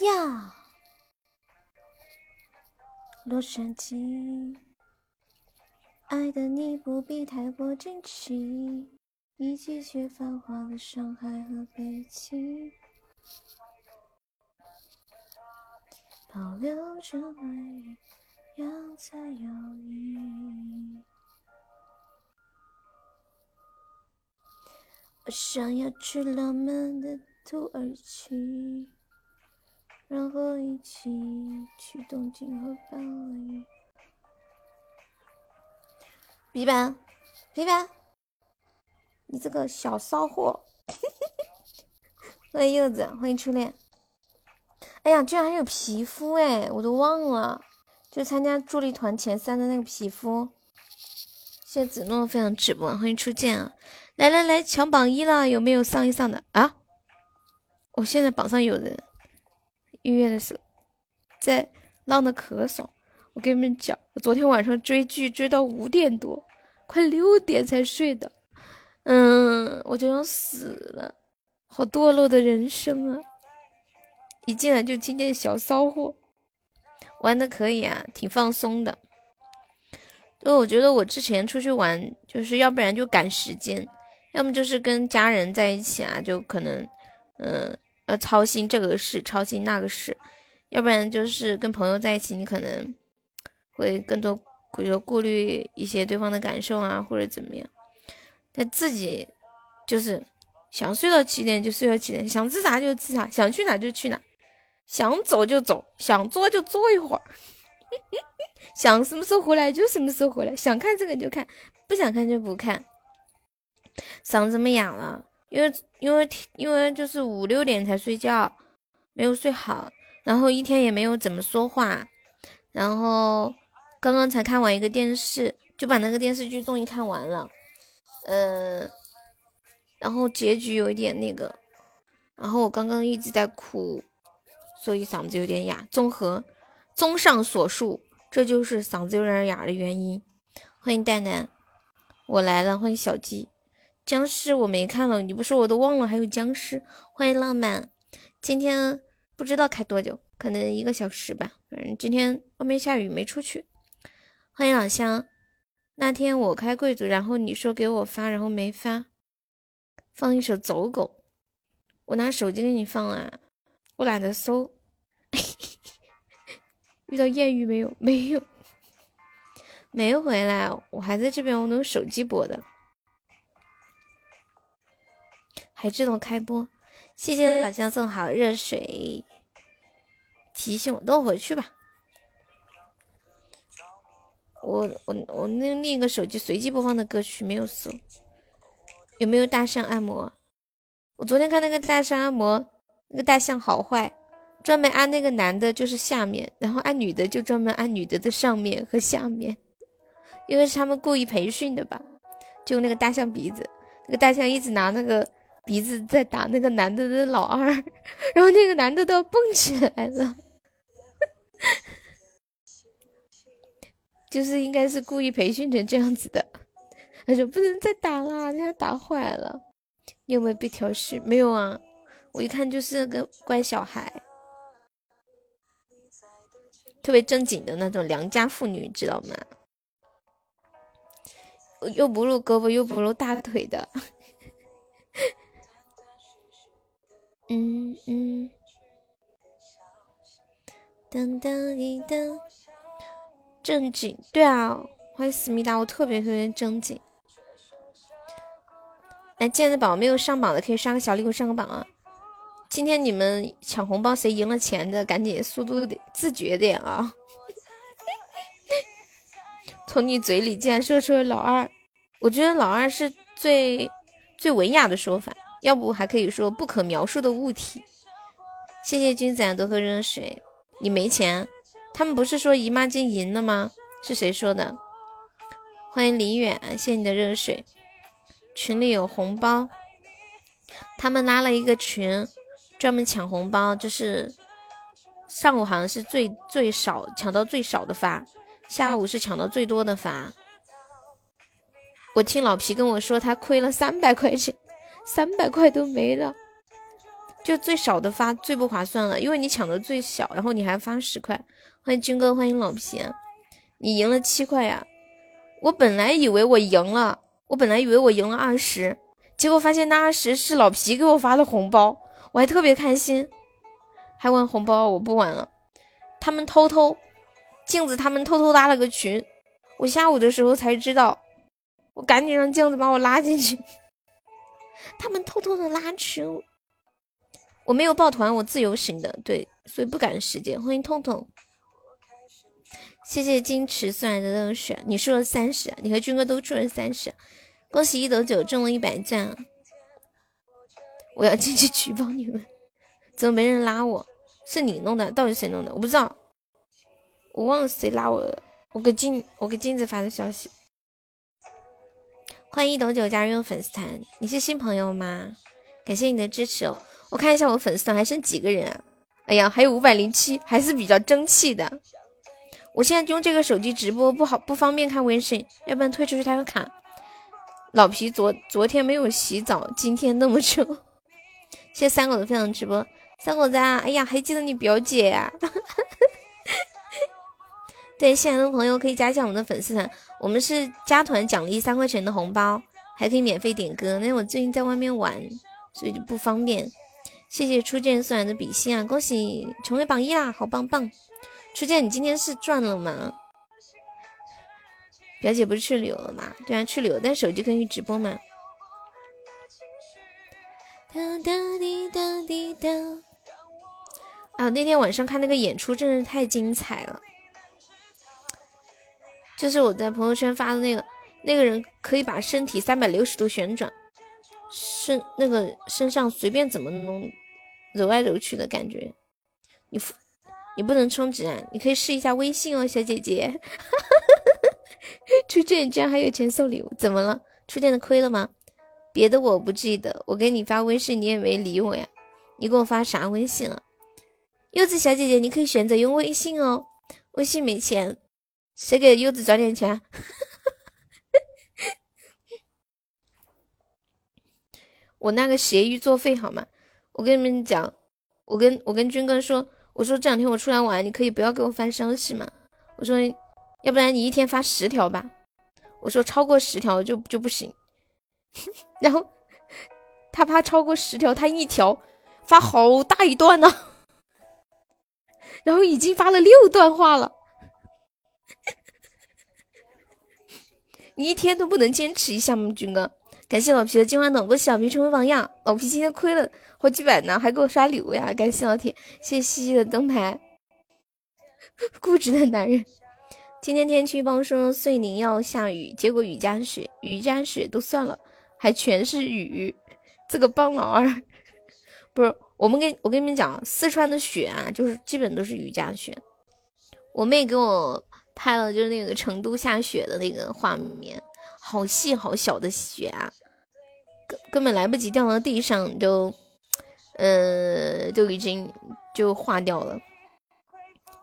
呀，洛杉矶，爱的你不必太过惊奇，一起去繁华的上海和北京，保留着美，样才有意义。我想要去浪漫的土耳其。然后一起去东京和巴黎。皮板，皮板，你这个小骚货！欢迎柚子，欢迎初恋。哎呀，居然还有皮肤哎，我都忘了，就参加助力团前三的那个皮肤。谢谢子诺分享直播，欢迎初见啊！来来来，抢榜一了，有没有上一上的啊？我现在榜上有人。音乐的时候，在浪的可爽。我跟你们讲，我昨天晚上追剧追到五点多，快六点才睡的。嗯，我就要死了，好堕落的人生啊！一进来就听见小骚货，玩的可以啊，挺放松的。就我觉得我之前出去玩，就是要不然就赶时间，要么就是跟家人在一起啊，就可能，嗯。要操心这个事，操心那个事，要不然就是跟朋友在一起，你可能会更多，比如顾虑一些对方的感受啊，或者怎么样。但自己就是想睡到几点就睡到几点，想吃啥就吃啥，想去哪就去哪，想走就走，想坐就坐一会儿，想什么时候回来就什么时候回来，想看这个就看，不想看就不看。嗓子怎么痒了。因为因为因为就是五六点才睡觉，没有睡好，然后一天也没有怎么说话，然后刚刚才看完一个电视，就把那个电视剧终于看完了，嗯，然后结局有一点那个，然后我刚刚一直在哭，所以嗓子有点哑。综合综上所述，这就是嗓子有点哑的原因。欢迎蛋蛋，我来了，欢迎小鸡。僵尸我没看了，你不说我都忘了还有僵尸。欢迎浪漫，今天不知道开多久，可能一个小时吧。反正今天外面下雨没出去。欢迎老乡，那天我开贵族，然后你说给我发，然后没发，放一首走狗，我拿手机给你放啊，我懒得搜。遇到艳遇没有？没有，没回来，我还在这边，我用手机播的。还自动开播，谢谢老乡送好热水，提醒我，等我回去吧。我我我那另一个手机随机播放的歌曲没有搜，有没有大象按摩？我昨天看那个大象按摩，那个大象好坏，专门按那个男的就是下面，然后按女的就专门按女的的上面和下面，因为是他们故意培训的吧？就那个大象鼻子，那个大象一直拿那个。鼻子在打那个男的的老二，然后那个男的都要蹦起来了，就是应该是故意培训成这样子的。他说不能再打了，人家打坏了。你有没有被调戏？没有啊，我一看就是个乖小孩，特别正经的那种良家妇女，知道吗？又不露胳膊又不露大腿的。嗯嗯，当当一噔，正经对啊，欢迎思密达，我特别特别正经。来，今天的宝宝没有上榜的可以刷个小礼物上个榜啊！今天你们抢红包谁赢了钱的，赶紧速度得自觉点啊！从你嘴里竟然说出了老二，我觉得老二是最最文雅的说法。要不还可以说不可描述的物体。谢谢君子多喝热水。你没钱？他们不是说姨妈巾赢了吗？是谁说的？欢迎李远，谢谢你的热水。群里有红包，他们拉了一个群，专门抢红包。就是上午好像是最最少抢到最少的发，下午是抢到最多的发。我听老皮跟我说，他亏了三百块钱。三百块都没了，就最少的发最不划算了，因为你抢的最小，然后你还发十块。欢迎军哥，欢迎老皮，你赢了七块呀！我本来以为我赢了，我本来以为我赢了二十，结果发现那二十是老皮给我发的红包，我还特别开心。还玩红包，我不玩了。他们偷偷，镜子他们偷偷拉了个群，我下午的时候才知道，我赶紧让镜子把我拉进去。他们偷偷的拉群，我没有抱团，我自由行的，对，所以不赶时间。欢迎痛痛，谢谢矜持送来的热血，你输了三十，你和军哥都输了三十，恭喜一斗九中了一百钻，我要进去举报你们，怎么没人拉我？是你弄的？到底谁弄的？我不知道，我忘了谁拉我了。我给金，我给金子发的消息。欢迎一斗九加入粉丝团，你是新朋友吗？感谢你的支持哦。我看一下我粉丝团还剩几个人啊？哎呀，还有五百零七，还是比较争气的。我现在用这个手机直播不好，不方便看微信，要不然退出去他会卡。老皮昨昨天没有洗澡，今天那么臭。谢谢三狗的分享直播。三狗子，啊，哎呀，还记得你表姐呀？对，新来的朋友可以加一下我们的粉丝团，我们是加团奖励三块钱的红包，还可以免费点歌。那我最近在外面玩，所以就不方便。谢谢初见送来的比心啊，恭喜成为榜一啦，好棒棒！初见，你今天是赚了吗？表姐不是去旅游了吗？对啊，去旅游，但手机可以直播吗？哒哒滴哒滴哒。啊，那天晚上看那个演出真是太精彩了，就是我在朋友圈发的那个，那个人可以把身体三百六十度旋转，身那个身上随便怎么弄，揉来揉去的感觉。你你不能充值啊，你可以试一下微信哦，小姐姐。初见居然还有钱送礼物，怎么了？初见的亏了吗？别的我不记得，我给你发微信你也没理我呀，你给我发啥微信了？柚子小姐姐，你可以选择用微信哦。微信没钱，谁给柚子转点钱？我那个协议作废好吗？我跟你们讲，我跟我跟军哥说，我说这两天我出来玩，你可以不要给我发消息嘛。我说，要不然你一天发十条吧。我说超过十条就就不行。然后他怕超过十条，他一条发好大一段呢。然后已经发了六段话了，你 一天都不能坚持一下吗，军哥？感谢老皮的金话筒，恭喜老皮成为榜样。老皮今天亏了好几百呢，还给我刷礼物呀！感谢老铁，谢谢西西的灯牌。固执的男人，今天天气预报说遂宁要下雨，结果雨加雪，雨加雪都算了，还全是雨，这个帮老二 不是。我们跟我跟你们讲，四川的雪啊，就是基本都是雨夹雪。我妹给我拍了，就是那个成都下雪的那个画面，好细好小的雪啊，根根本来不及掉到地上，就，呃，就已经就化掉了。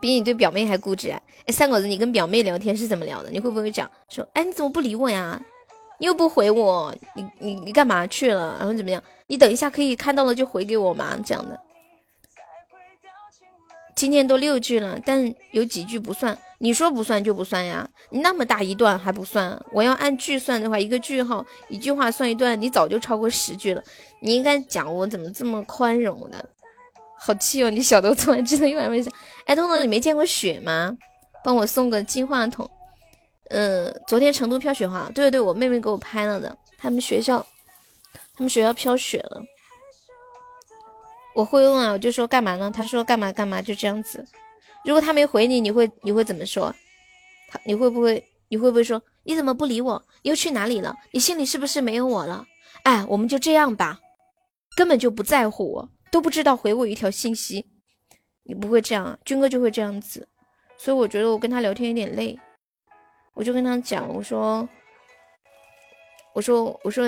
比你对表妹还固执啊！哎，三狗子，你跟表妹聊天是怎么聊的？你会不会讲说，哎，你怎么不理我呀？你又不回我，你你你干嘛去了？然后怎么样？你等一下可以看到了就回给我吗？这样的。今天都六句了，但有几句不算。你说不算就不算呀？你那么大一段还不算？我要按句算的话，一个句号一句话算一段，你早就超过十句了。你应该讲我怎么这么宽容的？好气哦！你小的突然知道一晚没想。哎，彤彤，你没见过雪吗？帮我送个金话筒。嗯，昨天成都飘雪花，对对对，我妹妹给我拍了的，他们学校。他们学校飘雪了，我会问啊，我就说干嘛呢？他说干嘛干嘛，就这样子。如果他没回你，你会你会怎么说？他你会不会你会不会说你怎么不理我？又去哪里了？你心里是不是没有我了？哎，我们就这样吧，根本就不在乎我，都不知道回我一条信息。你不会这样啊，军哥就会这样子，所以我觉得我跟他聊天有点累，我就跟他讲，我说，我说我说。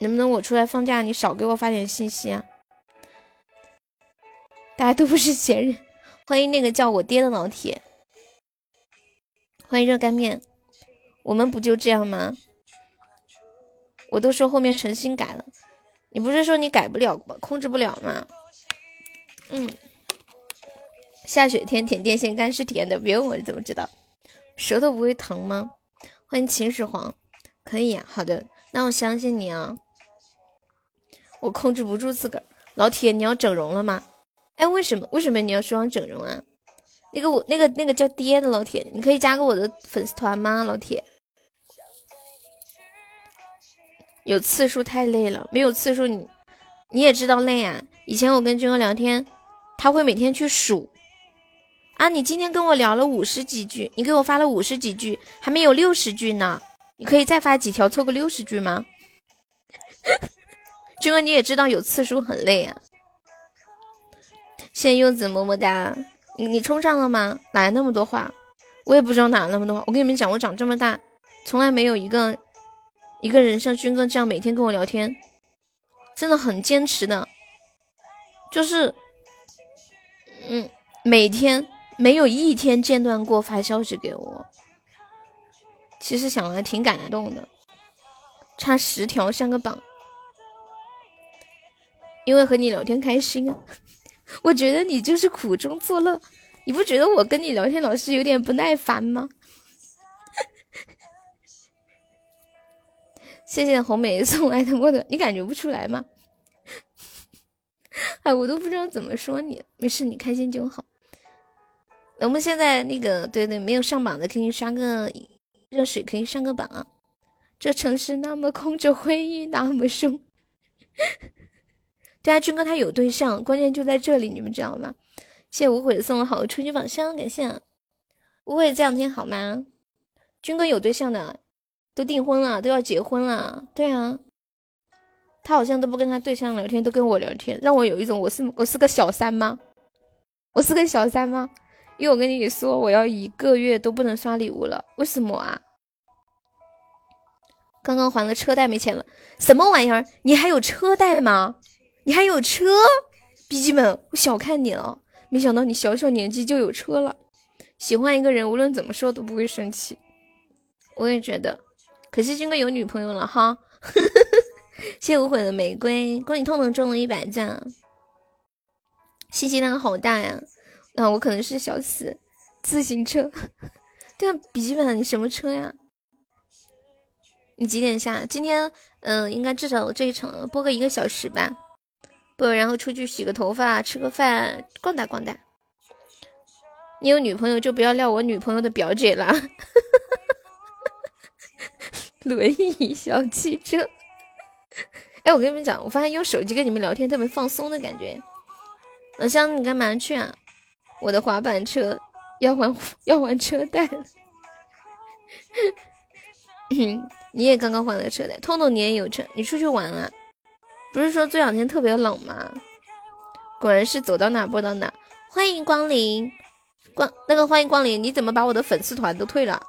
能不能我出来放假，你少给我发点信息啊？大家都不是闲人，欢迎那个叫我爹的老铁，欢迎热干面，我们不就这样吗？我都说后面诚心改了，你不是说你改不了吗？控制不了吗？嗯，下雪天舔电线杆是甜的，别问我怎么知道。舌头不会疼吗？欢迎秦始皇，可以呀。好的，那我相信你啊。我控制不住自个儿。老铁，你要整容了吗？哎，为什么？为什么你要说整容啊？那个我那个那个叫爹的老铁，你可以加个我的粉丝团吗？老铁，有次数太累了，没有次数你你也知道累啊。以前我跟军哥聊天，他会每天去数啊。你今天跟我聊了五十几句，你给我发了五十几句，还没有六十句呢。你可以再发几条凑个六十句吗？军哥你也知道有次数很累啊。谢柚子么么哒。你你充上了吗？哪来那么多话？我也不知道哪来那么多话。我跟你们讲，我长这么大，从来没有一个一个人像军哥这样每天跟我聊天，真的很坚持的，就是嗯，每天没有一天间断过发消息给我。其实想来挺感动的，差十条上个榜，因为和你聊天开心啊。我觉得你就是苦中作乐，你不觉得我跟你聊天老是有点不耐烦吗？谢谢红梅送来的莫德，你感觉不出来吗？哎，我都不知道怎么说你，没事，你开心就好。我们现在那个，对对，没有上榜的可以刷个热水，可以上个榜啊。这城市那么空，这回忆那么凶。对啊，军哥他有对象，关键就在这里，你们知道吗？谢谢无悔送了好多初级宝箱，感谢。无悔这两天好吗？军哥有对象的，都订婚了，都要结婚了。对啊，他好像都不跟他对象聊天，都跟我聊天，让我有一种我是我是个小三吗？我是个小三吗？因为我跟你说，我要一个月都不能刷礼物了，为什么啊？刚刚还了车贷没钱了，什么玩意儿？你还有车贷吗？你还有车，笔记本，我小看你了，没想到你小小年纪就有车了。喜欢一个人，无论怎么说都不会生气。我也觉得，可惜军哥有女朋友了哈。谢谢无悔的玫瑰，恭喜痛痛中了一百赞，信息量好大呀。啊，我可能是小死自行车。对啊，笔记本，你什么车呀？你几点下？今天，嗯，应该至少这一场播个一个小时吧。然后出去洗个头发，吃个饭，逛荡逛荡。你有女朋友就不要撂我女朋友的表姐了。轮椅小汽车。哎，我跟你们讲，我发现用手机跟你们聊天特别放松的感觉。老乡，你干嘛去啊？我的滑板车要还要还车贷了。你也刚刚还了车贷，痛痛你也有车，你出去玩了？不是说这两天特别冷吗？果然是走到哪播到哪。欢迎光临，光那个欢迎光临，你怎么把我的粉丝团都退了？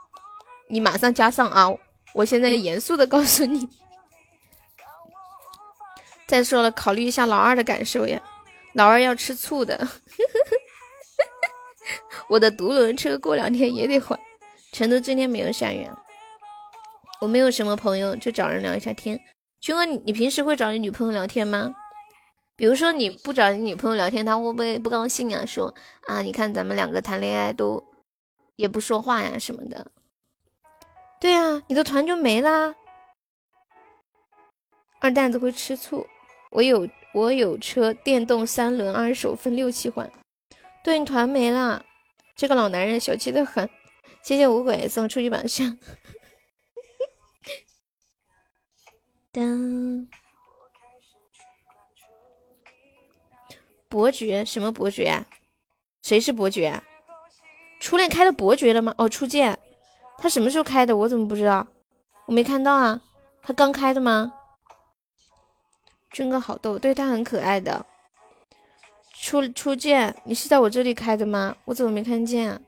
你马上加上啊！我现在严肃的告诉你。再说了，考虑一下老二的感受呀，老二要吃醋的。我的独轮车过两天也得还。成都今天没有下雨，我没有什么朋友，就找人聊一下天。军哥，你你平时会找你女朋友聊天吗？比如说你不找你女朋友聊天，她会不会不高兴啊？说啊，你看咱们两个谈恋爱都也不说话呀什么的。对啊，你的团就没啦。二蛋子会吃醋。我有我有车，电动三轮，二手分六期还。对你团没了，这个老男人小气的很。谢谢五鬼送初级宝箱。当伯爵什么伯爵？谁是伯爵？初恋开了伯爵了吗？哦，初见，他什么时候开的？我怎么不知道？我没看到啊，他刚开的吗？军哥好逗，对他很可爱的。初初见，你是在我这里开的吗？我怎么没看见啊？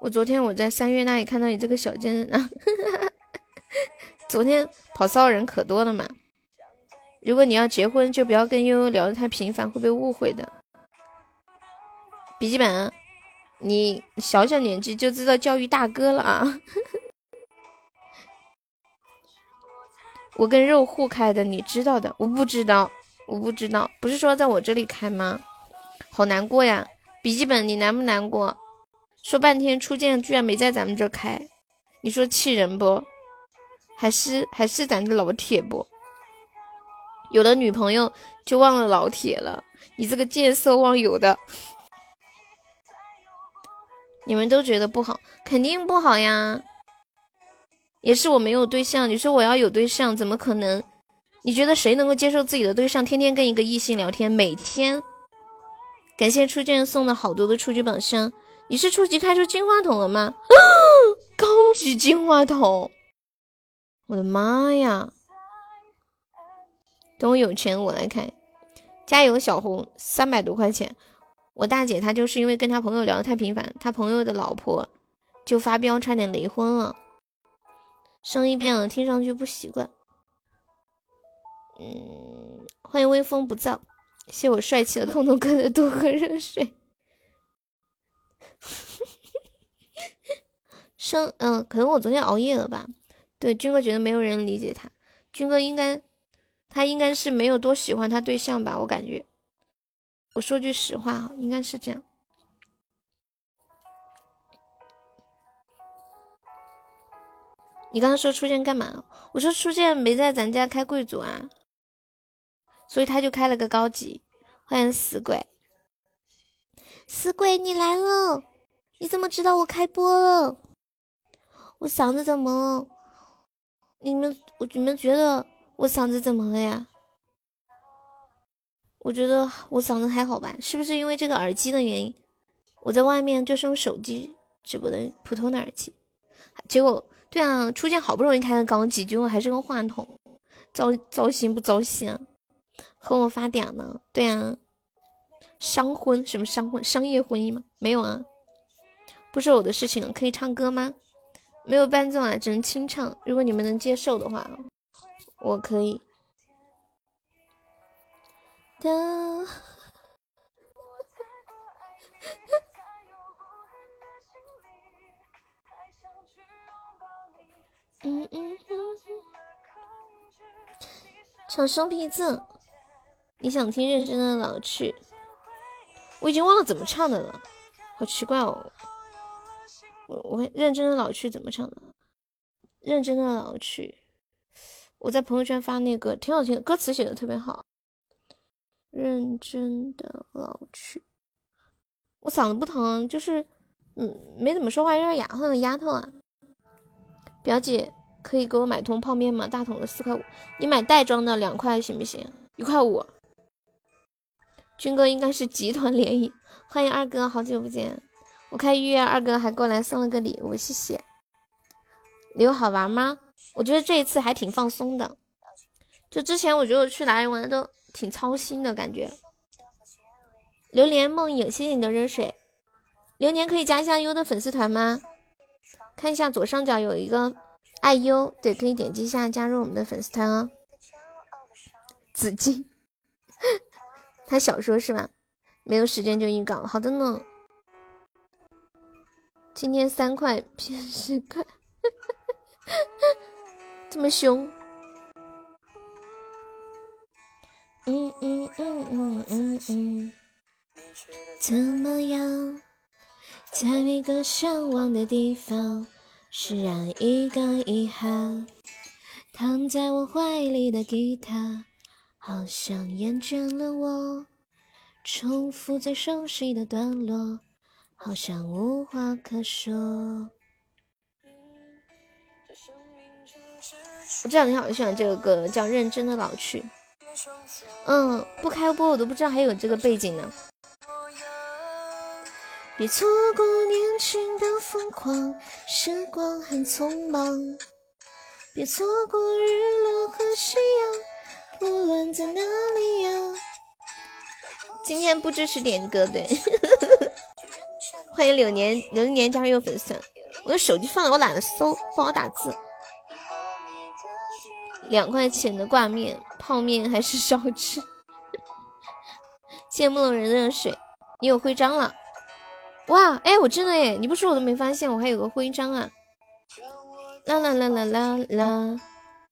我昨天我在三月那里看到你这个小贱人啊。昨天跑骚人可多了嘛！如果你要结婚，就不要跟悠悠聊得太频繁，会被误会的。笔记本，你小小年纪就知道教育大哥了啊！我跟肉户开的，你知道的，我不知道，我不知道，不是说在我这里开吗？好难过呀！笔记本你难不难过？说半天初见居然没在咱们这开，你说气人不？还是还是咱的老铁不？有了女朋友就忘了老铁了，你这个见色忘友的！你们都觉得不好，肯定不好呀。也是我没有对象，你说我要有对象，怎么可能？你觉得谁能够接受自己的对象天天跟一个异性聊天？每天？感谢初见送的好多的初级宝箱，你是初级开出金话筒了吗？高级金话筒！我的妈呀！等我有钱我来开，加油小红，三百多块钱。我大姐她就是因为跟她朋友聊得太频繁，她朋友的老婆就发飙，差点离婚了。声音变了，听上去不习惯。嗯，欢迎微风不燥，谢我帅气的痛痛哥的多喝热水。声，嗯，可能我昨天熬夜了吧。对，军哥觉得没有人理解他，军哥应该，他应该是没有多喜欢他对象吧，我感觉。我说句实话，应该是这样。你刚刚说初见干嘛？我说初见没在咱家开贵族啊，所以他就开了个高级。欢迎死鬼，死鬼你来了！你怎么知道我开播了？我嗓子怎么了？你们我你们觉得我嗓子怎么了呀？我觉得我嗓子还好吧，是不是因为这个耳机的原因？我在外面就是用手机直播的普通的耳机，结果。对啊，初见好不容易开个高级，结果还是个话筒，糟糟心不糟心啊？和我发嗲呢？对啊，商婚什么商婚？商业婚姻吗？没有啊，不是我的事情。可以唱歌吗？没有伴奏啊，只能清唱。如果你们能接受的话，我可以。的。嗯嗯，唱生僻字，你想听认真的老去？我已经忘了怎么唱的了，好奇怪哦。我我认真的老去怎么唱的？认真的老去，我在朋友圈发那个挺好听的，歌词写的特别好。认真的老去，我嗓子不疼，就是嗯没怎么说话，有点哑，哼的丫头啊。表姐可以给我买桶泡面吗？大桶的四块五，你买袋装的两块行不行？一块五。军哥应该是集团联谊，欢迎二哥，好久不见。我看预约，二哥还过来送了个礼物，谢谢。礼物好玩吗？我觉得这一次还挺放松的，就之前我觉得我去哪里玩都挺操心的感觉。榴莲梦影，谢谢你的热水。榴莲可以加一下优的粉丝团吗？看一下左上角有一个爱优，对，可以点击一下加入我们的粉丝团哦。紫金，他小说是吧？没有时间就预告，好的呢。今天三块骗十块，这么凶？嗯嗯嗯嗯嗯嗯，怎么样？在每个向往的地方，释然一个遗憾。躺在我怀里的吉他，好像厌倦了我。重复最熟悉的段落，好像无话可说。我这两天好喜欢这个歌，叫《认真的老去》。嗯，不开播我都不知道还有这个背景呢。别错过年轻的疯狂，时光很匆忙。别错过日落和夕阳，不论在哪里呀。今天不支持点歌，对。欢迎柳年，柳年加入粉丝。我的手机放了，我懒得搜，不好打字。两块钱的挂面泡面还是少吃。谢慕容人热水，你有徽章了。哇，哎，我真的哎，你不说我都没发现，我还有个徽章啊！啦啦啦啦啦啦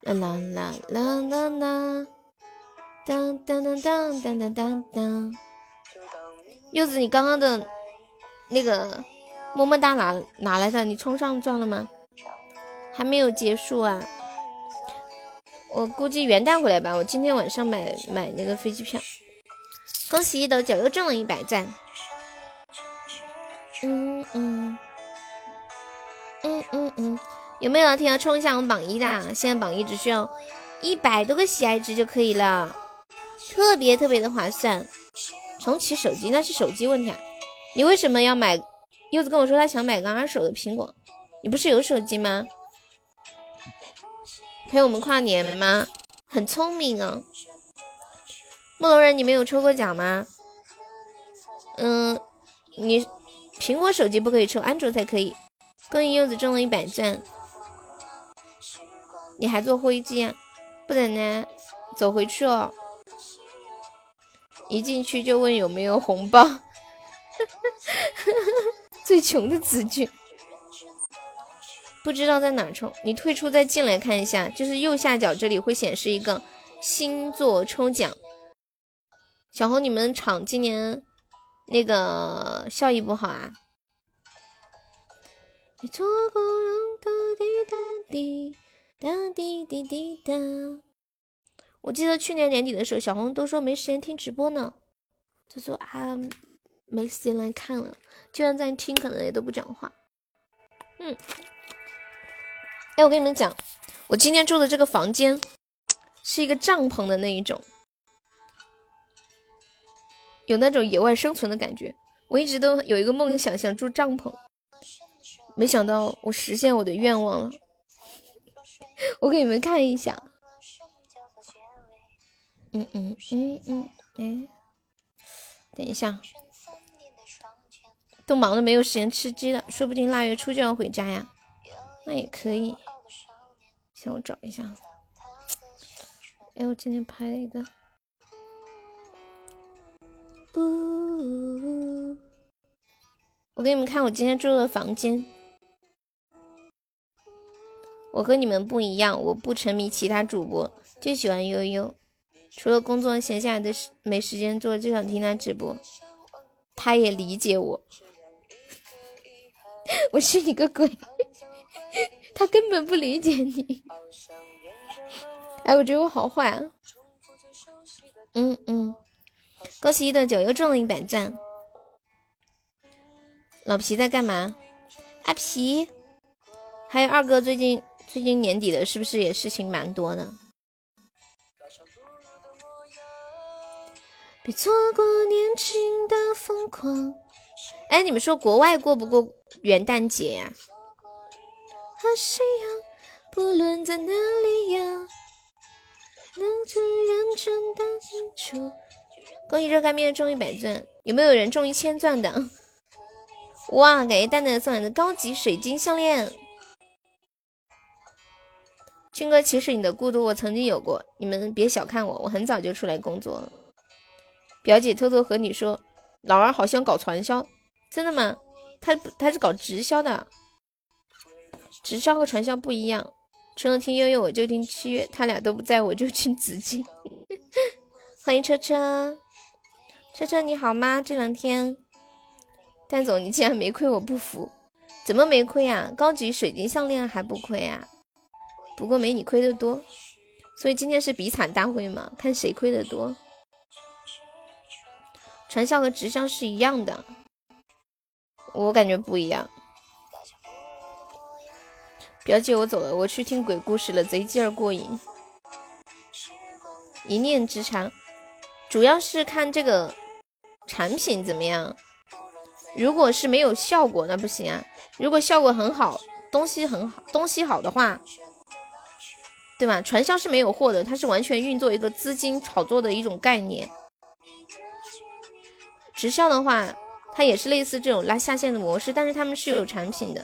啦啦啦啦啦啦，当当当当当当当当。柚子，你刚刚的那个么么哒哪哪来的？你冲上钻了吗？还没有结束啊！我估计元旦回来吧。我今天晚上买买那个飞机票。恭喜一斗九又中了一百赞。嗯嗯嗯嗯嗯，有没有老铁要冲一下我们榜一的？现在榜一只需要一百多个喜爱值就可以了，特别特别的划算。重启手机那是手机问题啊！你为什么要买？柚子跟我说他想买个二手的苹果，你不是有手机吗？陪我们跨年吗？很聪明啊！木龙人，你没有抽过奖吗？嗯，你苹果手机不可以抽，安卓才可以。恭喜柚子中了一百钻，你还坐飞机啊？不然呢？走回去哦。一进去就问有没有红包，最穷的子句，不知道在哪抽，你退出再进来看一下，就是右下角这里会显示一个星座抽奖。小红，你们厂今年那个效益不好啊？我记得去年年底的时候，小红都说没时间听直播呢，就说啊没时间来看了，就算在听，可能也都不讲话。嗯，哎，我跟你们讲，我今天住的这个房间是一个帐篷的那一种，有那种野外生存的感觉。我一直都有一个梦想，想住帐篷，没想到我实现我的愿望了。我给你们看一下。嗯嗯嗯嗯，哎，等一下，都忙的没有时间吃鸡了，说不定腊月初就要回家呀，那也可以。先我找一下，哎，我今天拍了一个，我给你们看我今天住的房间，我和你们不一样，我不沉迷其他主播，就喜欢悠悠。除了工作，闲下来的时没时间做，就想听他直播。他也理解我，我是你个鬼，他根本不理解你。哎，我觉得我好坏啊。嗯嗯，恭喜一的九又中了一百赞。老皮在干嘛？阿皮，还有二哥，最近最近年底的是不是也事情蛮多的？别错过年轻的疯狂。哎，你们说国外过不过元旦节呀？和谁样？不论在哪里呀，能最认真的清楚。恭喜热干面中一百钻，有没有人中一千钻的？哇，感谢蛋蛋送来的高级水晶项链。军哥，其实你的孤独我曾经有过，你们别小看我，我很早就出来工作了。表姐偷偷和你说，老二好像搞传销，真的吗？他他是搞直销的，直销和传销不一样。除了听悠悠，我就听七月，他俩都不在，我就听子静。欢迎车车，车车你好吗？这两天，蛋总你竟然没亏，我不服。怎么没亏啊？高级水晶项链还不亏啊？不过没你亏的多，所以今天是比惨大会嘛，看谁亏的多。传销和直销是一样的，我感觉不一样。表姐，我走了，我去听鬼故事了，贼劲儿过瘾。一念之差，主要是看这个产品怎么样。如果是没有效果，那不行啊。如果效果很好，东西很好，东西好的话，对吧？传销是没有货的，它是完全运作一个资金炒作的一种概念。直销的话，它也是类似这种拉下线的模式，但是他们是有产品的，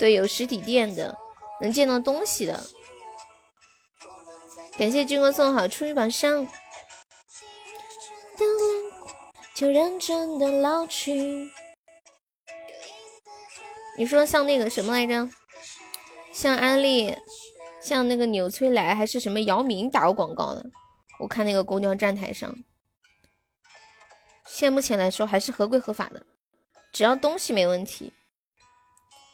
对，有实体店的，能见到东西的。感谢军哥送好初一榜上。就认真的老去。你说像那个什么来着？像安利，像那个纽崔莱还是什么姚明打过广告的？我看那个公交站台上。现在目前来说还是合规合法的，只要东西没问题，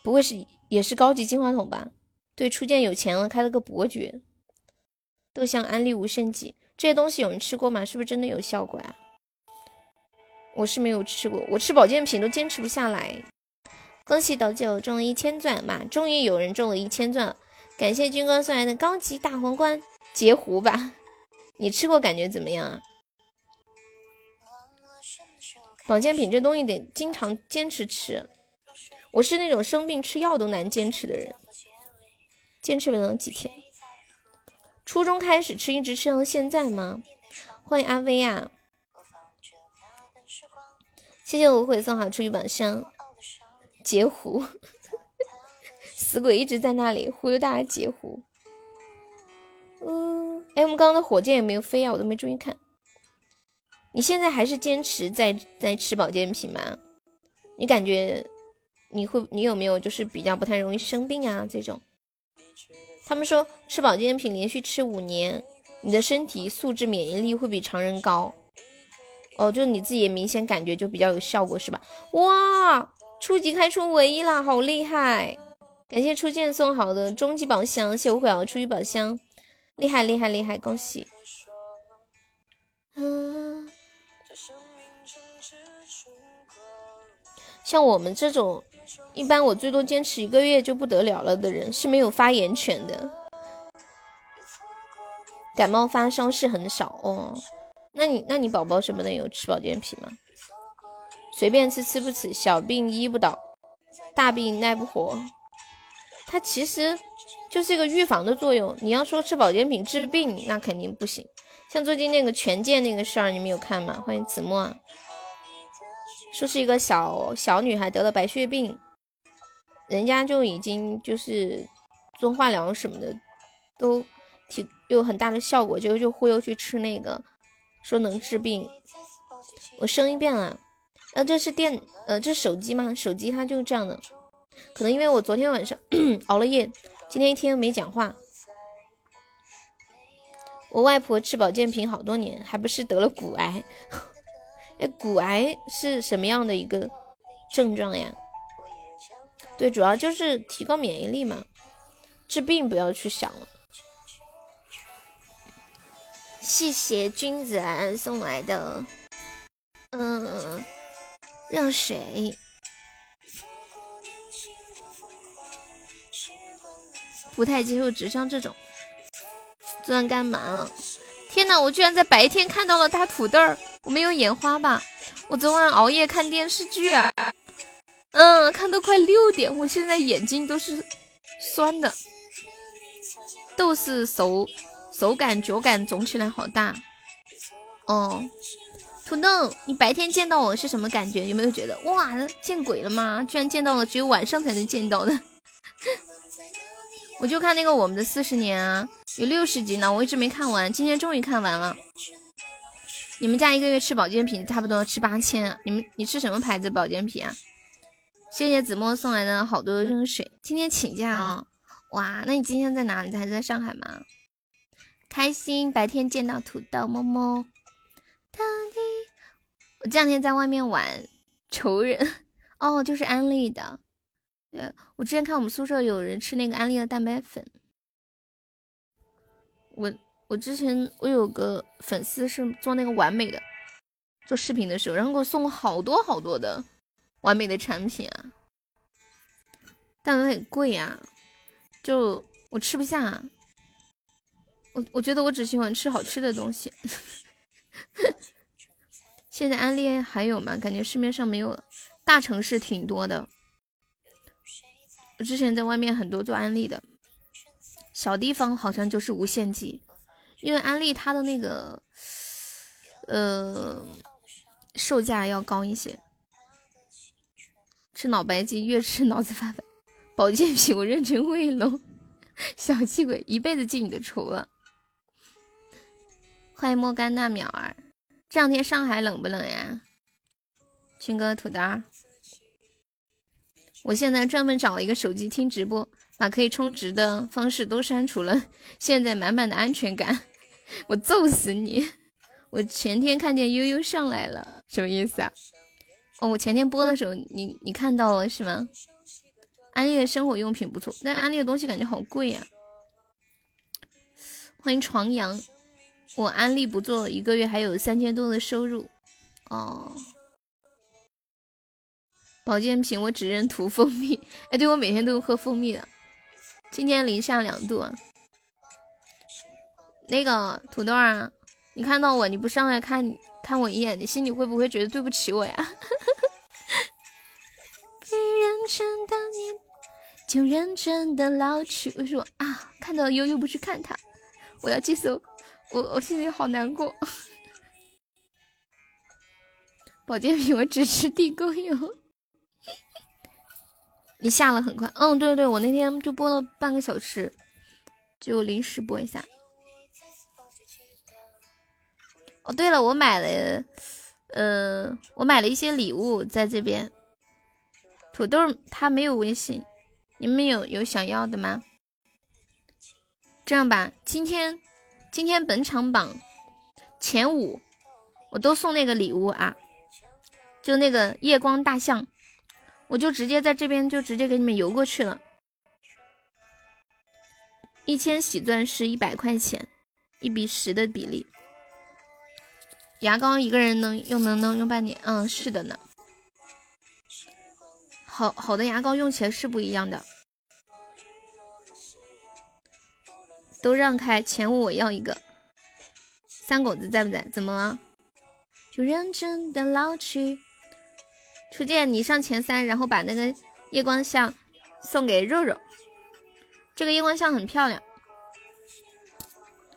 不会是也是高级金话筒吧？对，初见有钱了，开了个伯爵。豆香安利无限剂，这些东西有人吃过吗？是不是真的有效果啊？我是没有吃过，我吃保健品都坚持不下来。恭喜斗九中了一千钻嘛，终于有人中了一千钻了，感谢军哥送来的高级大皇冠，截胡吧。你吃过感觉怎么样啊？保健品这东西得经常坚持吃，我是那种生病吃药都难坚持的人，坚持不了几天。初中开始吃，一直吃到现在吗？欢迎阿威啊！谢谢无悔送好出一宝箱，截胡，死鬼一直在那里忽悠大家截胡。嗯，哎，我们刚刚的火箭有没有飞啊？我都没注意看。你现在还是坚持在在吃保健品吗？你感觉你会你有没有就是比较不太容易生病啊？这种？他们说吃保健品连续吃五年，你的身体素质免疫力会比常人高。哦，就你自己也明显感觉就比较有效果是吧？哇，初级开出唯一啦，好厉害！感谢初见送好的终极宝箱，谢无悔啊，初级宝箱，厉害厉害厉害，恭喜！嗯，像我们这种。一般我最多坚持一个月就不得了了的人是没有发言权的，感冒发烧是很少哦。那你那你宝宝什么的有吃保健品吗？随便吃吃不吃，小病医不倒，大病耐不活。它其实就是一个预防的作用。你要说吃保健品治病，那肯定不行。像最近那个权健那个事儿，你们有看吗？欢迎子墨，说是一个小小女孩得了白血病。人家就已经就是做化疗什么的，都挺有很大的效果，就就忽悠去吃那个，说能治病。我声音变了，呃，这是电，呃，这是手机吗？手机它就是这样的，可能因为我昨天晚上 熬了夜，今天一天没讲话。我外婆吃保健品好多年，还不是得了骨癌？哎，骨癌是什么样的一个症状呀？对，主要就是提高免疫力嘛，治病不要去想了。谢谢君子兰送来的，嗯，让谁。不太接受纸箱这种。昨晚干嘛了？天呐，我居然在白天看到了大土豆儿！我没有眼花吧？我昨晚熬夜看电视剧啊。嗯，看都快六点，我现在眼睛都是酸的，都是手手感脚感肿起来好大。哦，土豆，你白天见到我是什么感觉？有没有觉得哇，见鬼了吗？居然见到了，只有晚上才能见到的。我就看那个我们的四十年啊，有六十集呢，我一直没看完，今天终于看完了。你们家一个月吃保健品差不多吃八千，你们你吃什么牌子保健品啊？谢谢子墨送来的好多热水。今天请假啊？哇，那你今天在哪里？还在上海吗？开心，白天见到土豆，么么。我这两天在外面玩仇人 哦，就是安利的。对我之前看我们宿舍有人吃那个安利的蛋白粉。我我之前我有个粉丝是做那个完美的，做视频的时候，然后给我送了好多好多的。完美的产品啊，但很贵呀，就我吃不下。我我觉得我只喜欢吃好吃的东西。现在安利还有吗？感觉市面上没有了。大城市挺多的，我之前在外面很多做安利的，小地方好像就是无限极，因为安利它的那个呃售价要高一些。吃脑白金，越吃脑子发白。保健品我认真喂喽，小气鬼一辈子记你的仇了。欢迎莫干娜淼儿，这两天上海冷不冷呀？军哥土豆，我现在专门找了一个手机听直播，把可以充值的方式都删除了，现在满满的安全感。我揍死你！我前天看见悠悠上来了，什么意思啊？哦，我前天播的时候，你你看到了是吗？安利的生活用品不错，但安利的东西感觉好贵呀。欢迎床阳，我安利不做一个月还有三千多的收入。哦，保健品我只认涂蜂蜜。哎，对我每天都喝蜂蜜的。今天零下两度啊。那个土豆啊，你看到我你不上来看看我一眼，你心里会不会觉得对不起我呀？认真的你就认真的老去。为什么啊？看到悠悠不去看他，我要接受，我我心里好难过。保健品我只吃地沟油。你下了很快，嗯，对对，我那天就播了半个小时，就临时播一下。哦，对了，我买了，呃，我买了一些礼物在这边。土豆他没有微信，你们有有想要的吗？这样吧，今天今天本场榜前五，我都送那个礼物啊，就那个夜光大象，我就直接在这边就直接给你们邮过去了。一千喜钻是一百块钱，一比十的比例。牙膏一个人能用能能用半年，嗯，是的呢。好好的牙膏用起来是不一样的。都让开，前五我要一个。三狗子在不在？怎么了？就认真的老去。初见你上前三，然后把那个夜光像送给肉肉。这个夜光像很漂亮，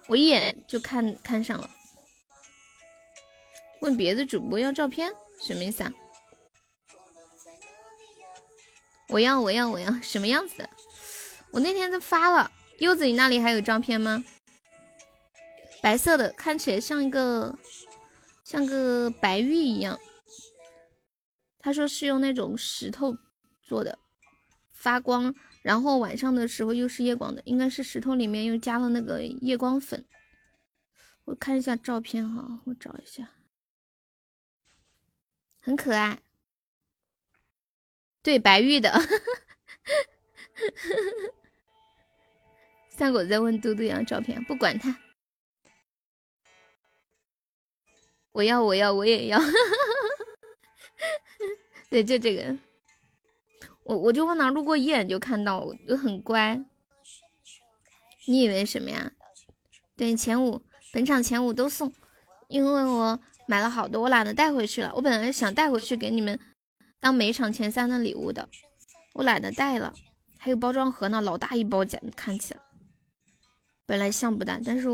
我一眼就看看上了。问别的主播要照片，什么意思啊？我要我要我要什么样子的？我那天都发了，柚子你那里还有照片吗？白色的，看起来像一个像个白玉一样。他说是用那种石头做的，发光，然后晚上的时候又是夜光的，应该是石头里面又加了那个夜光粉。我看一下照片哈，我找一下，很可爱。对，白玉的。三狗在问嘟嘟要照片，不管他。我要，我要，我也要。对，就这个。我我就往哪路过一眼就看到，我很乖。你以为什么呀？对，前五，本场前五都送，因为我买了好多，我懒得带回去了。我本来想带回去给你们。当每场前三的礼物的，我懒得带了。还有包装盒呢，老大一包，简看起来本来像不大，但是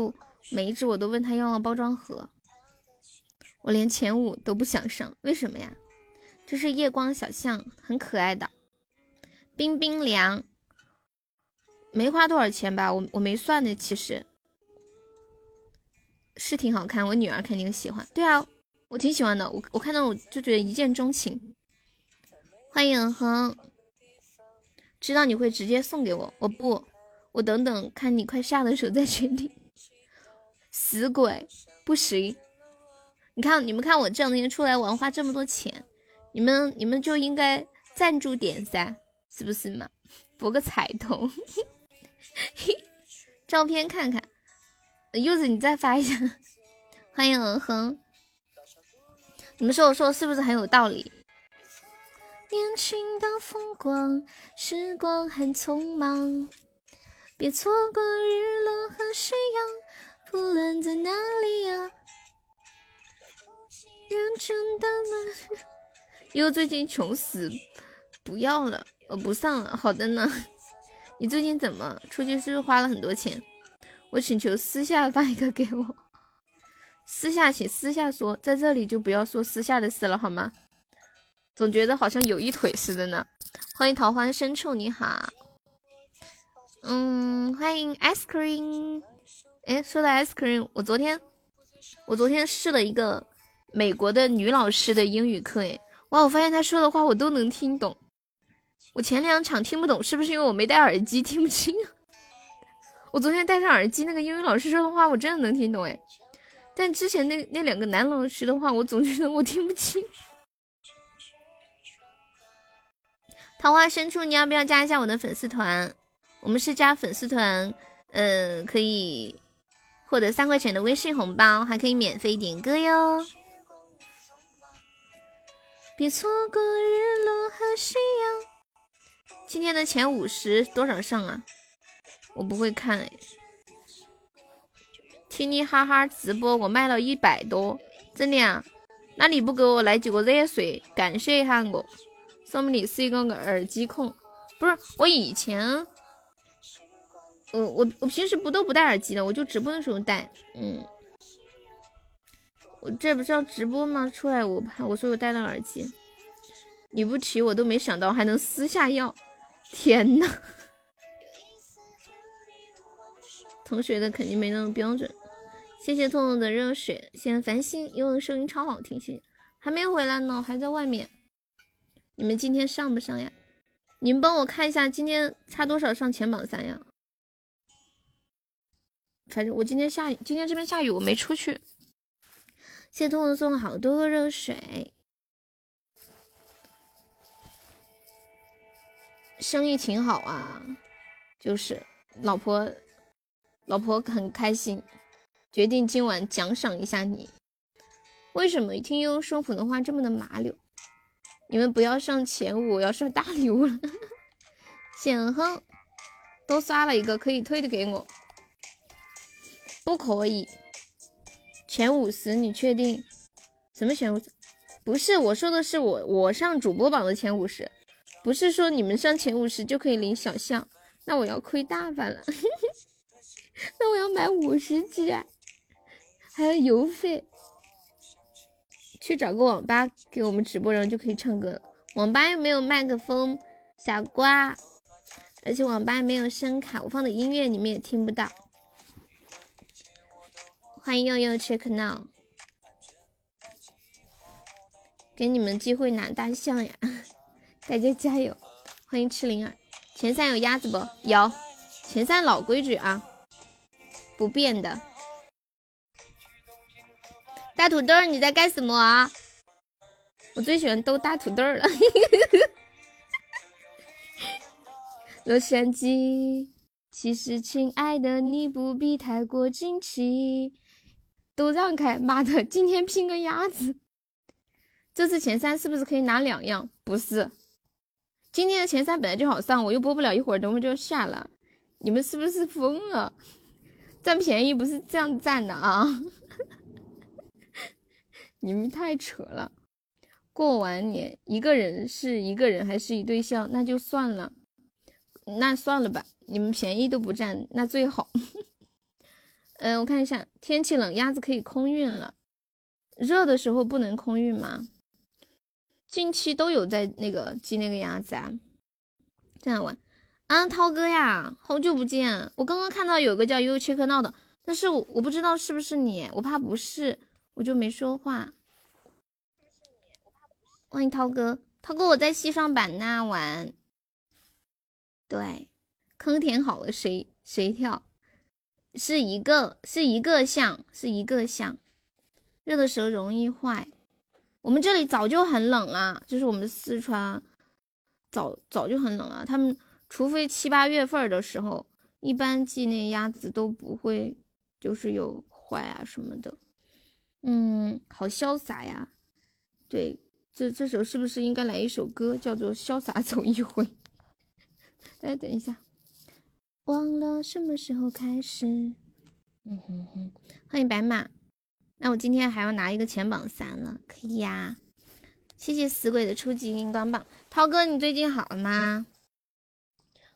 每一只我都问他要了包装盒。我连前五都不想上，为什么呀？这是夜光小象，很可爱的，冰冰凉，没花多少钱吧？我我没算呢，其实是挺好看，我女儿肯定喜欢。对啊，我挺喜欢的，我我看到我就觉得一见钟情。欢迎恒，知道你会直接送给我，我不，我等等看你快下的时候再决定。死鬼，不行！你看你们看我这两天出来玩花这么多钱，你们你们就应该赞助点噻，是不是嘛？博个彩头，照片看看。柚子你再发一下。欢迎恒，你们说我说的是不是很有道理？年轻的风光，时光很匆忙，别错过日落和夕阳，不论在哪里呀。认真的呢，又最近穷死，不要了，我不上了。好的呢，你最近怎么出去？是不是花了很多钱？我请求私下发一个给我，私下请私下说，在这里就不要说私下的事了，好吗？总觉得好像有一腿似的呢。欢迎桃花深处，你好。嗯，欢迎 ice cream。哎，说到 ice cream，我昨天我昨天试了一个美国的女老师的英语课，哎，哇，我发现她说的话我都能听懂。我前两场听不懂，是不是因为我没戴耳机听不清？我昨天戴上耳机，那个英语老师说的话我真的能听懂，哎。但之前那那两个男老师的话，我总觉得我听不清。桃花深处，你要不要加一下我的粉丝团？我们是加粉丝团，呃，可以获得三块钱的微信红包，还可以免费点歌哟。别错过日落和夕阳。今天的前五十多少上啊？我不会看哎。听你哈哈直播，我卖了一百多，真的啊？那你不给我来几个热水，感谢一下我？说明你是一个耳机控。不是，我以前，我我我平时不都不戴耳机的，我就直播的时候戴。嗯。我这不是要直播吗？出来我怕我说我戴了耳机，你不提我都没想到还能私下要，天呐！同学的肯定没那么标准。谢谢痛痛的热水，谢谢繁星，因为声音超好听。谢谢，还没回来呢，还在外面。你们今天上不上呀？你们帮我看一下今天差多少上前榜三呀？反正我今天下雨，今天这边下雨，我没出去。谢谢痛痛送了好多个热水，生意挺好啊，就是老婆，老婆很开心，决定今晚奖赏一下你。为什么一听悠悠说普通话这么的麻溜？你们不要上前五，我要上大礼物了。显亨多刷了一个，可以退的给我，不可以。前五十，你确定？什么前五十？不是我说的是我我上主播榜的前五十，不是说你们上前五十就可以领小象，那我要亏大发了。那我要买五十只，还有邮费。去找个网吧给我们直播，然后就可以唱歌了。网吧又没有麦克风，傻瓜。而且网吧没有声卡，我放的音乐你们也听不到。欢迎悠悠 check now，给你们机会拿大象呀！大家加油！欢迎赤灵儿，前三有鸭子不？有，前三老规矩啊，不变的。大土豆，你在干什么啊？我最喜欢逗大土豆了。洛杉矶，其实亲爱的你不必太过惊奇。都让开，妈的！今天拼个鸭子，这次前三是不是可以拿两样？不是，今天的前三本来就好上，我又播不了一会儿，等会就要下了。你们是不是疯了？占便宜不是这样占的啊！你们太扯了。过完年一个人是一个人还是一对象？那就算了，那算了吧。你们便宜都不占，那最好。嗯，我看一下，天气冷，鸭子可以空运了。热的时候不能空运吗？近期都有在那个寄那个鸭子啊。这样玩啊，涛哥呀，好久不见！我刚刚看到有个叫悠悠切克闹的，但是我我不知道是不是你，我怕不是，我就没说话。欢迎涛哥，涛哥我在西双版纳玩。对，坑填好了，谁谁跳。是一个是一个项是一个项，热的时候容易坏。我们这里早就很冷了，就是我们四川早早就很冷了。他们除非七八月份的时候，一般寄那鸭子都不会就是有坏啊什么的。嗯，好潇洒呀。对，这这首是不是应该来一首歌，叫做《潇洒走一回》？大家等一下。忘了什么时候开始。嗯哼哼，欢迎白马。那我今天还要拿一个前榜三了，可以呀。谢谢死鬼的初级荧光棒。涛哥，你最近好了吗？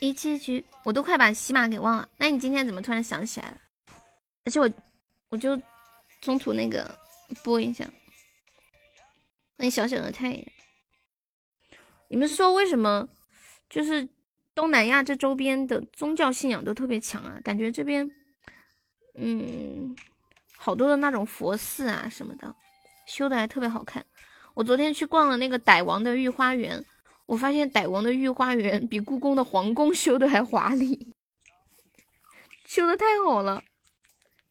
一七局，我都快把喜马给忘了。那你今天怎么突然想起来了？而且我我就中途那个播一下。欢迎小小的太阳。你们说为什么就是东南亚这周边的宗教信仰都特别强啊？感觉这边嗯好多的那种佛寺啊什么的，修的还特别好看。我昨天去逛了那个傣王的御花园，我发现傣王的御花园比故宫的皇宫修的还华丽，修的太好了，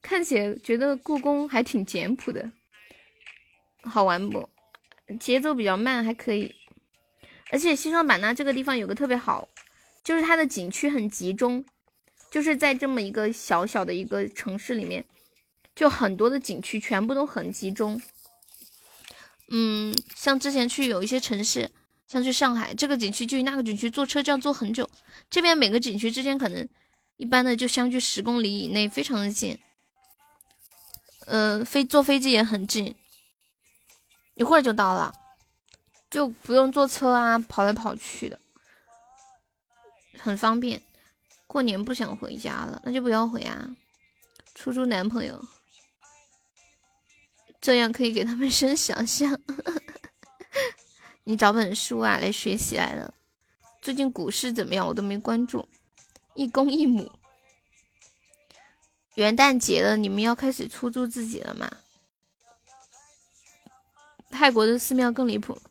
看起来觉得故宫还挺简朴的，好玩不？节奏比较慢，还可以。而且西双版纳这个地方有个特别好，就是它的景区很集中，就是在这么一个小小的一个城市里面，就很多的景区全部都很集中。嗯，像之前去有一些城市，像去上海，这个景区距离那个景区坐车就要坐很久。这边每个景区之间可能一般的就相距十公里以内，非常的近。呃，飞坐飞机也很近，一会儿就到了，就不用坐车啊，跑来跑去的，很方便。过年不想回家了，那就不要回啊，出租男朋友。这样可以给他们生想象。你找本书啊来学习来了。最近股市怎么样？我都没关注。一公一母。元旦节了，你们要开始出租自己了吗？泰国的寺庙更离谱。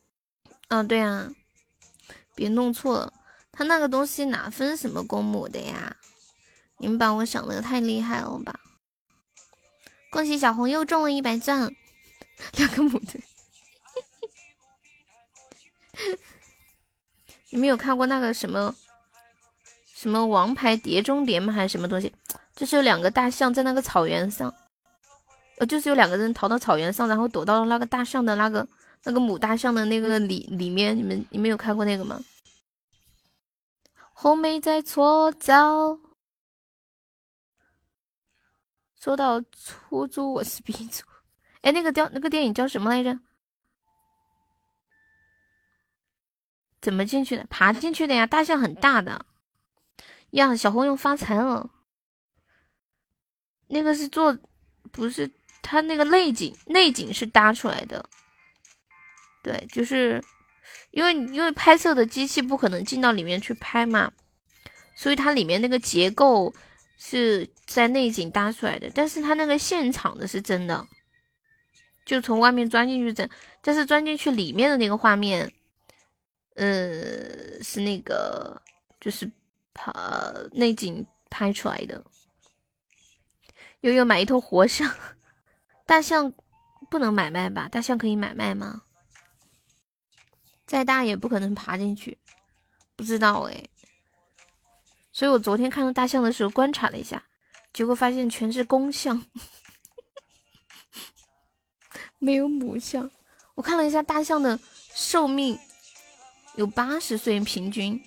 嗯，对啊，别弄错了，他那个东西哪分什么公母的呀？你们把我想的太厉害了吧？恭喜小红又中了一百钻，两个母的。你们有看过那个什么什么王牌碟中谍吗？还是什么东西？就是有两个大象在那个草原上，呃，就是有两个人逃到草原上，然后躲到了那个大象的那个那个母大象的那个里里面。你们你们有看过那个吗？红梅在搓澡。说到出租，我是鼻祖。哎，那个叫那个电影叫什么来着？怎么进去的？爬进去的呀！大象很大的呀，小红又发财了。那个是做，不是他那个内景，内景是搭出来的。对，就是因为因为拍摄的机器不可能进到里面去拍嘛，所以它里面那个结构。是在内景搭出来的，但是它那个现场的是真的，就从外面钻进去整，但是钻进去里面的那个画面，呃，是那个就是拍内景拍出来的。悠悠买一头活象，大象不能买卖吧？大象可以买卖吗？再大也不可能爬进去，不知道哎。所以我昨天看到大象的时候观察了一下，结果发现全是公象，没有母象。我看了一下大象的寿命有八十岁平均。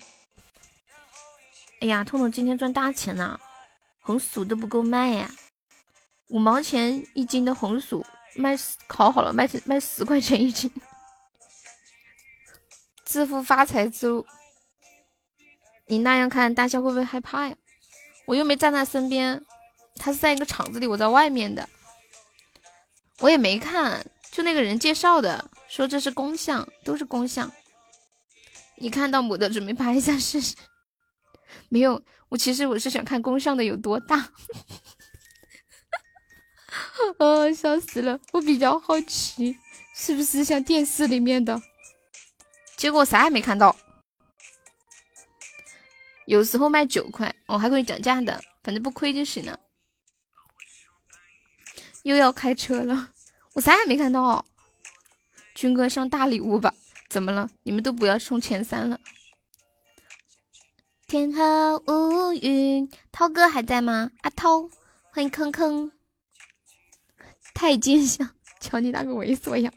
哎呀，痛痛今天赚大钱了，红薯都不够卖呀，五毛钱一斤的红薯卖烤好了卖卖十块钱一斤，致富发财之路。你那样看大象会不会害怕呀？我又没站在身边，他是在一个厂子里，我在外面的，我也没看，就那个人介绍的，说这是公象，都是公象。你看到母的准备拍一下试试？没有，我其实我是想看公象的有多大。啊，笑死了！我比较好奇，是不是像电视里面的？结果啥也没看到。有时候卖九块，我还会涨价的，反正不亏就行了。又要开车了，我啥也没看到。军哥上大礼物吧？怎么了？你们都不要冲前三了。天河乌云，涛哥还在吗？阿涛，欢迎坑坑。太监相，瞧你那个猥琐样。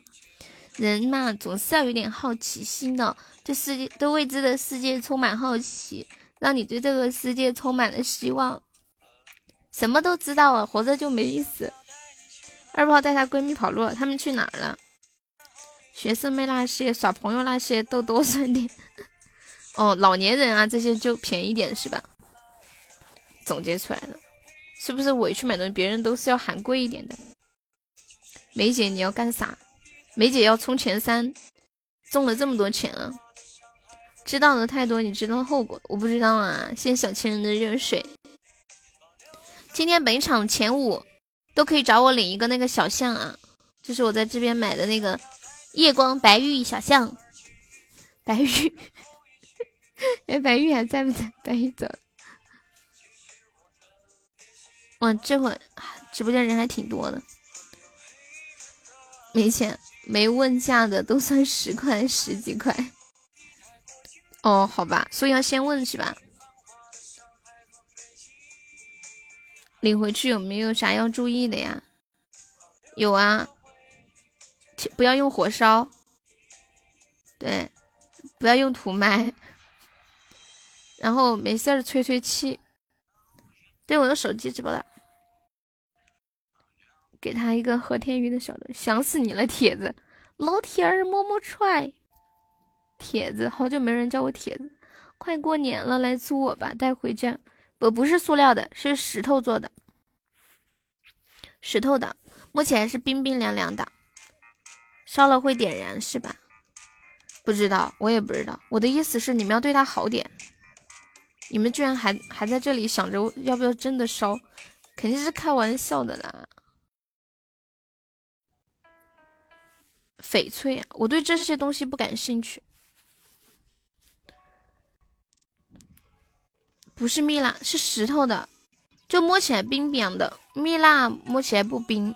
人嘛，总是要有点好奇心的，对世界、对未知的世界充满好奇。让你对这个世界充满了希望，什么都知道了，活着就没意思。二炮带她闺蜜跑路了，他们去哪儿了？学生妹那些，耍朋友那些都多省点。哦，老年人啊，这些就便宜点是吧？总结出来了，是不是我去买东西，别人都是要喊贵一点的？梅姐，你要干啥？梅姐要冲前三，中了这么多钱啊！知道的太多，你知道后果？我不知道啊！谢谢小情人的热水。今天本场前五都可以找我领一个那个小象啊，就是我在这边买的那个夜光白玉小象。白玉，哎，白玉还在不在？白玉走。哇，这会直播间人还挺多的，没钱没问价的都算十块十几块。哦，好吧，所以要先问是吧？领回去有没有啥要注意的呀？有啊，不要用火烧，对，不要用土埋，然后没事儿吹吹气。对我的手机直播了，给他一个和田玉的小的，想死你了，铁子，老铁儿么么踹，铁子，好久没人叫我铁子，快过年了，来租我吧，带回家，不不是塑料的，是石头做的，石头的，摸起来是冰冰凉凉的，烧了会点燃是吧？不知道，我也不知道，我的意思是你们要对他好点。你们居然还还在这里想着要不要真的烧，肯定是开玩笑的啦。翡翠，我对这些东西不感兴趣。不是蜜蜡，是石头的，就摸起来冰冰的。蜜蜡摸起来不冰。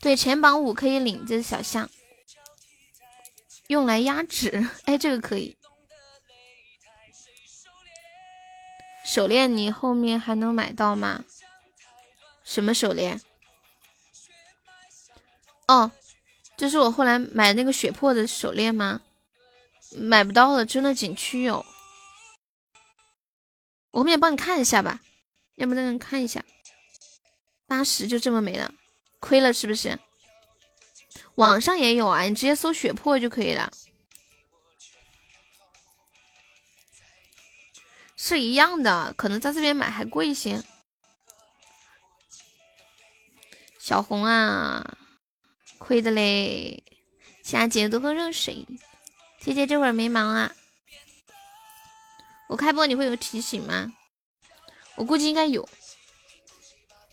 对，前榜五可以领这小象，用来压纸。哎，这个可以。手链你后面还能买到吗？什么手链？哦，这是我后来买那个血珀的手链吗？买不到了，真的景区有。我后面帮你看一下吧，要不再看一下。八十就这么没了，亏了是不是？网上也有啊，你直接搜血珀就可以了。是一样的，可能在这边买还贵一些。小红啊，亏的嘞！佳姐多喝热水。姐姐这会儿没忙啊？我开播你会有提醒吗？我估计应该有。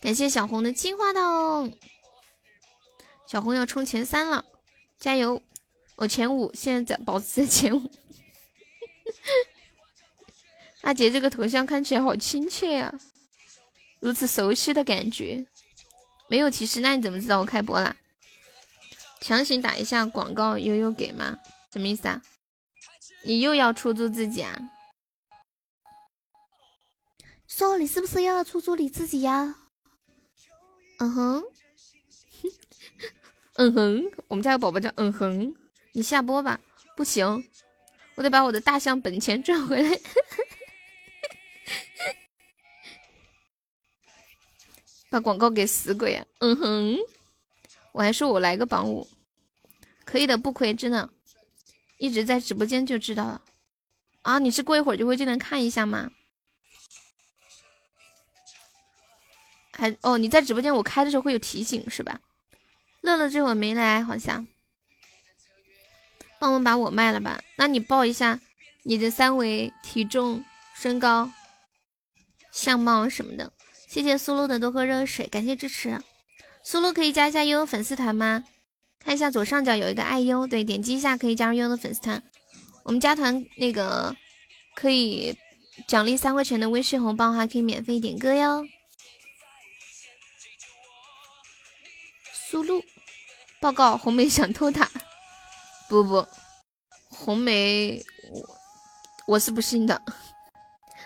感谢小红的金话筒。小红要冲前三了，加油！我前五，现在在保持在前五。阿杰这个头像看起来好亲切呀，如此熟悉的感觉。没有提示，那你怎么知道我开播啦？强行打一下广告，悠悠给吗？什么意思啊？你又要出租自己啊？说你是不是又要出租你自己呀？嗯哼，嗯哼，我们家有宝宝叫嗯哼。你下播吧，不行，我得把我的大象本钱赚回来。把广告给死鬼啊！嗯哼，我还说我来个榜五，可以的，不亏，真的，一直在直播间就知道了啊！你是过一会儿就会进来看一下吗？还哦，你在直播间我开的时候会有提醒是吧？乐乐这会没来，好像，帮我把我卖了吧？那你报一下你的三围、体重、身高、相貌什么的。谢谢苏露的多喝热水，感谢支持。苏露可以加一下悠悠粉丝团吗？看一下左上角有一个爱优，对，点击一下可以加入悠悠的粉丝团。我们加团那个可以奖励三块钱的微信红包，还可以免费点歌哟。苏露报告，红梅想偷塔，不不，红梅我我是不信的，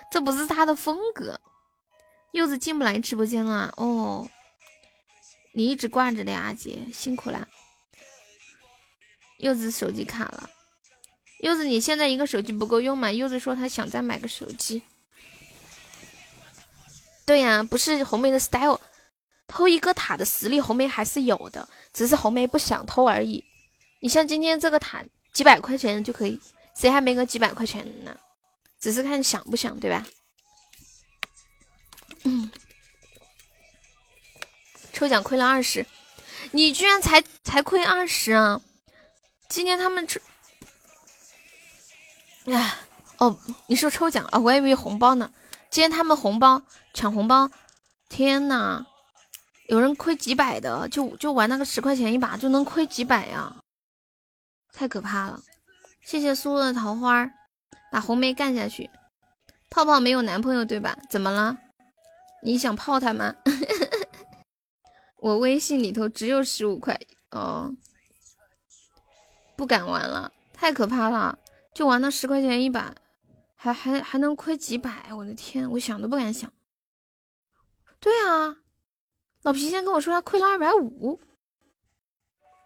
这不是他的风格。柚子进不来直播间了哦，你一直挂着的呀，阿杰辛苦啦。柚子手机卡了，柚子你现在一个手机不够用吗？柚子说他想再买个手机。对呀，不是红梅的 style，偷一个塔的实力红梅还是有的，只是红梅不想偷而已。你像今天这个塔几百块钱就可以，谁还没个几百块钱呢？只是看想不想，对吧？嗯，抽奖亏了二十，你居然才才亏二十啊！今天他们抽，哎，哦，你说抽奖啊？我还以为红包呢。今天他们红包抢红包，天呐，有人亏几百的，就就玩那个十块钱一把就能亏几百呀，太可怕了！谢谢苏的桃花，把红梅干下去。泡泡没有男朋友对吧？怎么了？你想泡他吗？我微信里头只有十五块哦，不敢玩了，太可怕了！就玩那十块钱一把。还还还能亏几百，我的天，我想都不敢想。对啊，老皮先跟我说他亏了二百五，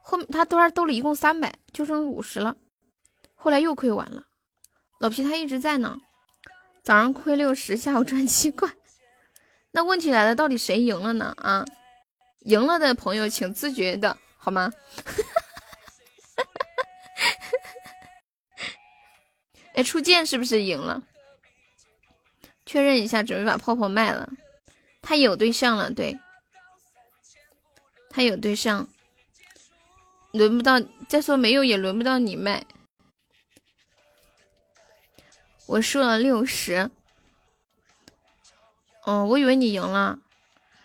后面他兜儿兜里一共三百，就剩五十了，后来又亏完了。老皮他一直在呢，早上亏六十，下午赚七块。那问题来了，到底谁赢了呢？啊，赢了的朋友请自觉的好吗？哎，初见是不是赢了？确认一下，准备把泡泡卖了。他有对象了，对，他有对象，轮不到。再说没有也轮不到你卖。我输了六十。哦，我以为你赢了，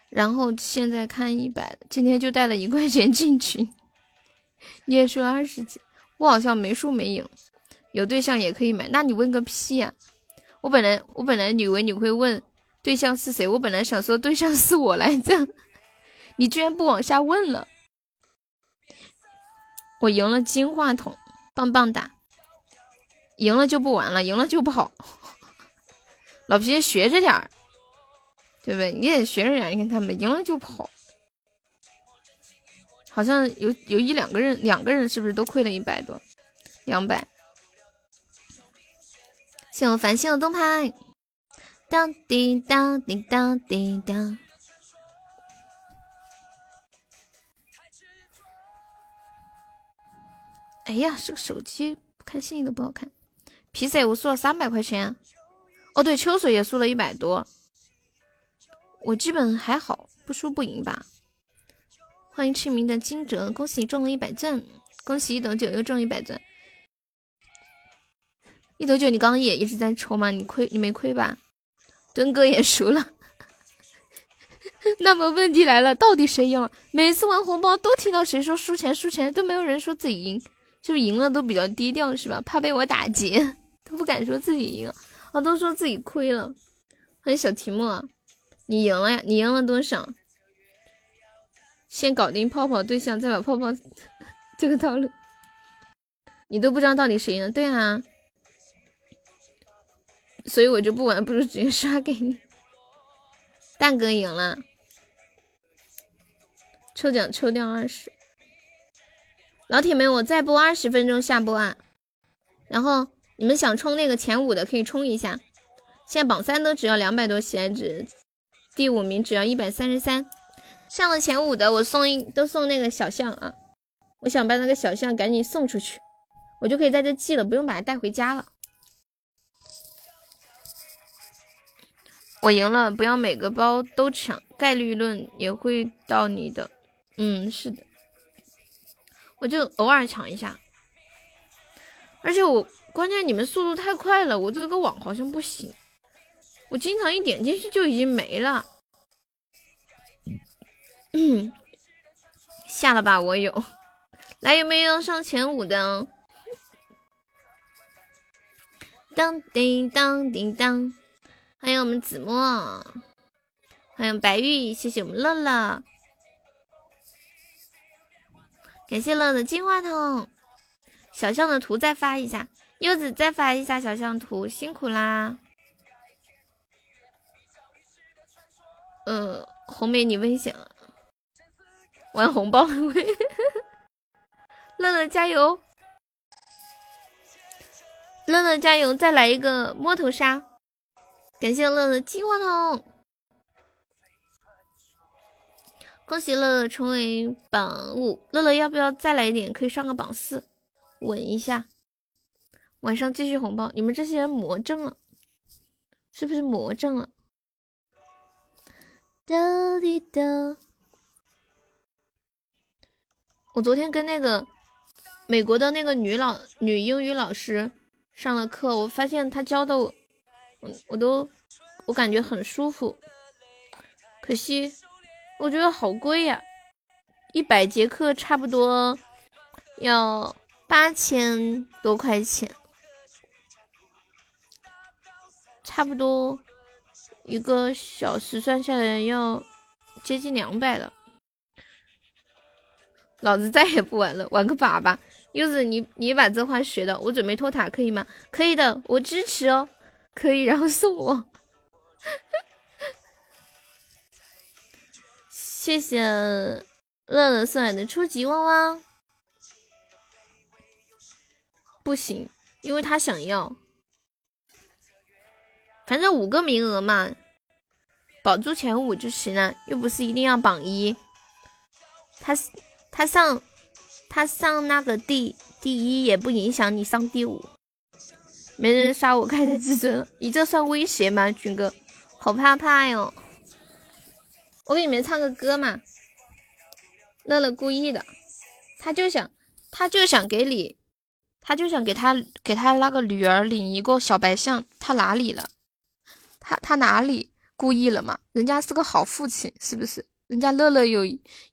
然后现在看一百，今天就带了一块钱进去。你也输了二十几，我好像没输没赢。有对象也可以买，那你问个屁呀！我本来我本来以为你会问对象是谁，我本来想说对象是我来着，你居然不往下问了。我赢了金话筒，棒棒哒！赢了就不玩了，赢了就跑。老皮学着点儿，对不对？你也学着点儿，你看他们赢了就跑，好像有有一两个人，两个人是不是都亏了一百多，两百？谢我繁星的灯牌，当滴当滴当滴当。哎呀，这个手机不看信息都不好看。皮赛我输了三百块钱，哦对，秋水也输了一百多。我基本还好，不输不赢吧。欢迎清明的金哲，恭喜你中了一百钻，恭喜一等九又中一百钻。一斗九，你刚刚也一直在抽吗？你亏，你没亏吧？墩哥也输了。那么问题来了，到底谁赢了？每次玩红包都听到谁说输钱输钱，都没有人说自己赢，就赢了都比较低调是吧？怕被我打劫，都不敢说自己赢，啊，都说自己亏了。欢迎小提莫，你赢了呀？你赢了多少？先搞定泡泡对象，再把泡泡 这个套路，你都不知道到底谁赢了？对啊。所以我就不玩，不如直接刷给你。蛋哥赢了，抽奖抽掉二十。老铁们，我再播二十分钟下播啊！然后你们想冲那个前五的可以冲一下，现在榜三都只要两百多喜爱值，第五名只要一百三十三。上了前五的我送一都送那个小象啊！我想把那个小象赶紧送出去，我就可以在这寄了，不用把它带回家了。我赢了，不要每个包都抢，概率论也会到你的。嗯，是的，我就偶尔抢一下。而且我关键你们速度太快了，我这个网好像不行，我经常一点进去就已经没了。嗯，下了吧，我有。来，有没有上前五的？当叮当叮当。欢迎我们子墨，欢迎白玉，谢谢我们乐乐，感谢乐的金话筒，小象的图再发一下，柚子再发一下小象图，辛苦啦。嗯，红梅你危险了，玩红包了，乐乐加油，乐乐加油，再来一个摸头杀。感谢乐乐金话筒，恭喜乐乐成为榜五。乐乐要不要再来一点？可以上个榜四，稳一下。晚上继续红包，你们这些人魔怔了，是不是魔怔了？哒滴哒，我昨天跟那个美国的那个女老女英语老师上了课，我发现她教的我，我都我感觉很舒服。可惜我觉得好贵呀，一百节课差不多要八千多块钱，差不多一个小时算下来要接近两百了。老子再也不玩了，玩个粑粑。柚子，你你把这话学的，我准备拖塔，可以吗？可以的，我支持哦。可以，然后送我。谢谢乐乐送来的初级汪汪。不行，因为他想要。反正五个名额嘛，保住前五就行了，又不是一定要榜一。他。他上，他上那个第第一也不影响你上第五。没人刷我开的至尊，你这算威胁吗，军哥？好怕怕哟！我给你们唱个歌嘛。乐乐故意的，他就想，他就想给你，他就想给他给他那个女儿领一个小白象，他哪里了？他他哪里故意了嘛？人家是个好父亲，是不是？人家乐乐有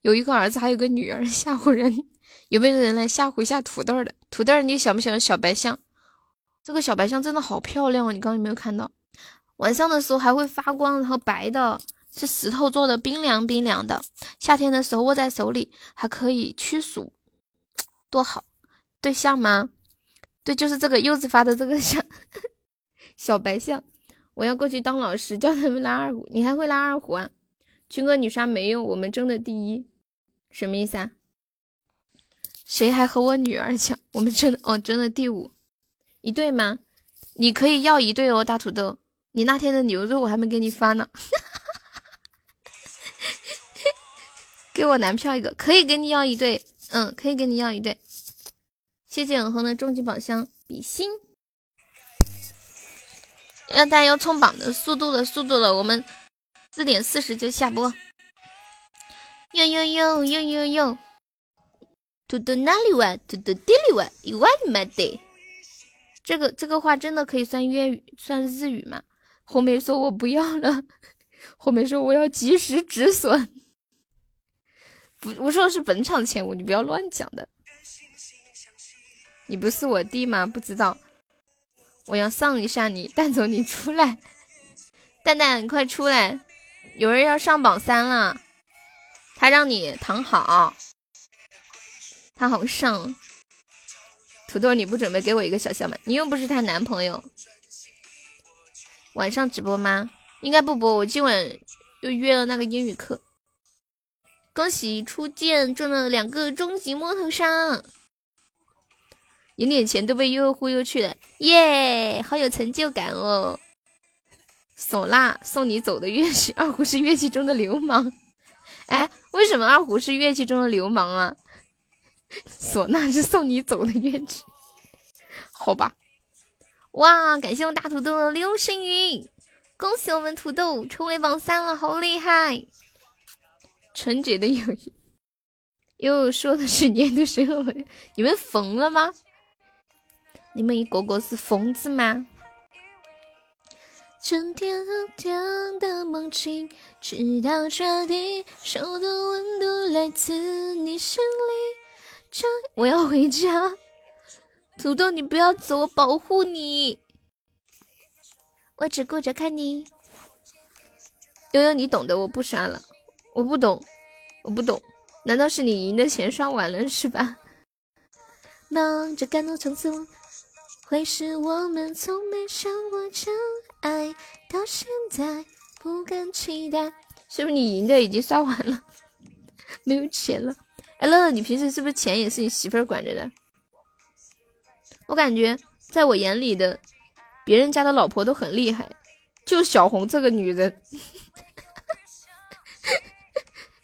有一个儿子，还有个女儿，吓唬人。有没有人来吓唬一下土豆的？土豆，你想不想要小白象？这个小白象真的好漂亮哦！你刚刚有没有看到？晚上的时候还会发光，然后白的，是石头做的，冰凉冰凉的。夏天的时候握在手里还可以驱暑，多好！对象吗？对，就是这个柚子发的这个象，小白象。我要过去当老师，教他们拉二胡。你还会拉二胡啊？军哥，女杀没用，我们争的第一，什么意思啊？谁还和我女儿抢？我们争哦，争的第五，一对吗？你可以要一对哦，大土豆。你那天的牛肉我还没给你发呢，给我男票一个，可以给你要一对，嗯，可以给你要一对。谢谢永恒的终极宝箱比心，让大家要冲榜的速度的速度了，我们。四点四十就下播。哟哟哟哟哟哟，土豆哪里玩？土豆地里玩？一万你妈的！这个这个话真的可以算粤语，算日语吗？红梅说我不要了，红梅说我要及时止损。不，我说的是本场前五，你不要乱讲的。你不是我弟吗？不知道。我要上一下你，蛋总你出来，蛋蛋你快出来。有人要上榜三了，他让你躺好，他好上。土豆，你不准备给我一个小象吗？你又不是他男朋友。晚上直播吗？应该不播，我今晚又约了那个英语课。恭喜初见中了两个终极摸头杀，赢点钱都被悠悠忽悠去了，耶，好有成就感哦。唢呐送你走的乐器，二胡是乐器中的流氓。哎，为什么二胡是乐器中的流氓啊？唢呐是送你走的乐器，好吧。哇，感谢我大土豆的流星雨，恭喜我们土豆成为榜三了，好厉害！纯洁的友谊，又说的是年度生活，你们疯了吗？你们一个个是疯子吗？春天和天的梦境，直到彻底，手的温度来自你心里。我要回家，土豆，你不要走，我保护你。我只顾着看你。悠悠，你懂的，我不刷了。我不懂，我不懂。难道是你赢的钱刷完了是吧？忙着感动从此，会是我们从没想过真。爱到现在不敢期待，是不是你赢的已经刷完了，没有钱了？哎，乐乐，你平时是不是钱也是你媳妇儿管着的？我感觉在我眼里的别人家的老婆都很厉害，就小红这个女人，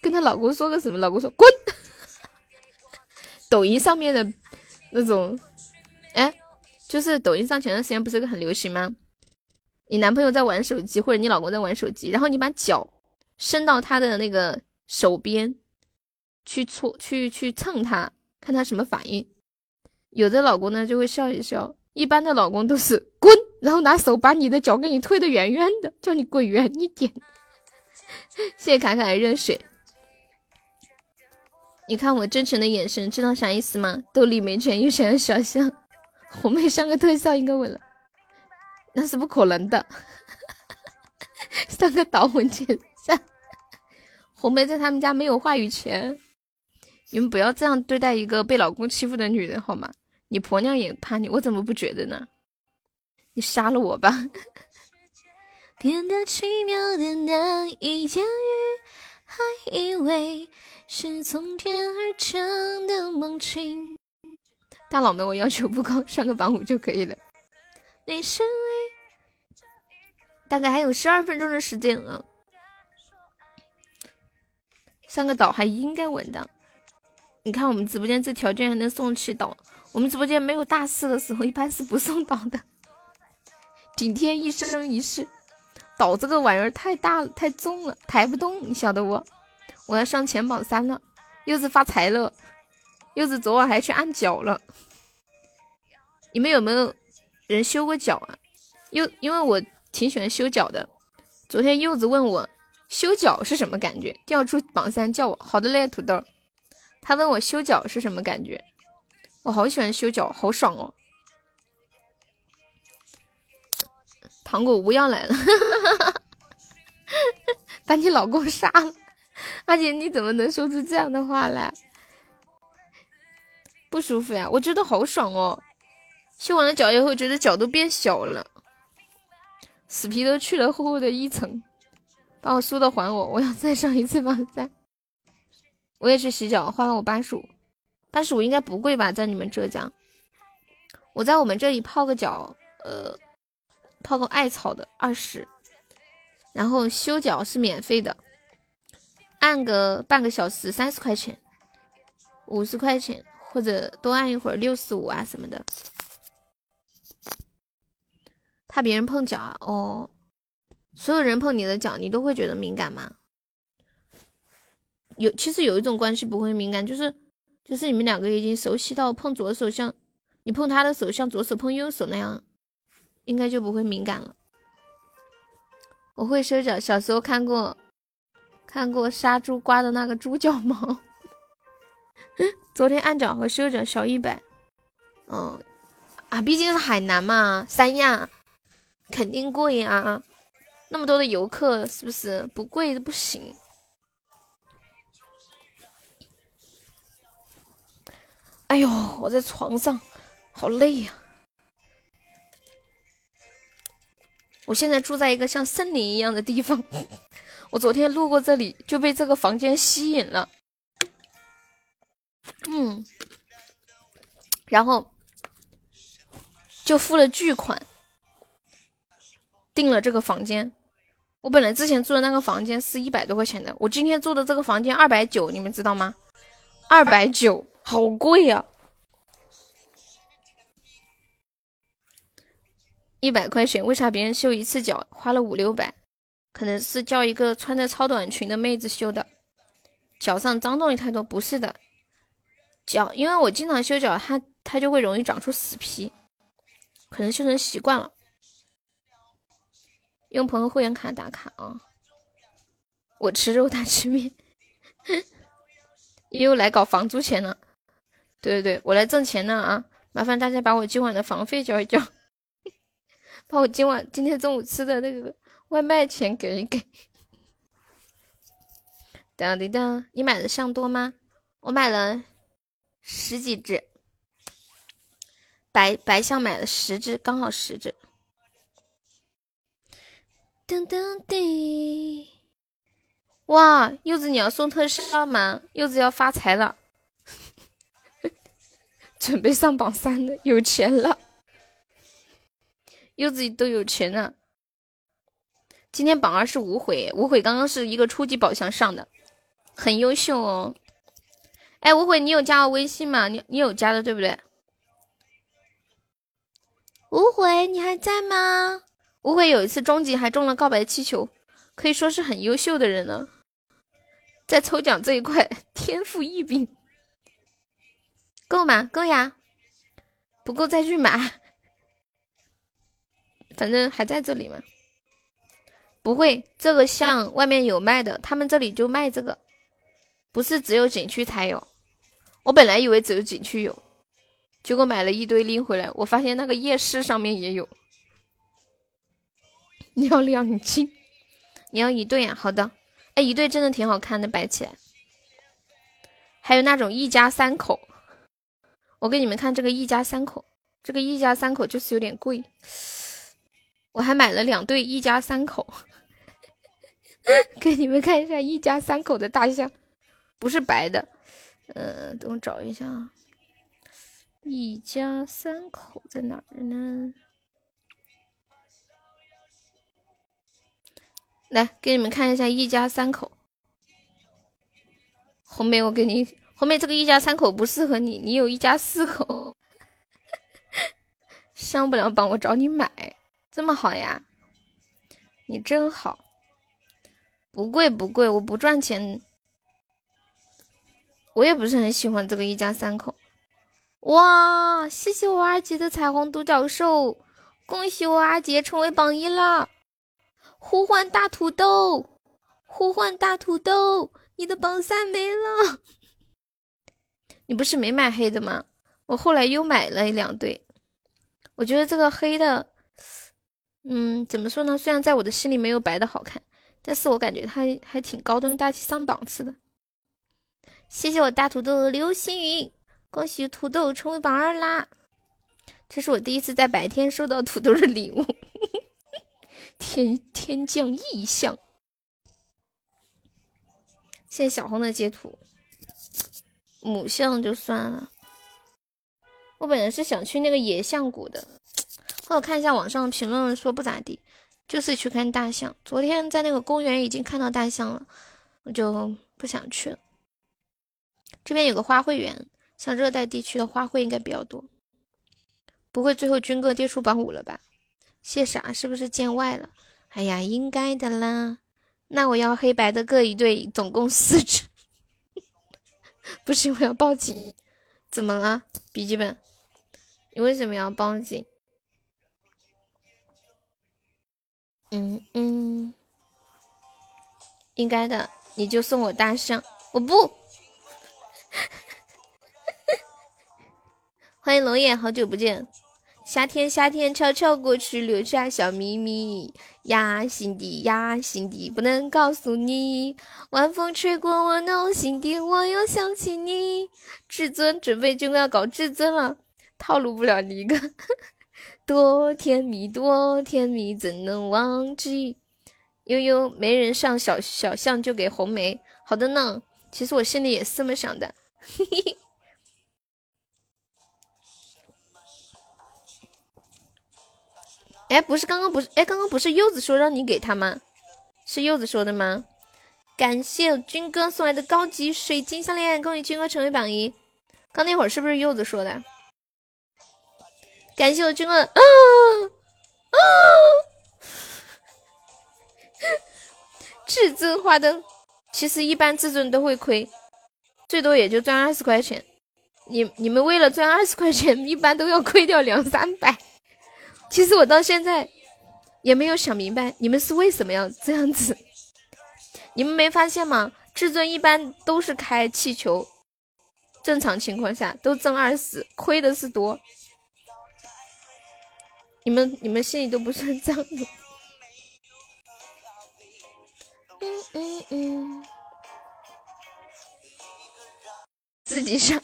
跟她老公说个什么，老公说滚。抖音上面的那种，哎，就是抖音上前段时间不是个很流行吗？你男朋友在玩手机，或者你老公在玩手机，然后你把脚伸到他的那个手边，去搓去去蹭他，看他什么反应。有的老公呢就会笑一笑，一般的老公都是滚，然后拿手把你的脚给你推得远远的，叫你滚远一点。谢谢卡卡的热水。你看我真诚的眼神，知道啥意思吗？兜里没钱又想要小象，红妹上个特效应该稳了，那是不可能的。上个导火线上，红妹在他们家没有话语权。你们不要这样对待一个被老公欺负的女人好吗？你婆娘也怕你，我怎么不觉得呢？你杀了我吧！变得奇妙的难以驾驭，还以为。是从天而降的梦境。大佬们，我要求不高，上个榜五就可以了。你是唯，大概还有十二分钟的时间啊。上个岛还应该稳当。你看我们直播间这条件还能送去岛，我们直播间没有大事的时候一般是不送岛的。顶天一生一世，岛这个玩意儿太大了，太重了，抬不动，你晓得不？我要上前榜三了，柚子发财了，柚子昨晚还去按脚了。你们有没有人修过脚啊？柚，因为我挺喜欢修脚的。昨天柚子问我修脚是什么感觉，调出榜三叫我好的嘞，土豆。他问我修脚是什么感觉，我好喜欢修脚，好爽哦。糖果屋要来了，把你老公杀了。阿姐，你怎么能说出这样的话来？不舒服呀，我觉得好爽哦！修完了脚以后，觉得脚都变小了，死皮都去了厚厚的一层。把我输的还我，我要再上一次榜三。我也去洗脚，花了我八十五，八十五应该不贵吧？在你们浙江，我在我们这里泡个脚，呃，泡个艾草的二十，然后修脚是免费的。按个半个小时三十块钱，五十块钱或者多按一会儿六十五啊什么的。怕别人碰脚啊？哦，所有人碰你的脚，你都会觉得敏感吗？有，其实有一种关系不会敏感，就是就是你们两个已经熟悉到碰左手像你碰他的手像左手碰右手那样，应该就不会敏感了。我会修脚，小时候看过。看过杀猪刮的那个猪脚毛，昨天按脚和修脚小一百，嗯啊，毕竟是海南嘛，三亚肯定贵呀，那么多的游客是不是不贵不行？哎呦，我在床上好累呀，我现在住在一个像森林一样的地方。我昨天路过这里，就被这个房间吸引了，嗯，然后就付了巨款，订了这个房间。我本来之前住的那个房间是一百多块钱的，我今天住的这个房间二百九，你们知道吗？二百九，好贵呀！一百块钱，为啥别人修一次脚花了五六百？可能是叫一个穿着超短裙的妹子修的，脚上脏东西太多，不是的，脚，因为我经常修脚，它它就会容易长出死皮，可能修成习惯了。用朋友会员卡打卡啊！我吃肉，他吃面，又来搞房租钱了。对对对，我来挣钱呢啊！麻烦大家把我今晚的房费交一交，把我今晚今天中午吃的那个。外卖钱给一给。当滴当，你买的象多吗？我买了十几只，白白象买了十只，刚好十只。噔噔滴，哇，柚子你要送特效吗？柚子要发财了，准备上榜三了，有钱了，柚子都有钱了。今天榜二是无悔，无悔刚刚是一个初级宝箱上的，很优秀哦。哎，无悔，你有加我微信吗？你你有加的对不对？无悔，你还在吗？无悔有一次终极还中了告白气球，可以说是很优秀的人了。在抽奖这一块 天赋异禀，够吗？够呀，不够再去买，反正还在这里嘛。不会，这个像外面有卖的，他们这里就卖这个，不是只有景区才有。我本来以为只有景区有，结果买了一堆拎回来，我发现那个夜市上面也有。你要两斤，你要一对啊？好的，哎，一对真的挺好看的，摆起来。还有那种一家三口，我给你们看这个一家三口，这个一家三口就是有点贵，我还买了两对一家三口。给你们看一下一家三口的大象，不是白的，呃，等我找一下啊。一家三口在哪儿呢？来，给你们看一下一家三口。红梅，我给你，红梅这个一家三口不适合你，你有一家四口，上不了榜，我找你买，这么好呀？你真好。不贵不贵，我不赚钱，我也不是很喜欢这个一家三口。哇，谢谢我二姐的彩虹独角兽，恭喜我二姐成为榜一了！呼唤大土豆，呼唤大土豆，你的榜三没了。你不是没买黑的吗？我后来又买了两对，我觉得这个黑的，嗯，怎么说呢？虽然在我的心里没有白的好看。但是我感觉他还挺高端大气上档次的。谢谢我大土豆的流星雨，恭喜土豆成为榜二啦！这是我第一次在白天收到土豆的礼物，天天降异象。谢谢小红的截图，母象就算了。我本来是想去那个野象谷的，后来看一下网上评论说不咋地。就是去看大象，昨天在那个公园已经看到大象了，我就不想去了。这边有个花卉园，像热带地区的花卉应该比较多。不会最后军哥跌出榜五了吧？谢啥？是不是见外了？哎呀，应该的啦。那我要黑白的各一对，总共四只。不行，我要报警。怎么了，笔记本？你为什么要报警？嗯嗯，应该的，你就送我大象，我不。欢迎龙眼，好久不见。夏天夏天悄悄过去，留下小秘密呀，心底呀，心底不能告诉你。晚风吹过我脑心底，我又想起你。至尊准备就要搞至尊了，套路不了你一个。多甜蜜，多甜蜜，怎能忘记？悠悠没人上小小象就给红梅，好的呢。其实我心里也是这么想的。嘿嘿。哎，不是刚刚不是哎，刚刚不是柚子说让你给他吗？是柚子说的吗？感谢军哥送来的高级水晶项链，恭喜军哥成为榜一。刚那会儿是不是柚子说的？感谢我君哥，啊啊！至尊花灯，其实一般至尊都会亏，最多也就赚二十块钱。你你们为了赚二十块钱，一般都要亏掉两三百。其实我到现在也没有想明白，你们是为什么要这样子？你们没发现吗？至尊一般都是开气球，正常情况下都挣二十，亏的是多。你们你们心里都不算脏的。嗯嗯嗯，自己上，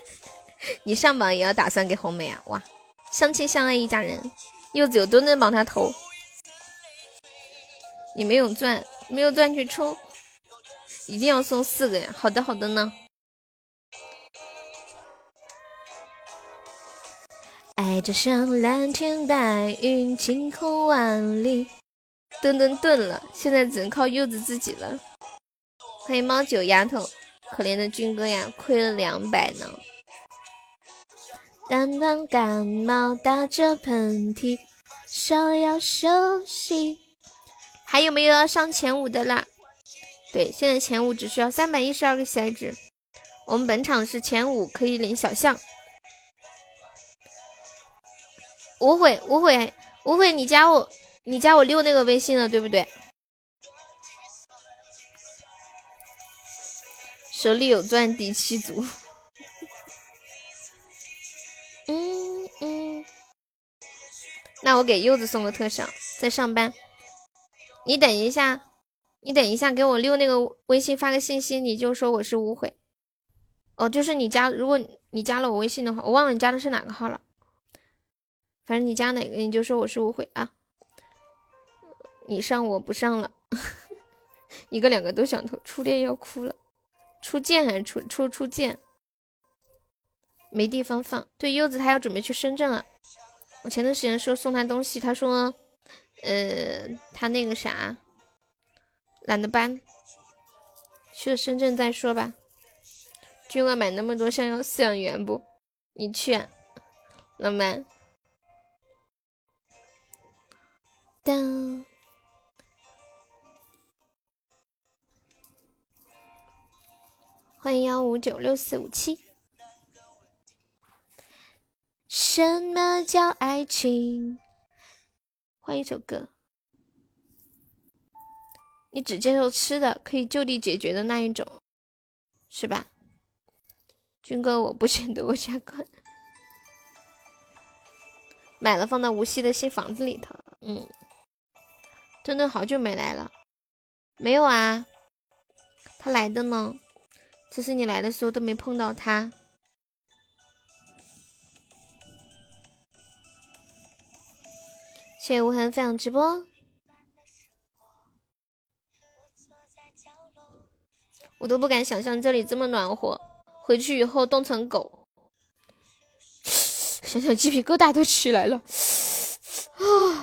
你上榜也要打算给红梅啊？哇，相亲相爱一家人，柚子有多能帮他投？你没有钻，没有钻去抽，一定要送四个呀！好的好的呢。爱就像蓝天白云，晴空万里。顿顿顿了，现在只能靠柚子自己了。欢迎猫九丫头，可怜的军哥呀，亏了两百呢。当当感冒，打着喷嚏，稍要休息。还有没有要上前五的啦？对，现在前五只需要三百一十二个喜爱值。我们本场是前五可以领小象。无悔，无悔，无悔！你加我，你加我六那个微信了，对不对？手里有钻第七组。嗯嗯。那我给柚子送个特效，在上班。你等一下，你等一下，给我六那个微信发个信息，你就说我是无悔。哦，就是你加，如果你加了我微信的话，我忘了你加的是哪个号了。反正你加哪个，你就说我是无悔啊。你上我不上了，一个两个都想偷，初恋要哭了。初见还是初初初见？没地方放。对，柚子他要准备去深圳了。我前段时间说送他东西，他说，呃，他那个啥，懒得搬，去了深圳再说吧。君哥买那么多，像要饲养员不？你去，浪漫。当，欢迎幺五九六四五七。什么叫爱情？换一首歌。你只接受吃的，可以就地解决的那一种，是吧？军哥，我不选择我加款，买了放到无锡的新房子里头。嗯，真的好久没来了，没有啊，他来的呢，只是你来的时候都没碰到他。谢谢无痕分享直播，我都不敢想象这里这么暖和。回去以后冻成狗，想想鸡皮疙瘩都起来了。啊！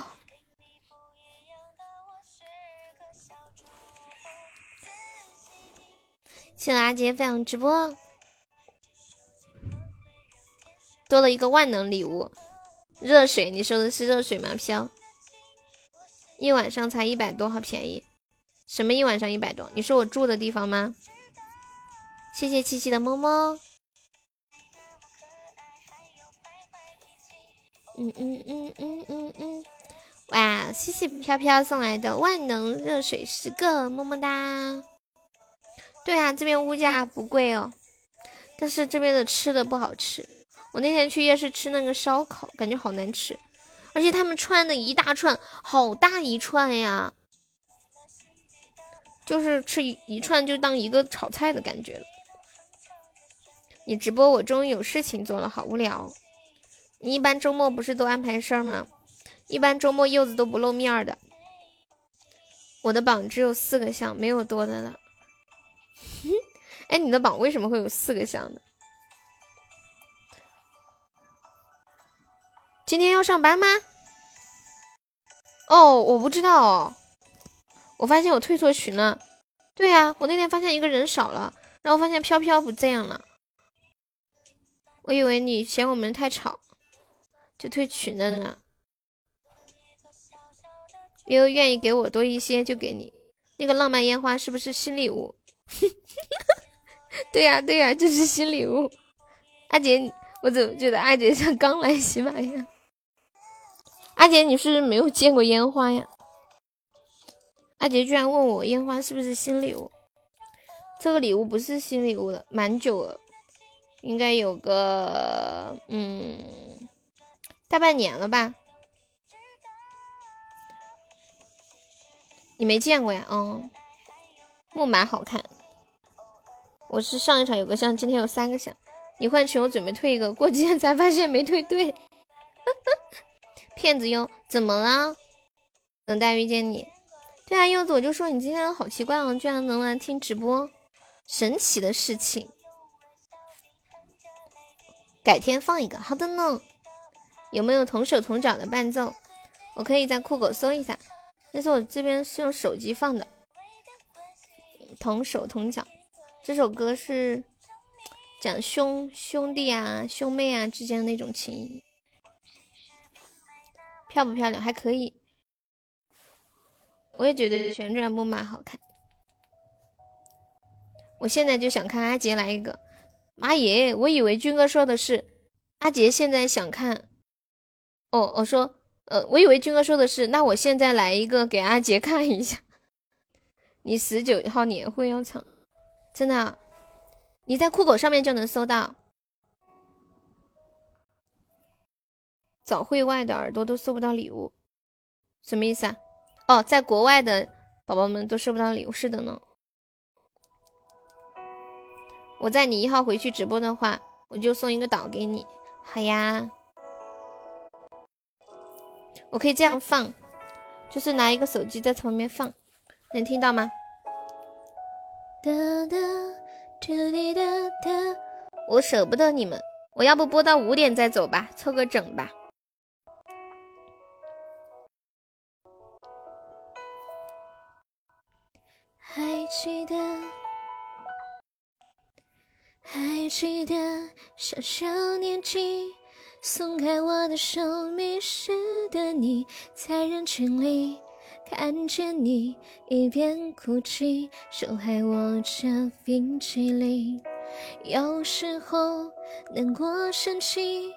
谢谢阿杰分享直播，多了一个万能礼物，热水。你说的是热水吗？飘，一晚上才一百多，好便宜。什么一晚上一百多？你说我住的地方吗？谢谢七七的么么。嗯嗯嗯嗯嗯嗯，哇！谢谢飘飘送来的万能热水十个，么么哒。对啊，这边物价不贵哦，但是这边的吃的不好吃。我那天去夜市吃那个烧烤，感觉好难吃，而且他们串的一大串，好大一串呀，就是吃一一串就当一个炒菜的感觉了。你直播，我终于有事情做了，好无聊。你一般周末不是都安排事儿吗？一般周末柚子都不露面的。我的榜只有四个项，没有多的了。哎，你的榜为什么会有四个项呢？今天要上班吗？哦，我不知道哦。我发现我退错群了。对呀，我那天发现一个人少了，然后发现飘飘不这样了。我以为你嫌我们太吵，就退群了呢。又愿意给我多一些，就给你那个浪漫烟花，是不是新礼物？对呀对呀，就是新礼物。阿杰，我怎么觉得阿杰像刚来喜马呀？阿杰，你是不是没有见过烟花呀？阿杰居然问我烟花是不是新礼物？这个礼物不是新礼物了，蛮久了。应该有个嗯大半年了吧？你没见过呀？嗯，木马好看。我是上一场有个像，今天有三个像。你换群，我准备退一个，过几天才发现没退对。骗子哟，怎么了？等待遇见你。对啊，柚子，我就说你今天好奇怪哦，居然能来听直播，神奇的事情。改天放一个，好的呢。有没有同手同脚的伴奏？我可以在酷狗搜一下。但是我这边是用手机放的。同手同脚，这首歌是讲兄兄弟啊、兄妹啊之间的那种情谊。漂不漂亮？还可以。我也觉得旋转木马好看。我现在就想看阿杰来一个。妈耶，我以为军哥说的是阿杰现在想看。哦，我说，呃，我以为军哥说的是，那我现在来一个给阿杰看一下。你十九号年会要唱，真的？你在酷狗上面就能搜到。早会外的耳朵都收不到礼物，什么意思啊？哦，在国外的宝宝们都收不到礼物，是的呢。我在你一号回去直播的话，我就送一个岛给你。好呀，我可以这样放，就是拿一个手机在旁边放，能听到吗？哒哒哒哒哒，我舍不得你们，我要不播到五点再走吧，凑个整吧。还记得，还记得小小年纪，松开我的手，迷失的你，在人群里看见你，一边哭泣，手还握着冰淇淋。有时候难过生气，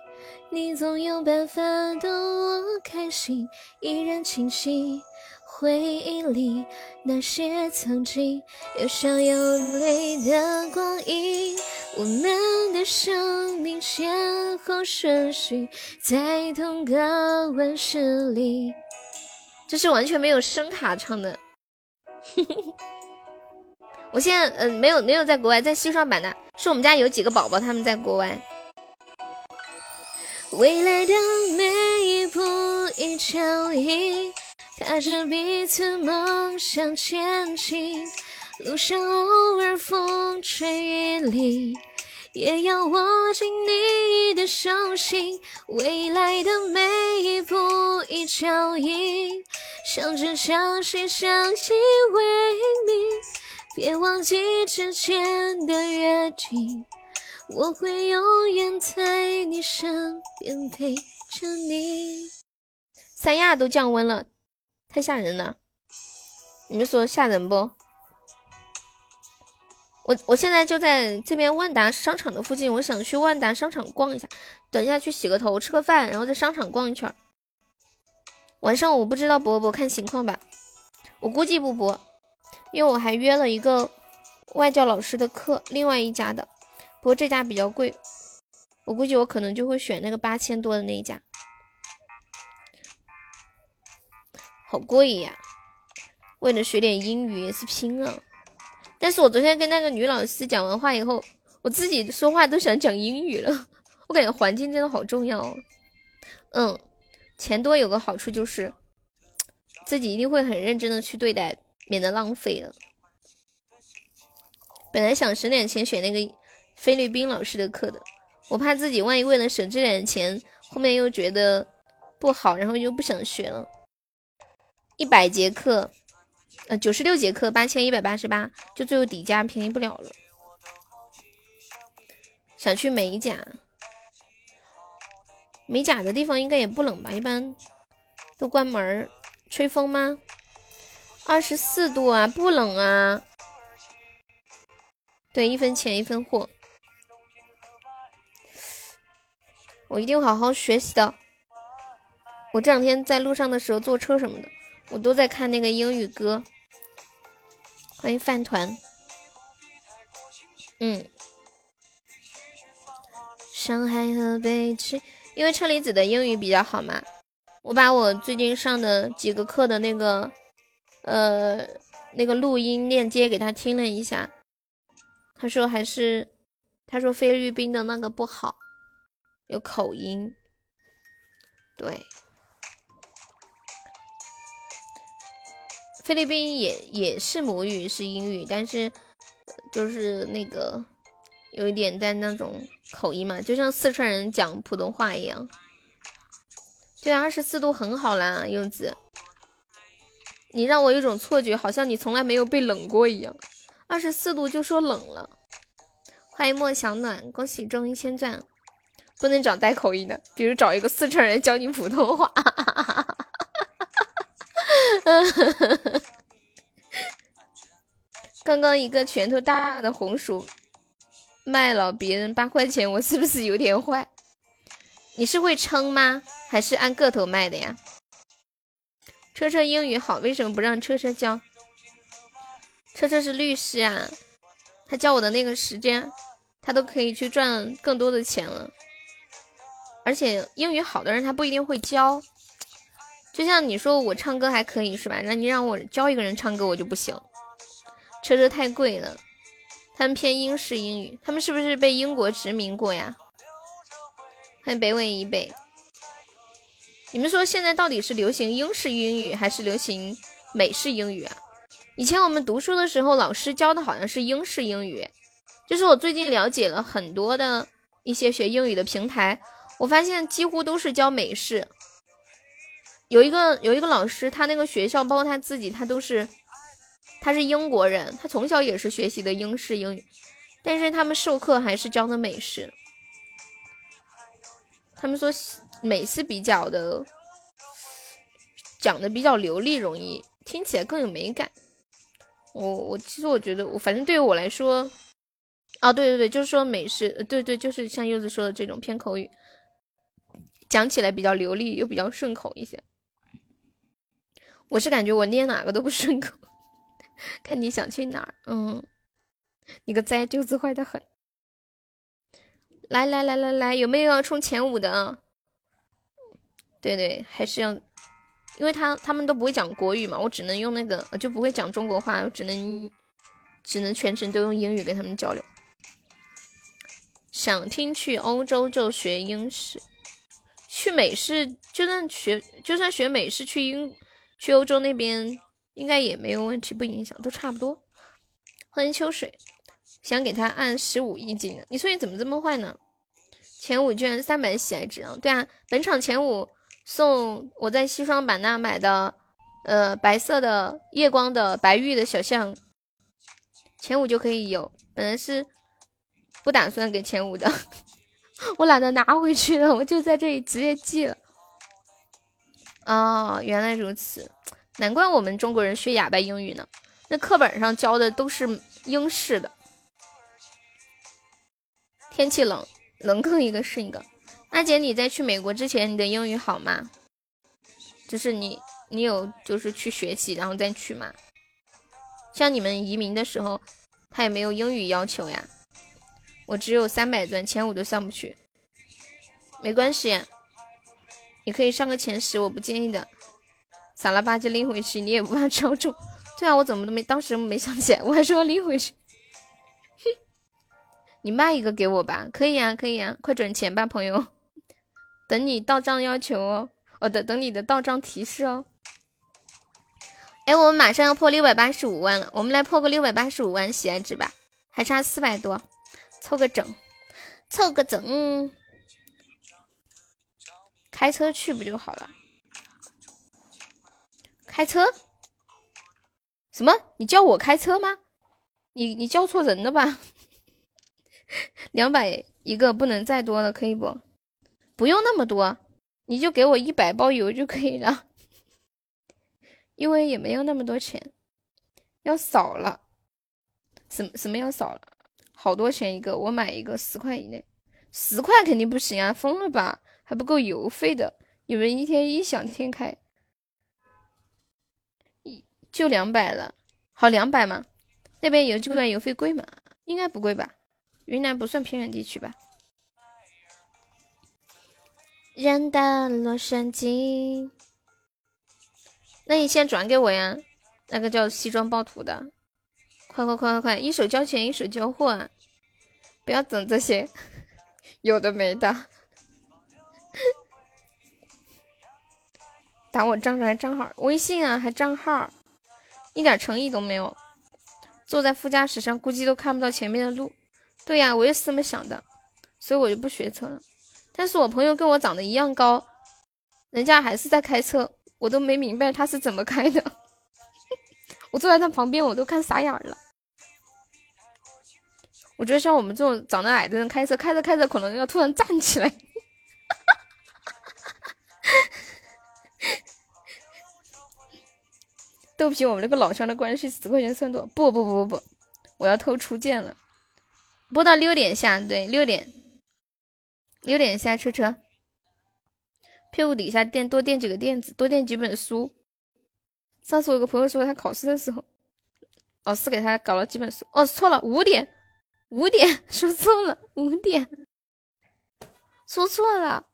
你总有办法逗我开心，依然清晰。回忆里那些曾经有笑有泪的光阴，我们的生命先后顺序在同个温室里。这是完全没有声卡唱的，我现在嗯没有没有在国外，在西双版纳，是我们家有几个宝宝他们在国外。未来的每一步一脚印。踏着彼此梦想前进，路上偶尔风吹雨淋，也要握紧你的手心。未来的每一步一脚印，相知相惜相依为命，别忘记之前的约定，我会永远在你身边陪着你。三亚都降温了。太吓人了，你们说吓人不？我我现在就在这边万达商场的附近，我想去万达商场逛一下，等一下去洗个头，吃个饭，然后在商场逛一圈。晚上我不知道播不播，看情况吧。我估计不播，因为我还约了一个外教老师的课，另外一家的，不过这家比较贵，我估计我可能就会选那个八千多的那一家。好贵呀！为了学点英语也是拼了。但是我昨天跟那个女老师讲完话以后，我自己说话都想讲英语了。我感觉环境真的好重要。嗯，钱多有个好处就是，自己一定会很认真的去对待，免得浪费了。本来想省点钱选那个菲律宾老师的课的，我怕自己万一为了省这点钱，后面又觉得不好，然后又不想学了。一百节课，呃，九十六节课八千一百八十八，就最后底价便宜不了了。想去美甲，美甲的地方应该也不冷吧？一般都关门。吹风吗？二十四度啊，不冷啊。对，一分钱一分货。我一定好好学习的。我这两天在路上的时候坐车什么的。我都在看那个英语歌，欢迎饭团。嗯，上海和北京，因为车厘子的英语比较好嘛，我把我最近上的几个课的那个，呃，那个录音链接给他听了一下，他说还是，他说菲律宾的那个不好，有口音，对。菲律宾也也是母语是英语，但是就是那个有一点在那种口音嘛，就像四川人讲普通话一样。对，二十四度很好啦，柚子。你让我有种错觉，好像你从来没有被冷过一样。二十四度就说冷了。欢迎莫小暖，恭喜中一千钻。不能找带口音的，比如找一个四川人教你普通话。刚刚一个拳头大的红薯卖了别人八块钱，我是不是有点坏？你是会称吗？还是按个头卖的呀？车车英语好，为什么不让车车教？车车是律师啊，他教我的那个时间，他都可以去赚更多的钱了。而且英语好的人他不一定会教，就像你说我唱歌还可以是吧？那你让我教一个人唱歌我就不行。车车太贵了，他们偏英式英语，他们是不是被英国殖民过呀？欢迎北纬一北，你们说现在到底是流行英式英语还是流行美式英语啊？以前我们读书的时候，老师教的好像是英式英语，就是我最近了解了很多的一些学英语的平台，我发现几乎都是教美式。有一个有一个老师，他那个学校包括他自己，他都是。他是英国人，他从小也是学习的英式英语，但是他们授课还是教的美式。他们说美式比较的讲的比较流利，容易听起来更有美感。我我其实我觉得，我反正对于我来说，啊对对对，就是说美式，对对，就是像柚子说的这种偏口语，讲起来比较流利又比较顺口一些。我是感觉我念哪个都不顺口。看你想去哪儿，嗯，你个灾舅子坏的很。来来来来来，有没有要冲前五的？对对，还是要，因为他他们都不会讲国语嘛，我只能用那个，就不会讲中国话，我只能只能全程都用英语跟他们交流。想听去欧洲就学英式，去美式就算学就算学美式去英去欧洲那边。应该也没有问题，不影响，都差不多。欢迎秋水，想给他按十五一斤，你说你怎么这么坏呢？前五卷三百喜爱值啊！对啊，本场前五送我在西双版纳买的，呃，白色的夜光的白玉的小象，前五就可以有。本来是不打算给前五的，我懒得拿回去了，我就在这里直接寄了。哦，原来如此。难怪我们中国人学哑巴英语呢，那课本上教的都是英式的。天气冷，冷更一个是一个。阿姐，你在去美国之前，你的英语好吗？就是你，你有就是去学习，然后再去吗？像你们移民的时候，他也没有英语要求呀。我只有三百钻，前五都上不去。没关系，你可以上个前十，我不介意的。傻了吧唧拎回去，你也不怕超重？对啊，我怎么都没当时没想起来，我还说要拎回去。你卖一个给我吧，可以啊，可以啊，快转钱吧，朋友。等你到账要求哦，哦等等你的到账提示哦。哎，我们马上要破六百八十五万了，我们来破个六百八十五万喜爱值吧，还差四百多，凑个整，凑个整，开车去不就好了？开车？什么？你叫我开车吗？你你叫错人了吧？两百一个，不能再多了，可以不？不用那么多，你就给我一百包邮就可以了，因为也没有那么多钱，要少了。什什么要少了？好多钱一个，我买一个十块以内，十块肯定不行啊，疯了吧？还不够邮费的，你们一天异想天开。就两百了，好两百吗？那边邮就算邮费贵吗？应该不贵吧？云南不算偏远地区吧？人的洛杉矶，那你先转给我呀，那个叫西装暴徒的，快快快快快，一手交钱一手交货啊，不要整这些有的没的，打我账上还账号，微信啊还账号。一点诚意都没有，坐在副驾驶上估计都看不到前面的路。对呀，我也是这么想的，所以我就不学车了。但是我朋友跟我长得一样高，人家还是在开车，我都没明白他是怎么开的。我坐在他旁边，我都看傻眼了。我觉得像我们这种长得矮的人开车，开着开着可能要突然站起来。豆皮，我们那个老乡的关系十块钱算多？不不不不不，我要偷初见了。播到六点下，对，六点，六点下车车。屁股底下垫多垫几个垫子，多垫几本书。上次我有个朋友说他考试的时候，老师给他搞了几本书。哦，错了，五点，五点，说错了，五点，说错了，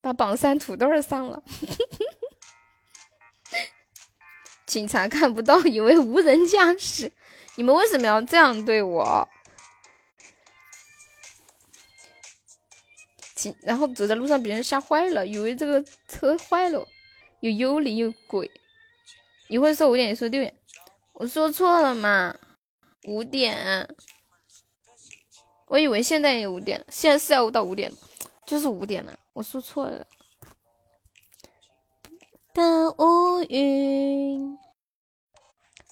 把榜三土豆上了。警察看不到，以为无人驾驶。你们为什么要这样对我？警，然后走在路上，别人吓坏了，以为这个车坏了，有幽灵有鬼。一会说五点，一说六点，我说错了嘛，五点。我以为现在也五点，现在是要到五点，就是五点了，我说错了。大乌云。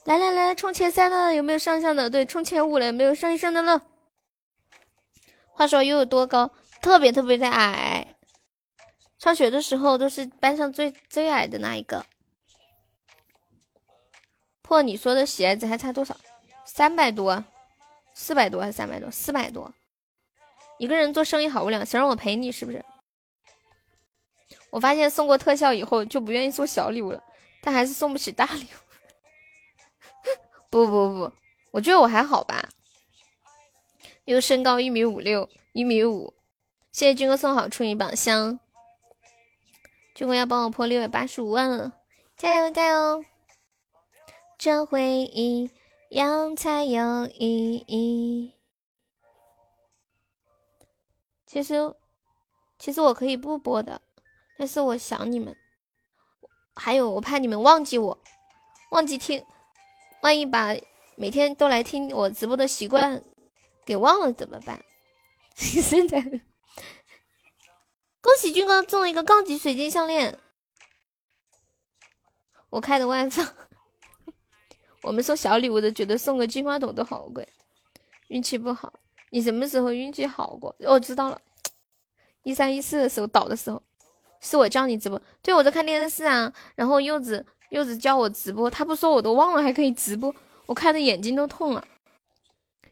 来来来，冲前三的有没有上相的？对，冲前五了，没有上一上的了。话说又有多高？特别特别的矮。上学的时候都是班上最最矮的那一个。破你说的鞋子还差多少？三百多？四百多还是三百多？四百多。一个人做生意好无聊，想让我陪你是不是？我发现送过特效以后就不愿意送小礼物了，但还是送不起大礼物。不不不，我觉得我还好吧，又身高一米五六，一米五。谢谢军哥送好处女宝箱，军哥要帮我破六百八十五万了，加油加油！这回一样才有意义。其实其实我可以不播的，但是我想你们，还有我怕你们忘记我，忘记听。万一把每天都来听我直播的习惯给忘了怎么办？现在恭喜军哥中了一个高级水晶项链，我开的外放。我们送小礼物的觉得送个金话筒都好贵，运气不好。你什么时候运气好过？我知道了，一三一四的时候倒的时候，是我叫你直播。对，我在看电视啊，然后柚子。柚子教我直播，他不说我都忘了还可以直播，我看的眼睛都痛了。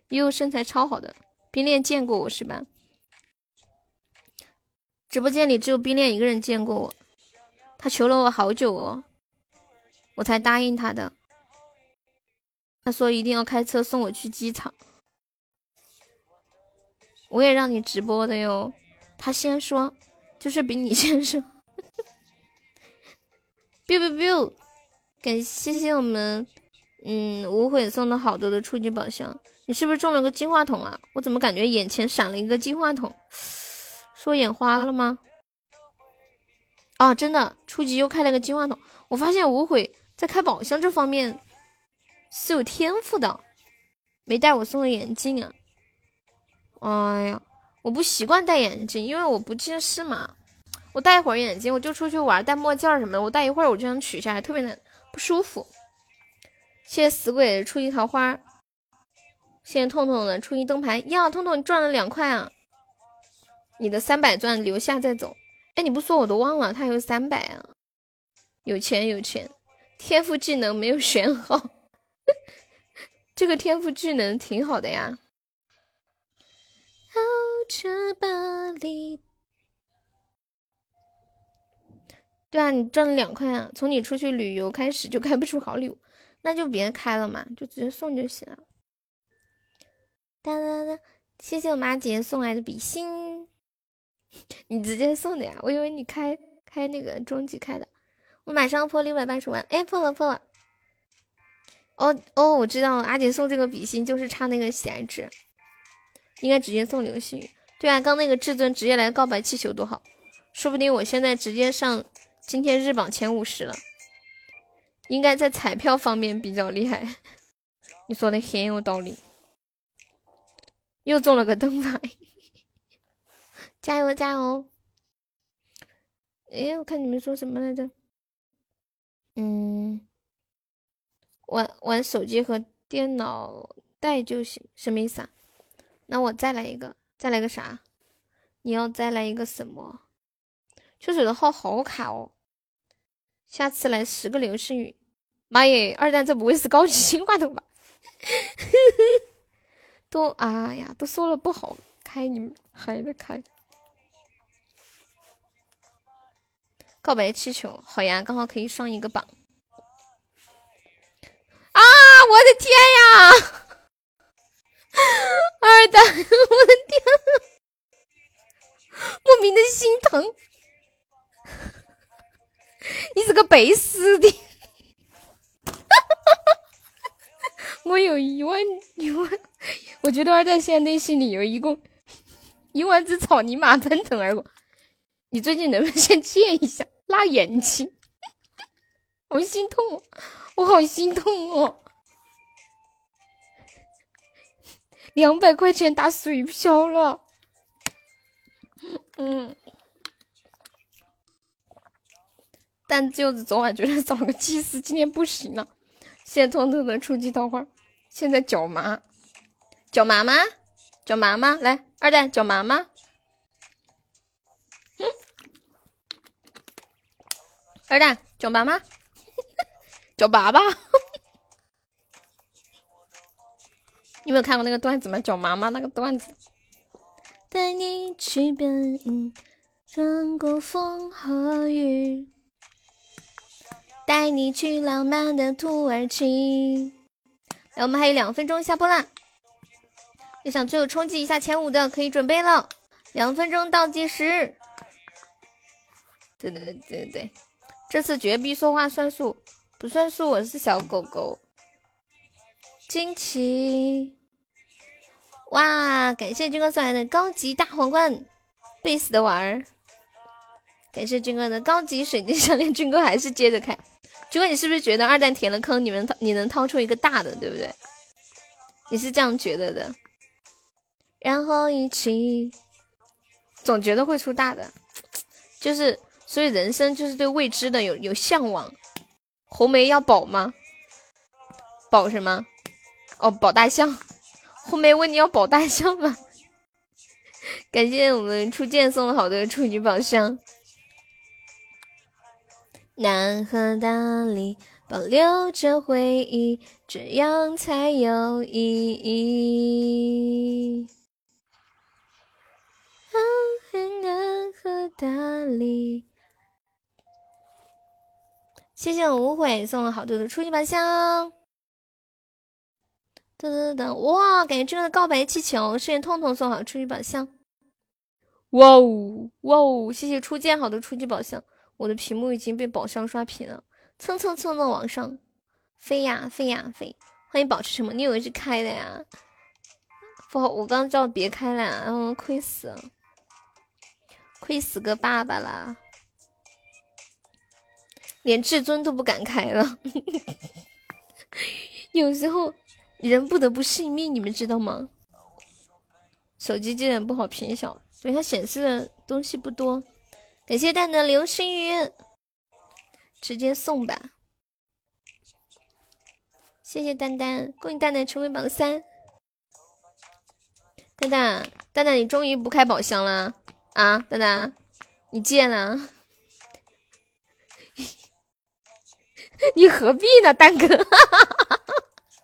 悠悠身材超好的，冰恋见过我是吧？直播间里只有冰恋一个人见过我，他求了我好久哦，我才答应他的。他说一定要开车送我去机场，我也让你直播的哟。他先说，就是比你先说。biu biu biu。感谢谢我们，嗯，无悔送的好多的初级宝箱，你是不是中了个金话筒啊？我怎么感觉眼前闪了一个金话筒？说眼花了吗？啊，真的，初级又开了个金话筒。我发现无悔在开宝箱这方面是有天赋的，没带我送的眼镜啊。哎呀，我不习惯戴眼镜，因为我不近视嘛。我戴一会儿眼镜，我就出去玩，戴墨镜什么的，我戴一会儿我就想取下来，特别难。不舒服，谢谢死鬼的初一桃花，谢谢痛痛的初一灯牌呀，痛痛你赚了两块啊！你的三百钻留下再走。哎，你不说我都忘了，他有三百啊，有钱有钱，天赋技能没有选好，这个天赋技能挺好的呀。对啊，你赚了两块啊！从你出去旅游开始就开不出好礼物，那就别开了嘛，就直接送就行了。哒哒哒，谢谢我妈姐送来的比心，你直接送的呀？我以为你开开那个终极开的。我马上破六百八十万，哎，破了破了。哦哦，我知道了，阿姐送这个比心就是差那个喜爱值，应该直接送流星雨。对啊，刚那个至尊直接来告白气球多好，说不定我现在直接上。今天日榜前五十了，应该在彩票方面比较厉害。你说的很有道理，又中了个灯牌，加油加油！哎，我看你们说什么来着？嗯，玩玩手机和电脑带就行，什么意思啊？那我再来一个，再来个啥？你要再来一个什么？秋水的号好卡哦。下次来十个流星雨，妈耶！二蛋这不会是高级新话筒吧？都哎呀，都说了不好开，你们还在开。告白气球，好呀，刚好可以上一个榜。啊！我的天呀！二蛋，我的天，莫名的心疼。你是个背时的！我有一万一万，我觉得二蛋现在内心里有一共一万只草泥马奔腾而过。你最近能不能先见一下？辣眼睛，我心痛，我好心痛哦！两百块钱打水漂了，嗯。但就是昨晚觉得找个祭司，今天不行了。现在偷偷的初级桃花，现在脚麻，脚麻吗？脚麻吗？来，二蛋脚麻吗？二蛋脚麻吗？脚爸爸。你没有看过那个段子吗？脚麻吗那个段子。带你去奔迎，穿过风和雨，带你去浪漫的土耳其。来，我们还有两分钟下播啦！你想最后冲击一下前五的，可以准备了。两分钟倒计时。对对对对对。这次绝逼说话算数，不算数我是小狗狗。惊奇！哇，感谢军哥送来的高级大皇冠，贝斯的玩儿。感谢军哥的高级水晶项链，军哥还是接着开。就问，你是不是觉得二蛋填了坑，你们掏你能掏出一个大的，对不对？你是这样觉得的？然后一起，总觉得会出大的，就是。所以人生就是对未知的有有向往。红梅要保吗？保什么？哦，保大象。红梅问你要保大象吗？感谢我们初见送了好多处女宝箱。南河大理，保留着回忆，这样才有意义。南河大理。谢谢无悔送了好多的初级宝箱，噔噔噔，哇！感谢这个告白气球，谢谢痛痛送好初级宝箱，哇哦哇哦！谢谢初见好的初级宝箱，我的屏幕已经被宝箱刷屏了，蹭蹭蹭的往上飞呀飞呀飞！欢迎保持沉默，你以为是开的呀？不好，我刚叫别开了，嗯，亏死，亏死个爸爸啦！连至尊都不敢开了，有时候人不得不信命，你们知道吗？手机竟然不好屏小，所以它显示的东西不多。感谢蛋的流星雨，直接送吧。谢谢蛋蛋，恭喜蛋蛋成为榜三。蛋蛋，蛋蛋，你终于不开宝箱了啊！蛋蛋，你贱了。你何必呢，蛋哥？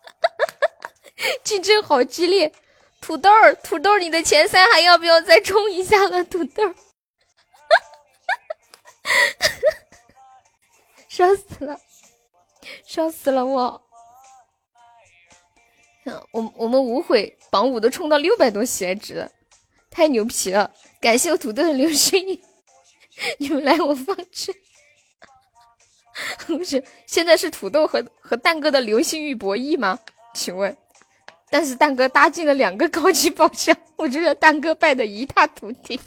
竞争好激烈，土豆儿，土豆儿，你的前三还要不要再冲一下了？土豆 笑死了，笑死了我！我我们无悔榜五都冲到六百多喜爱值了，太牛皮了！感谢我土豆的流星雨，你们来我方去。不是，现在是土豆和和蛋哥的流星雨博弈吗？请问，但是蛋哥搭进了两个高级宝箱，我觉得蛋哥败的一塌涂地。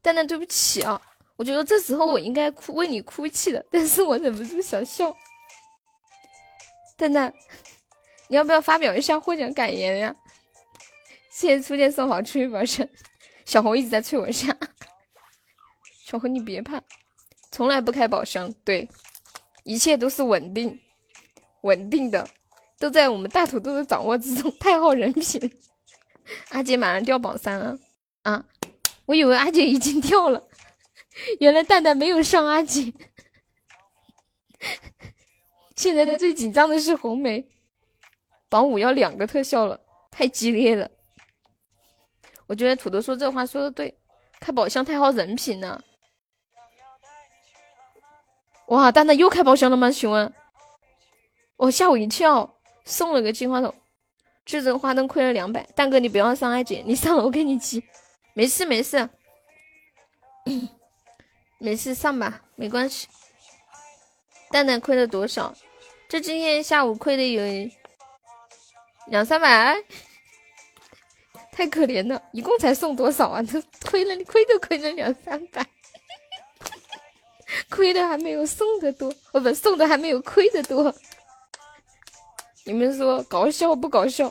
蛋蛋，对不起啊，我觉得这时候我应该哭为你哭泣的，但是我忍不住想笑。蛋蛋，你要不要发表一下获奖感言呀？谢谢初见送好初遇宝箱。小红一直在催我下，小红你别怕，从来不开宝箱，对，一切都是稳定，稳定的，都在我们大土豆的掌握之中，太好人品。阿杰马上掉榜三了啊！我以为阿杰已经掉了，原来蛋蛋没有上阿杰。现在最紧张的是红梅，榜五要两个特效了，太激烈了。我觉得土豆说这话说的对，开宝箱太耗人品了。哇，蛋蛋又开宝箱了吗？请问，我吓我一跳，送了个金话筒，智这个花灯亏了两百。蛋哥，你不要上阿姐，你上了我给你骑，没事没事，没事上吧，没关系。蛋蛋亏了多少？这今天下午亏的有两三百，太可怜了。一共才送多少啊？这亏了，亏都亏了两三百，亏的还没有送的多，哦不，送的还没有亏的多。你们说搞笑不搞笑？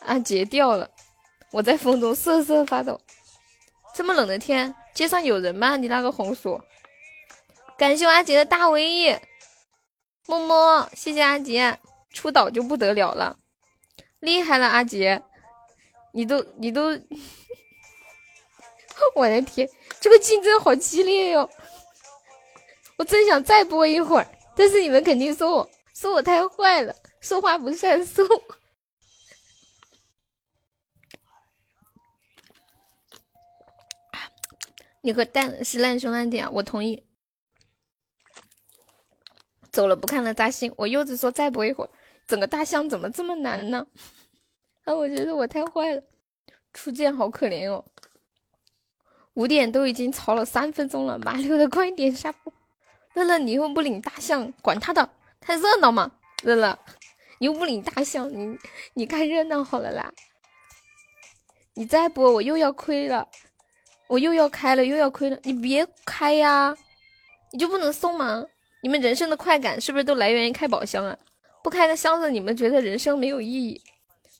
阿杰掉了，我在风中瑟瑟发抖。这么冷的天，街上有人吗？你那个红薯。感谢我阿杰的大威么么，谢谢阿杰，出岛就不得了了，厉害了阿杰，你都你都，我的天，这个竞争好激烈哟！我真想再播一会儿，但是你们肯定说我说我太坏了，说话不算数。你和蛋是烂兄烂弟啊，我同意。走了不看了扎心，我柚子说再播一会儿，整个大象怎么这么难呢？啊，我觉得我太坏了，初见好可怜哦。五点都已经吵了三分钟了，麻溜的快点下播。乐乐，你又不领大象，管他的，看热闹嘛。乐乐，你又不领大象，你你看热闹好了啦。你再播我又要亏了，我又要开了又要亏了，你别开呀，你就不能送吗？你们人生的快感是不是都来源于开宝箱啊？不开那箱子，你们觉得人生没有意义？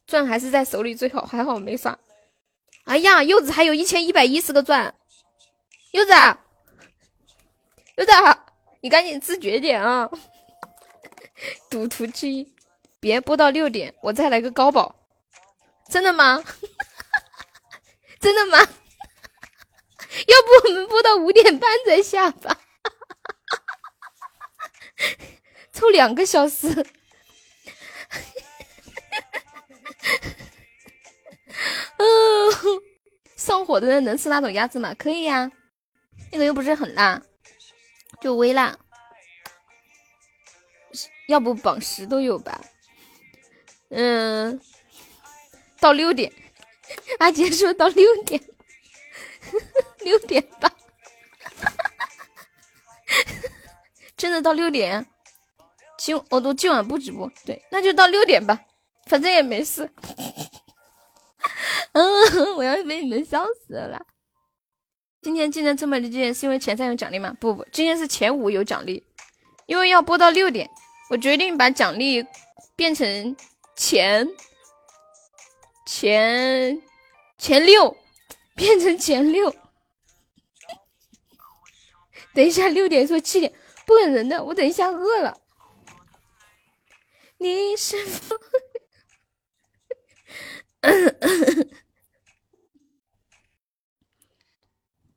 钻还是在手里最好，还好没刷。哎呀，柚子还有一千一百一十个钻，柚子，柚子，你赶紧自觉点啊！赌徒之一，别播到六点，我再来个高保。真的吗？真的吗？要不我们播到五点半再下吧？凑两个小时，嗯，上火的人能吃那种鸭子吗？可以呀，那个又不是很辣，就微辣。要不榜十都有吧？嗯，到六点，阿杰说到六点，六点吧。真的到六点，今我都今晚不直播，对，那就到六点吧，反正也没事。嗯，我要被你们笑死了！今天竞争这么激烈，是因为前三有奖励吗？不不，今天是前五有奖励，因为要播到六点，我决定把奖励变成前前前六，变成前六。等一下，六点说七点。不可能的，我等一下饿了。你是否？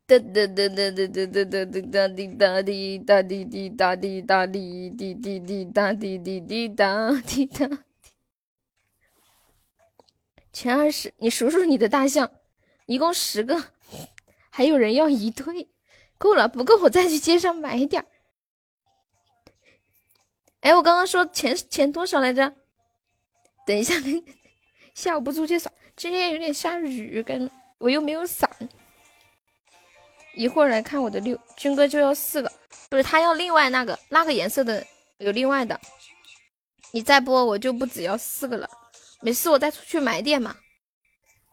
哒哒哒哒哒哒哒哒哒滴哒滴哒滴滴哒滴哒滴滴滴滴哒滴滴滴哒滴哒。前二十，你数数你的大象，一共十个，还有人要一对，够了，不够我再去街上买点儿。哎，我刚刚说钱钱多少来着？等一下，下午不出去耍，今天有点下雨，跟我又没有伞。一会儿来看我的六军哥就要四个，不是他要另外那个那个颜色的有另外的，你再播我就不只要四个了。没事，我再出去买点嘛，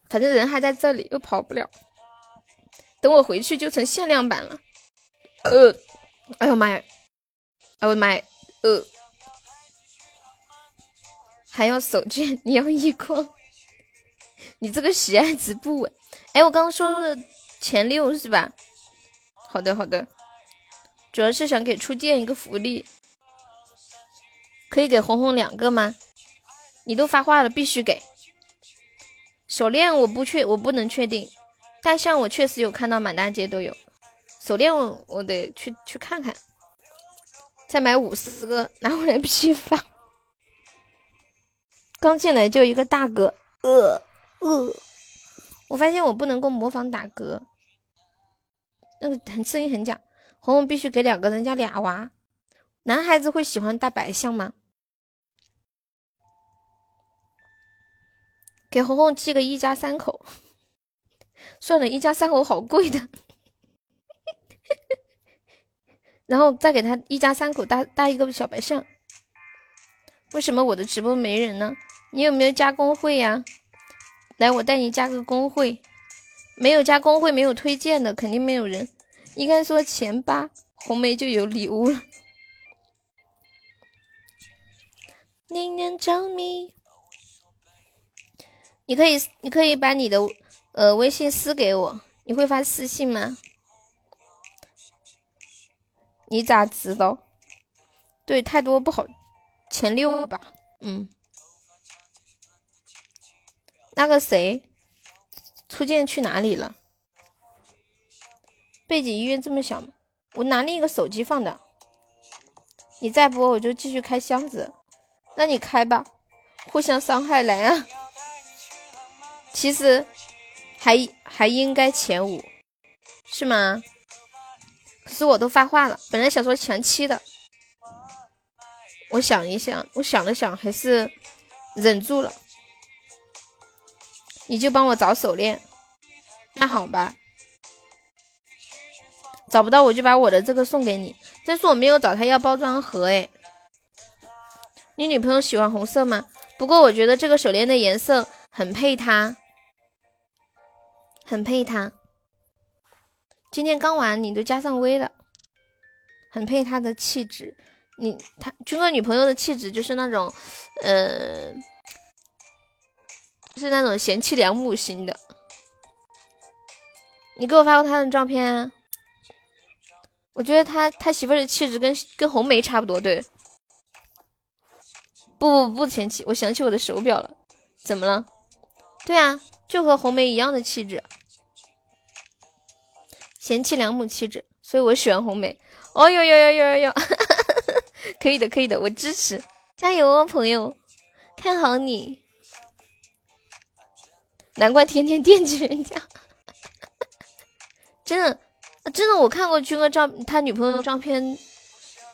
反正人还在这里，又跑不了。等我回去就成限量版了。呃，哎呦妈呀！哎我的妈呀！呃。还要手绢，你要一筐，你这个喜爱值不稳。哎，我刚刚说的前六是吧？好的好的，主要是想给初见一个福利，可以给红红两个吗？你都发话了，必须给。手链我不确，我不能确定。大象我确实有看到，满大街都有。手链我我得去去看看。再买五十个拿回来批发。刚进来就一个大哥，呃呃，我发现我不能够模仿打嗝，那个很声音很假。红红必须给两个人家俩娃，男孩子会喜欢大白象吗？给红红寄个一家三口，算了一家三口好贵的，然后再给他一家三口搭搭一个小白象。为什么我的直播没人呢？你有没有加工会呀？来，我带你加个工会。没有加工会，没有推荐的，肯定没有人。应该说前八红梅就有礼物了。念念着迷，你可以，你可以把你的呃微信私给我，你会发私信吗？你咋知道？对，太多不好，前六吧，嗯。那个谁，初见去哪里了？背景音乐这么小？我拿另一个手机放的。你再播我就继续开箱子。那你开吧，互相伤害来啊！其实还还应该前五，是吗？可是我都发话了，本来想说前七的。我想一想，我想了想，还是忍住了。你就帮我找手链，那好吧。找不到我就把我的这个送给你，但是我没有找他要包装盒哎。你女朋友喜欢红色吗？不过我觉得这个手链的颜色很配她，很配她。今天刚完，你都加上微了，很配她的气质。你他军哥女朋友的气质就是那种，呃，是那种贤妻良母型的。你给我发过他的照片。我觉得他他媳妇的气质跟跟红梅差不多，对。不不不嫌弃，我想起我的手表了，怎么了？对啊，就和红梅一样的气质，贤妻良母气质，所以我喜欢红梅。哦哟哟哟哟哟，可以的可以的，我支持，加油哦，朋友，看好你。难怪天天惦记人家，真的。真的，我看过军哥照他女朋友的照片，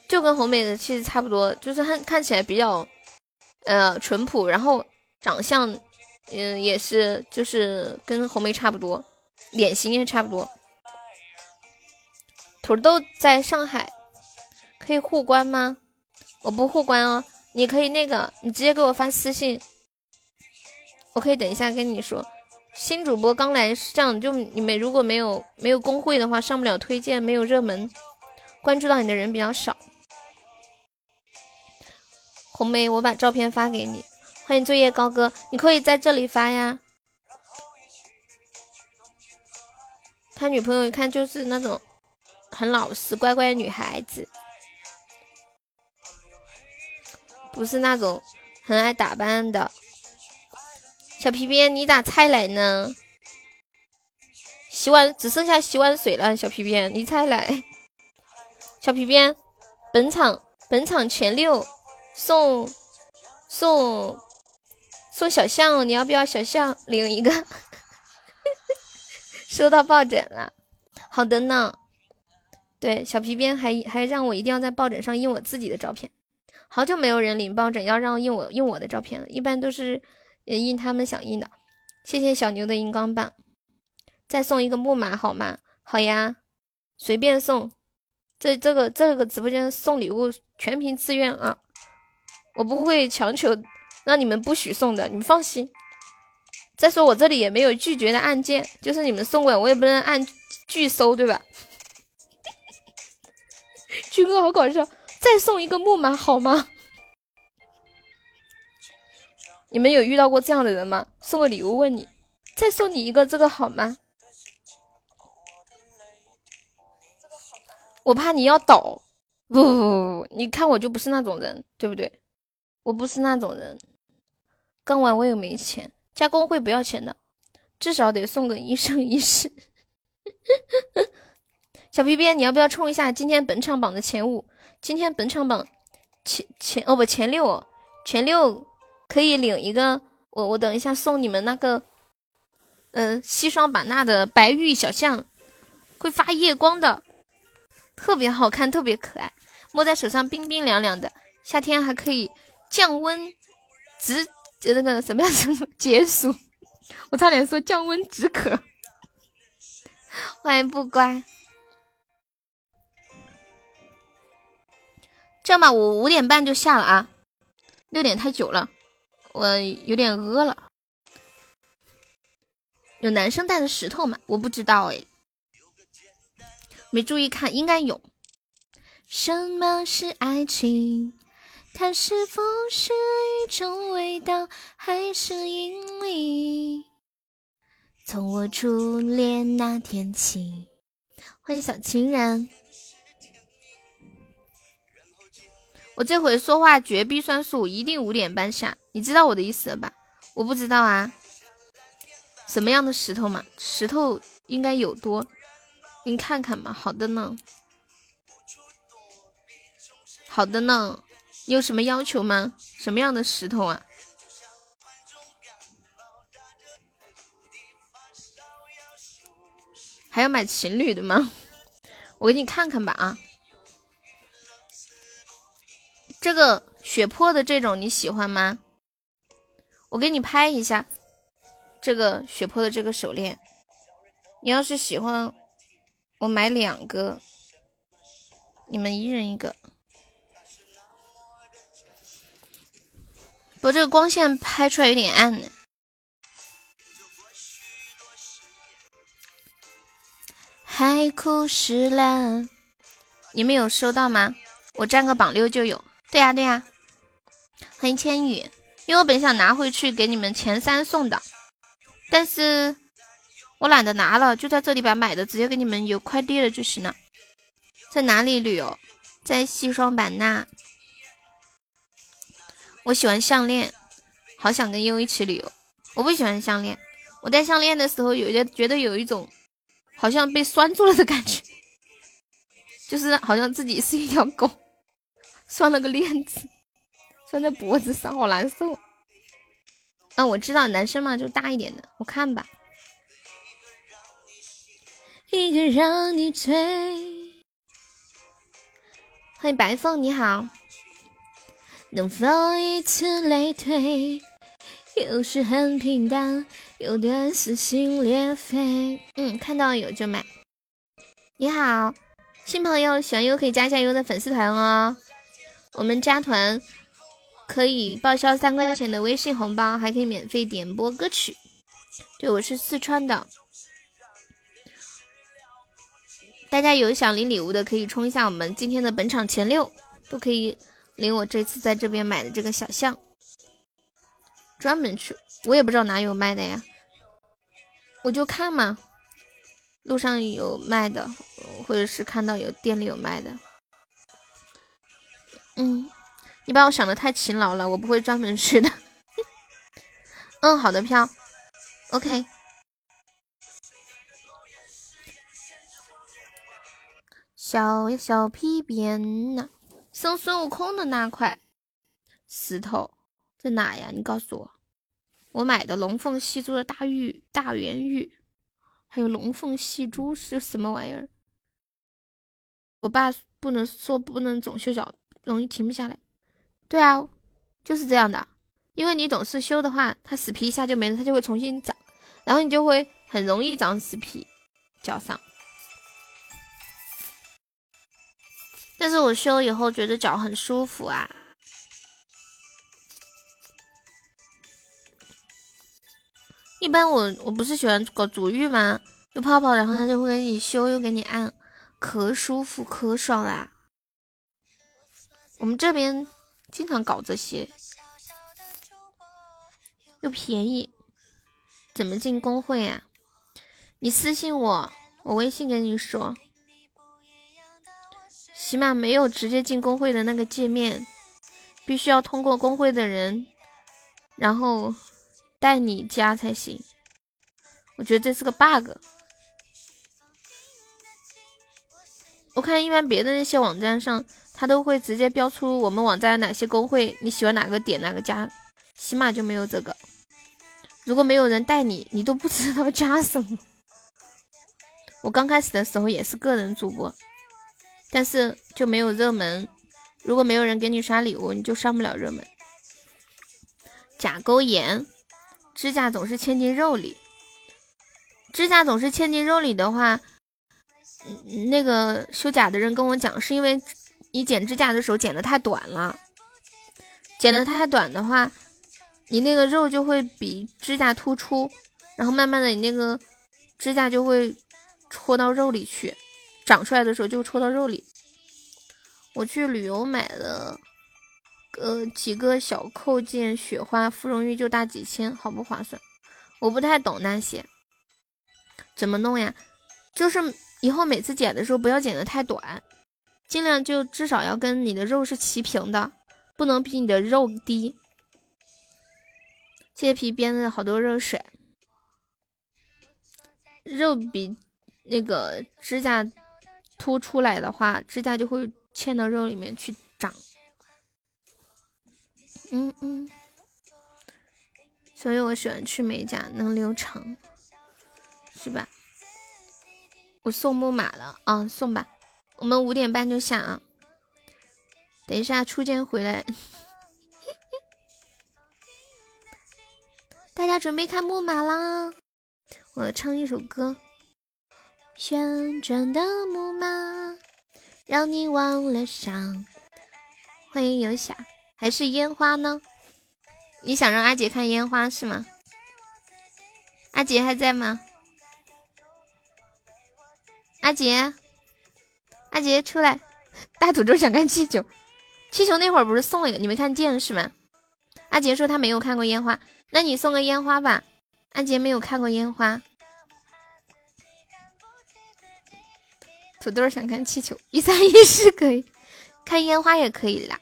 就跟红梅的气质差不多，就是看看起来比较，呃，淳朴，然后长相，嗯，也是就是跟红梅差不多，脸型也差不多。土豆在上海，可以互关吗？我不互关哦，你可以那个，你直接给我发私信，我可以等一下跟你说。新主播刚来是这样，就你们如果没有没有公会的话，上不了推荐，没有热门，关注到你的人比较少。红梅，我把照片发给你。欢迎作业高哥，你可以在这里发呀。他女朋友一看就是那种很老实乖乖女孩子，不是那种很爱打扮的。小皮鞭，你咋才来呢？洗碗只剩下洗碗水了。小皮鞭，你才来。小皮鞭，本场本场前六送送送小象，你要不要小象领一个？收到抱枕了，好的呢。对，小皮鞭还还让我一定要在抱枕上印我自己的照片。好久没有人领抱枕要让印我印我的照片了，一般都是。也印他们想印的，谢谢小牛的荧光棒，再送一个木马好吗？好呀，随便送。这这个这个直播间送礼物全凭自愿啊，我不会强求让你们不许送的，你们放心。再说我这里也没有拒绝的按键，就是你们送过来我也不能按拒收，对吧？军哥好搞笑，再送一个木马好吗？你们有遇到过这样的人吗？送个礼物问你，再送你一个这个好吗？我怕你要倒，不不不不，你看我就不是那种人，对不对？我不是那种人。刚完我也没钱，加工会不要钱的，至少得送个一生一世。小皮鞭，你要不要冲一下今天本场榜的前五？今天本场榜前前哦不前六前六可以领一个，我我等一下送你们那个，嗯，西双版纳的白玉小象，会发夜光的，特别好看，特别可爱，摸在手上冰冰凉凉的，夏天还可以降温止那个什么样子 解暑，我差点说降温止渴。欢迎不乖。这样吧，我五点半就下了啊，六点太久了，我有点饿了。有男生带的石头吗？我不知道哎，没注意看，应该有。什么是爱情？它是否是一种味道，还是引力？从我初恋那天起，欢迎小情人。我这回说话绝逼算数，一定五点半下，你知道我的意思了吧？我不知道啊，什么样的石头嘛？石头应该有多，你看看嘛。好的呢，好的呢，你有什么要求吗？什么样的石头啊？还要买情侣的吗？我给你看看吧啊。这个血泊的这种你喜欢吗？我给你拍一下这个血泊的这个手链，你要是喜欢，我买两个，你们一人一个。不，这个光线拍出来有点暗呢。海枯石烂，你们有收到吗？我占个榜六就有。对呀对呀，欢迎千羽，因为我本想拿回去给你们前三送的，但是我懒得拿了，就在这里把买的直接给你们邮快递了就行了。在哪里旅游？在西双版纳。我喜欢项链，好想跟悠一起旅游。我不喜欢项链，我戴项链的时候有些觉得有一种好像被拴住了的感觉，就是好像自己是一条狗。拴了个链子，拴在脖子上，好难受。嗯，我知道，男生嘛就大一点的，我看吧。一个让你醉。欢迎白凤，你好。能否一次类推？有时很平淡，有的撕心裂肺。嗯，看到有就买。你好，新朋友，喜欢优可以加一下优的粉丝团哦。我们加团可以报销三块钱的微信红包，还可以免费点播歌曲。对，我是四川的，大家有想领礼物的，可以冲一下我们今天的本场前六，都可以领我这次在这边买的这个小象。专门去，我也不知道哪有卖的呀，我就看嘛，路上有卖的，或者是看到有店里有卖的。嗯，你把我想的太勤劳了，我不会专门去的。嗯，好的票，OK。小小皮鞭呢？生孙悟空的那块石头在哪呀？你告诉我。我买的龙凤戏珠的大玉大圆玉，还有龙凤戏珠是什么玩意儿？我爸不能说不能总修脚。容易停不下来，对啊，就是这样的。因为你总是修的话，它死皮一下就没了，它就会重新长，然后你就会很容易长死皮脚上。但是我修以后觉得脚很舒服啊。一般我我不是喜欢搞足浴吗？有泡泡，然后他就会给你修，又给你按，可舒服可爽啦。我们这边经常搞这些，又便宜，怎么进公会啊？你私信我，我微信跟你说。起码没有直接进公会的那个界面，必须要通过公会的人，然后带你加才行。我觉得这是个 bug。我看一般别的那些网站上。它都会直接标出我们网站哪些工会，你喜欢哪个点哪个加。起码就没有这个。如果没有人带你，你都不知道 加什么。我刚开始的时候也是个人主播，但是就没有热门。如果没有人给你刷礼物，你就上不了热门。甲沟炎，指甲总是嵌进肉里。指甲总是嵌进肉里的话，那个修甲的人跟我讲，是因为你剪指甲的时候剪的太短了，剪的太短的话，你那个肉就会比指甲突出，然后慢慢的你那个指甲就会戳到肉里去，长出来的时候就戳到肉里。我去旅游买了，呃几个小扣件雪花，芙蓉玉就大几千，好不划算。我不太懂那些。怎么弄呀？就是以后每次剪的时候不要剪的太短，尽量就至少要跟你的肉是齐平的，不能比你的肉低。切皮编的好多热水，肉比那个指甲凸出来的话，指甲就会嵌到肉里面去长。嗯嗯，所以我喜欢去美甲，能留长。是吧？我送木马了啊，送吧。我们五点半就下啊。等一下初见回来，大家准备看木马啦！我唱一首歌。旋转的木马，让你忘了伤。欢迎游侠，还是烟花呢？你想让阿杰看烟花是吗？阿杰还在吗？阿杰，阿杰出来！大土豆想看气球，气球那会儿不是送了一个，你没看见是吗？阿杰说他没有看过烟花，那你送个烟花吧。阿杰没有看过烟花，土豆想看气球，一三一四可以，看烟花也可以啦。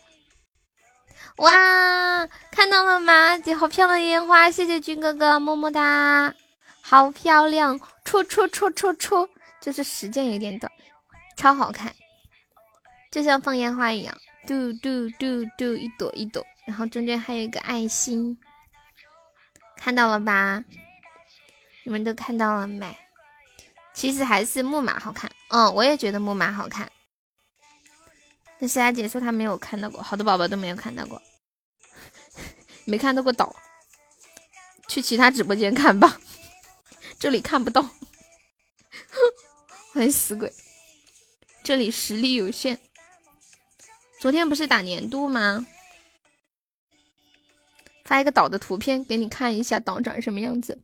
哇，看到了吗？阿杰好漂亮的烟花，谢谢军哥哥，么么哒，好漂亮，戳戳戳戳戳。就是时间有点短，超好看，就像放烟花一样，嘟嘟嘟嘟，一朵一朵，然后中间还有一个爱心，看到了吧？你们都看到了没？其实还是木马好看，嗯，我也觉得木马好看。但是阿姐说她没有看到过，好多宝宝都没有看到过，没看到过岛，去其他直播间看吧，这里看不到。欢迎死鬼，这里实力有限。昨天不是打年度吗？发一个岛的图片给你看一下，岛长什么样子。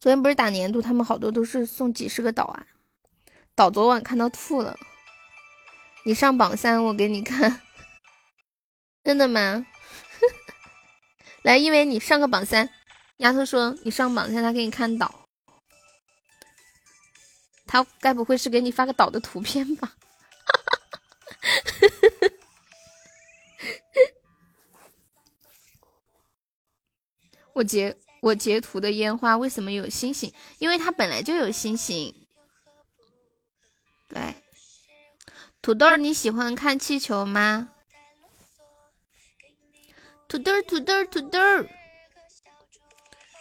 昨天不是打年度，他们好多都是送几十个岛啊。岛昨晚看到吐了。你上榜三，我给你看。真的吗？来，因为你上个榜三，丫头说你上榜三，他给你看岛。他该不会是给你发个岛的图片吧？我截我截图的烟花为什么有星星？因为它本来就有星星。对，土豆你喜欢看气球吗？土豆土豆土豆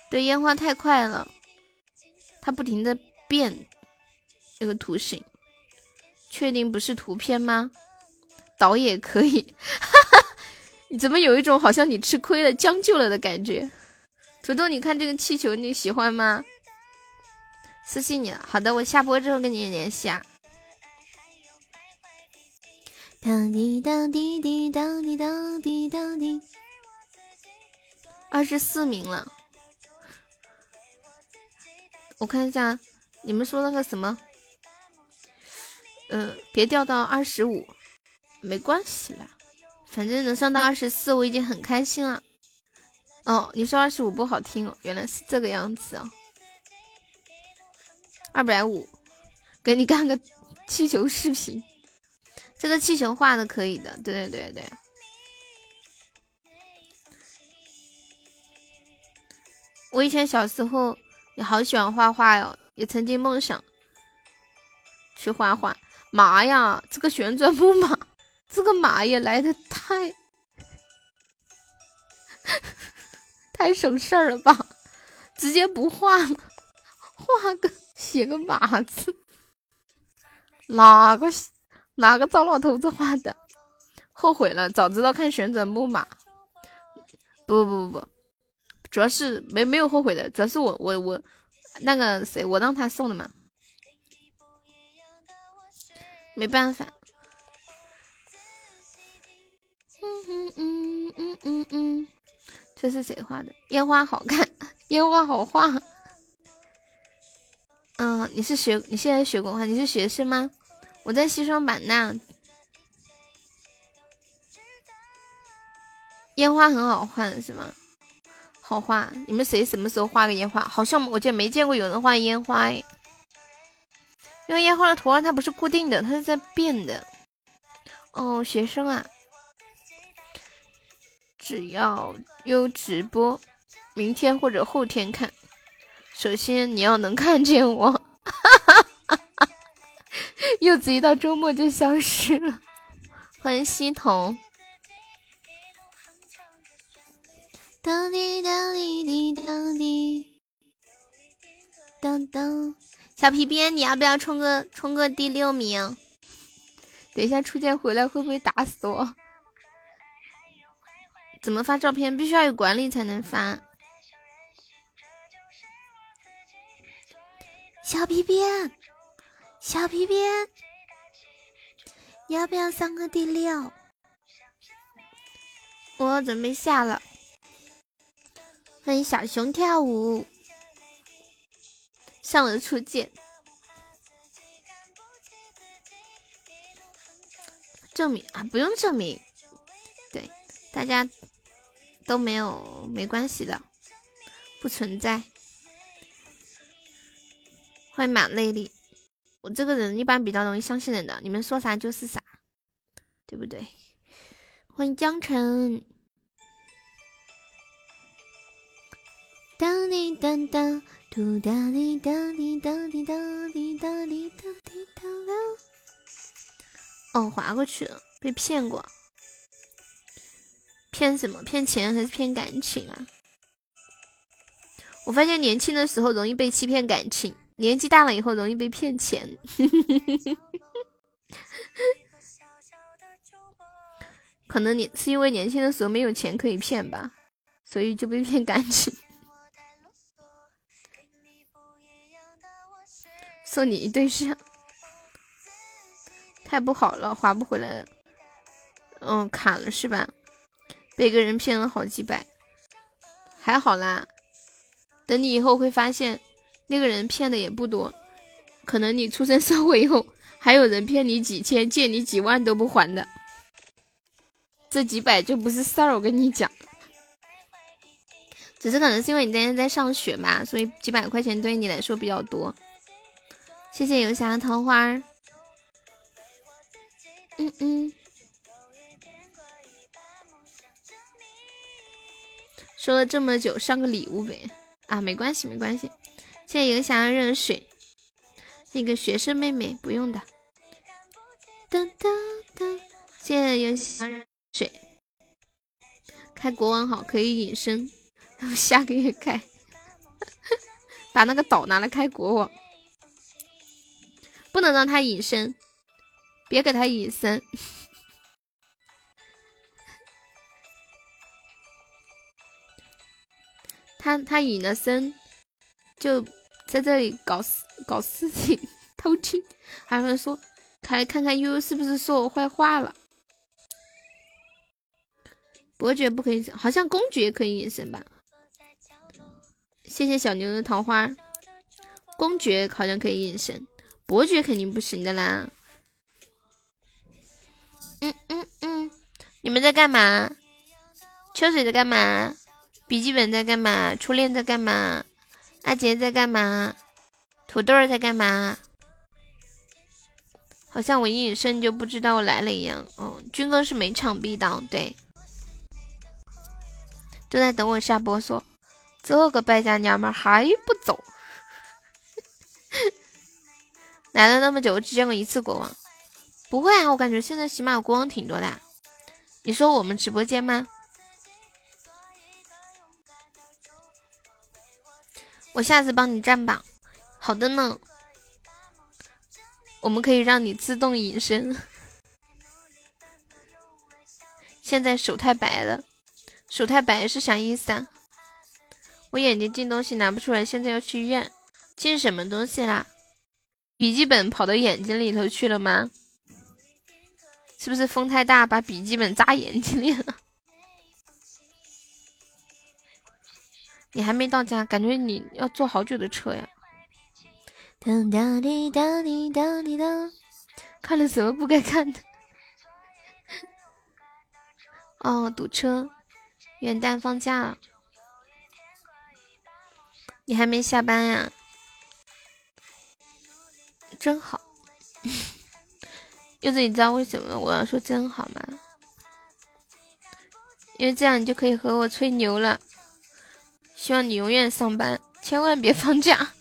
对，烟花太快了，它不停的变。这个图形，确定不是图片吗？导也可以，你怎么有一种好像你吃亏了、将就了的感觉？土豆，你看这个气球你喜欢吗？私信你了。好的，我下播之后跟你联系啊。当滴当滴滴当滴当滴当滴，二十四名了。我看一下，你们说那个什么？嗯，别掉到二十五，没关系啦，反正能上到二十四，我已经很开心了。哦，你说二十五不好听哦，原来是这个样子哦。二百五，给你看个气球视频，这个气球画的可以的，对对对对。我以前小时候也好喜欢画画哟，也曾经梦想去画画。妈呀，这个旋转木马这个马也来的太太省事儿了吧？直接不画了，画个写个马字，哪个哪个糟老头子画的？后悔了，早知道看旋转木马。不不不不，主要是没没有后悔的，主要是我我我那个谁，我让他送的嘛，没办法。嗯嗯嗯嗯嗯嗯，这是谁画的？烟花好看，烟花好画。嗯，你是学你现在学国画，你是学生吗？我在西双版纳。烟花很好画是吗？好画，你们谁什么时候画个烟花？好像我见没见过有人画烟花哎，因为烟花的图案它不是固定的，它是在变的。哦，学生啊。只要有直播，明天或者后天看。首先你要能看见我，柚子一到周末就消失了。欢迎西彤。当滴当滴滴当滴，当当。小皮鞭，你要不要冲个冲个第六名？等一下初见回来会不会打死我？怎么发照片？必须要有管理才能发。小皮鞭，小皮鞭，你要不要上个第六？我准备下了。欢迎小熊跳舞，上了初见。证明啊，不用证明。对，大家。都没有，没关系的，不存在。欢迎马内力，我这个人一般比较容易相信人的，你们说啥就是啥，对不对？欢迎江城。当滴当当，嘟哒滴哒滴哒滴哒滴哒滴哒滴哒啦。哦，划过去了，被骗过。骗什么？骗钱还是骗感情啊？我发现年轻的时候容易被欺骗感情，年纪大了以后容易被骗钱。可能你是因为年轻的时候没有钱可以骗吧，所以就被骗感情。送你一对象，太不好了，划不回来了。嗯，卡了是吧？被个人骗了好几百，还好啦。等你以后会发现，那个人骗的也不多，可能你出生社会以后，还有人骗你几千，借你几万都不还的。这几百就不是事儿，我跟你讲。只是可能是因为你今天在上学嘛，所以几百块钱对你来说比较多。谢谢游侠的桃花。嗯嗯。说了这么久，上个礼物呗啊，没关系没关系。谢谢游侠的热水，那个学生妹妹不用的。噔噔噔，谢谢游侠热水。开国王好可以隐身，然后下个月开，把那个岛拿来开国王，不能让他隐身，别给他隐身。他他隐了身，就在这里搞事搞事情偷听，还会说，来看看悠悠是不是说我坏话了。伯爵不可以，好像公爵可以隐身吧？谢谢小牛的桃花，公爵好像可以隐身，伯爵肯定不行的啦。嗯嗯嗯，你们在干嘛？秋水在干嘛？笔记本在干嘛？初恋在干嘛？阿杰在干嘛？土豆在干嘛？好像我一隐身就不知道我来了一样。哦，军哥是没场必到，对，都在等我下播。说这个败家娘们还不走，来了那么久，我只见过一次国王。不会啊，我感觉现在喜马光挺多的。你说我们直播间吗？我下次帮你占榜。好的呢。我们可以让你自动隐身。现在手太白了，手太白是啥意思啊？我眼睛进东西拿不出来，现在要去医院。进什么东西啦？笔记本跑到眼睛里头去了吗？是不是风太大把笔记本扎眼睛里了？你还没到家，感觉你要坐好久的车呀。哒滴哒滴哒滴哒，看了什么不该看的？哦，堵车，元旦放假，你还没下班呀？真好，柚子，你知道为什么我要说真好吗？因为这样你就可以和我吹牛了。希望你永远上班，千万别放假。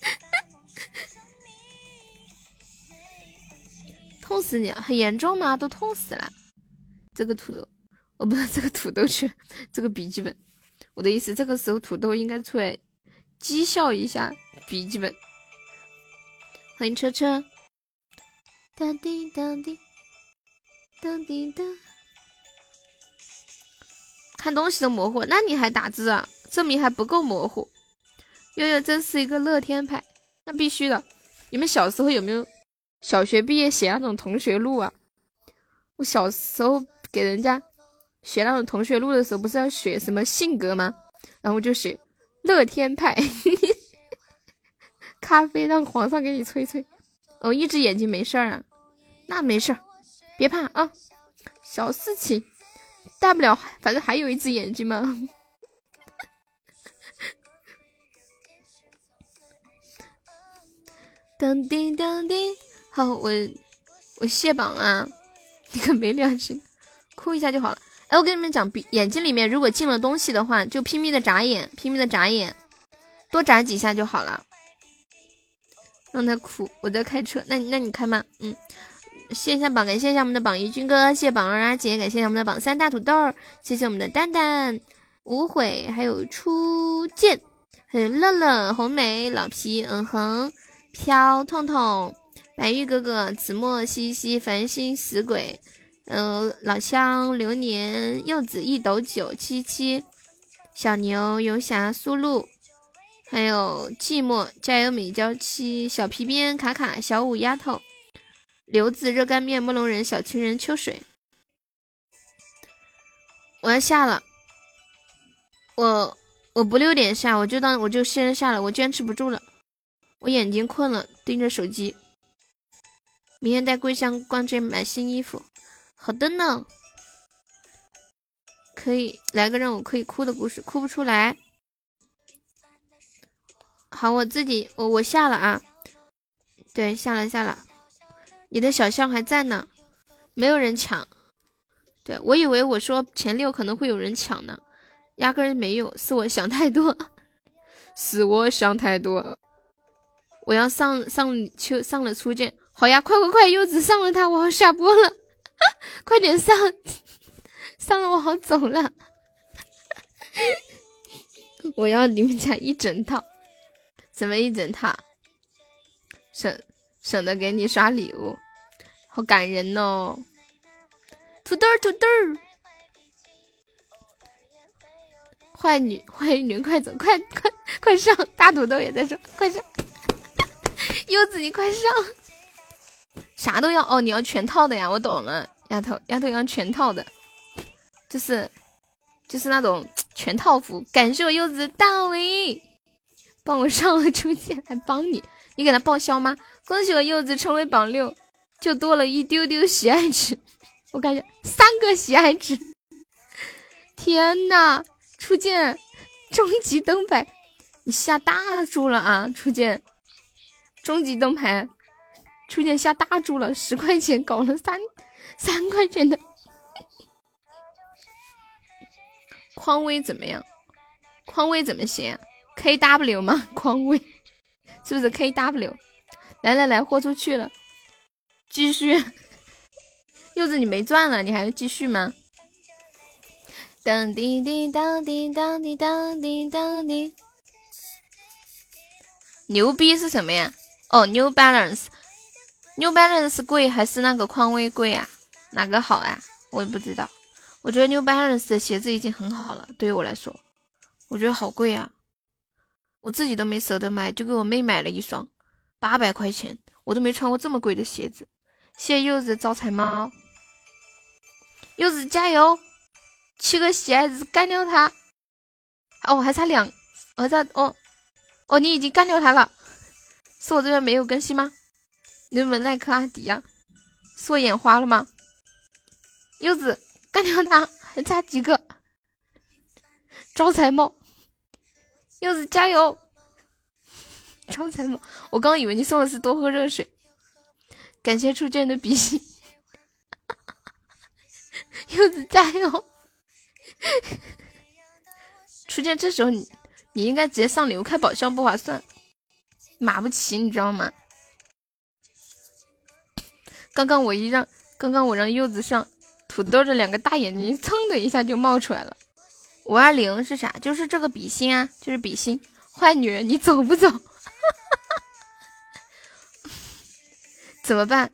痛死你了，很严重吗？都痛死了。这个土豆，哦，不 是这个土豆去，这个笔记本。我的意思，这个时候土豆应该出来讥笑一下笔记本。欢迎车车。哒滴哒滴哒滴哒。看东西都模糊，那你还打字啊？证明还不够模糊。悠悠真是一个乐天派，那必须的。你们小时候有没有小学毕业写那种同学录啊？我小时候给人家写那种同学录的时候，不是要写什么性格吗？然后就写乐天派，咖啡让皇上给你吹吹。哦，一只眼睛没事儿啊？那没事儿，别怕啊，小事情。大不了，反正还有一只眼睛嘛。当滴当滴，好，我我卸榜啊！你可没良心，哭一下就好了。哎，我跟你们讲，眼睛里面如果进了东西的话，就拼命的眨眼，拼命的眨眼，多眨几下就好了。让他哭，我在开车，那那你开吗？嗯。谢一下榜，感谢一下我们的榜一军哥，谢谢榜二阿杰，感谢一下我们的榜三大土豆，谢谢我们的蛋蛋、无悔，还有初见，还有乐乐、红梅、老皮、嗯哼、飘、痛痛、白玉哥哥、子墨、西西、繁星、死鬼，嗯，老乡、流年、柚子、一斗九七七、小牛、游侠、苏露，还有寂寞、加油美娇妻、小皮鞭、卡卡、小五丫头。刘子、热干面、木龙人、小情人、秋水，我要下了。我我不六点下，我就当我就先下了。我坚持不住了，我眼睛困了，盯着手机。明天带桂香逛街买新衣服。好的呢，可以来个让我可以哭的故事，哭不出来。好，我自己我我下了啊，对，下了下了。你的小象还在呢，没有人抢。对我以为我说前六可能会有人抢呢，压根没有，是我想太多，是我想太多。我要上上秋上了初见，好呀，快快快，柚子上了它，我要下播了，快点上，上了我好走了。我要你们家一整套，怎么一整套？省省得给你刷礼物。好感人哦，土豆土豆，坏女坏女快走，快快快上！大土豆也在说，快上！柚子你快上！啥都要哦，你要全套的呀，我懂了，丫头丫头要全套的，就是就是那种全套服。感谢我柚子大伟，帮我上了初见，还帮你，你给他报销吗？恭喜我柚子成为榜六。就多了一丢丢喜爱值，我感觉三个喜爱值。天呐，初见终极灯牌，你下大注了啊！初见终极灯牌，初见下大注了，十块钱搞了三三块钱的。匡威怎么样？匡威怎么写？K W 吗？匡威是不是 K W？来来来，豁出去了。继续。柚子，你没钻了，你还要继续吗？当滴滴当滴当滴当滴当滴。牛逼是什么呀？哦，New Balance，New Balance 贵还是那个匡威贵啊？哪个好啊？我也不知道。我觉得 New Balance 的鞋子已经很好了，对于我来说，我觉得好贵啊，我自己都没舍得买，就给我妹买了一双，八百块钱，我都没穿过这么贵的鞋子。谢柚子招财猫，柚子加油，七个喜爱值干掉他。哦，还差两，还差哦。哦，你已经干掉他了，是我这边没有更新吗？你们耐克阿迪呀？是我眼花了吗？柚子干掉他，还差几个？招财猫，柚子加油！招财猫，我刚以为你送的是多喝热水。感谢初见的比心，柚子加油！初见，这时候你。你应该直接上流开宝箱不划算，买不起，你知道吗？刚刚我一让，刚刚我让柚子上，土豆的两个大眼睛噌的一下就冒出来了。五二零是啥？就是这个比心啊，就是比心。坏女人，你走不走？怎么办？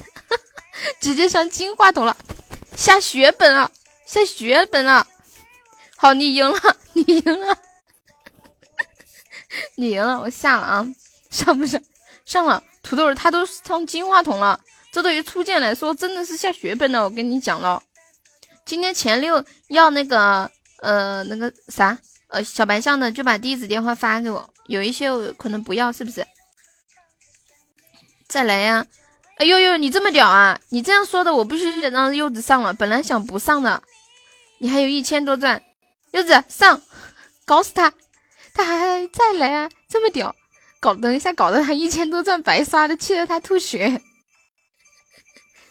直接上金话筒了，下血本了，下血本了。好，你赢了，你赢了。你赢了，我下了啊，上不上？上了，土豆他都上金话筒了，这对于初见来说真的是下血本了。我跟你讲了，今天前六要那个呃那个啥呃小白象的，就把地址电话发给我。有一些我可能不要，是不是？再来呀！哎呦呦，你这么屌啊！你这样说的，我必须得让柚子上了。本来想不上的，你还有一千多钻，柚子上，搞死他！他还再来啊！这么屌，搞等一下搞得他一千多钻白刷的，气得他吐血。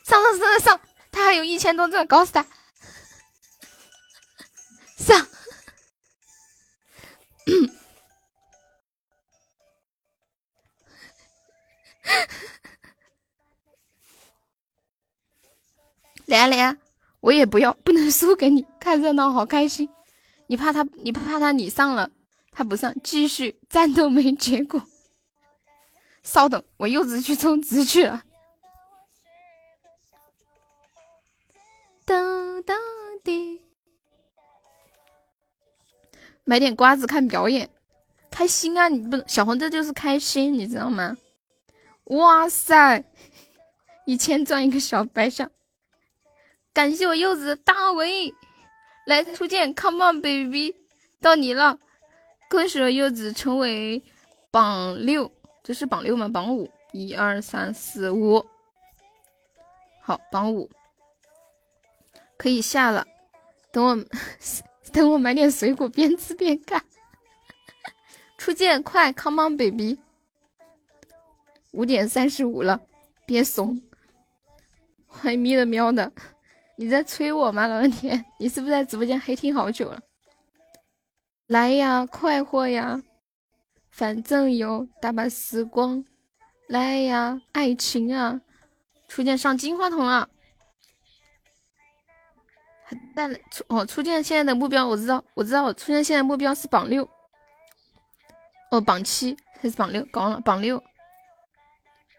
上上上上上，他还有一千多钻，搞死他！上，来呀来呀！我也不要，不能输给你，看热闹好开心。你怕他？你怕他？你上了？他不上，继续战斗没结果。稍等，我柚子去充值去了。当当滴，买点瓜子看表演，开心啊！你不小红这就是开心，你知道吗？哇塞，一千钻一个小白象，感谢我柚子大伟来初见，Come on baby，到你了。恭喜柚子成为榜六，这是榜六吗？榜五，一二三四五，好，榜五可以下了。等我等我买点水果，边吃边看。初见，快，Come on baby！五点三十五了，别怂。欢迎咪的喵的，你在催我吗？老天，你是不是在直播间黑听好久了？来呀，快活呀，反正有大把时光。来呀，爱情啊，初见上金话筒了。但初哦，初见现在的目标我知道，我知道，初见现在目标是榜六。哦，榜七还是榜六？搞忘了，榜六。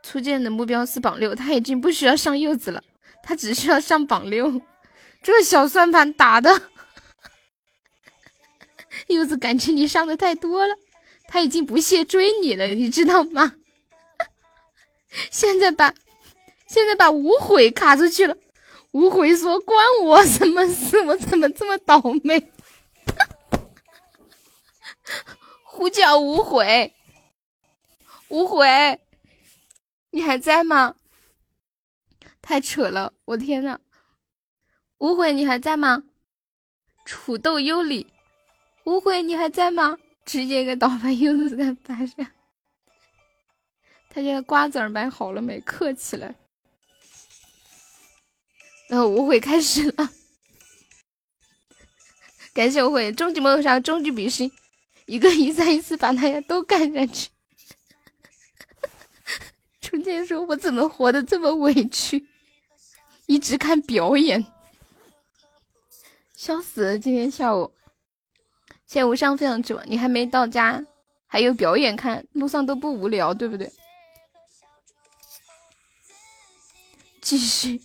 初见的目标是榜六，他已经不需要上柚子了，他只需要上榜六。这个小算盘打的。柚子，感觉你上的太多了，他已经不屑追你了，你知道吗？现在把现在把无悔卡出去了，无悔说关我什么事？我怎么这么倒霉？呼叫无悔，无悔，你还在吗？太扯了，我天呐！无悔，你还在吗？土豆优里。无悔，你还在吗？直接给倒把柚子在白上。他家瓜子买好了没？客气了。然后误会开始了。感谢误会，终极魔头杀，终极比心，一个一三一四把大家都干下去。春天说：“我怎么活得这么委屈？一直看表演，笑死了！今天下午，现在无伤非常久，你还没到家，还有表演看，路上都不无聊，对不对？继续，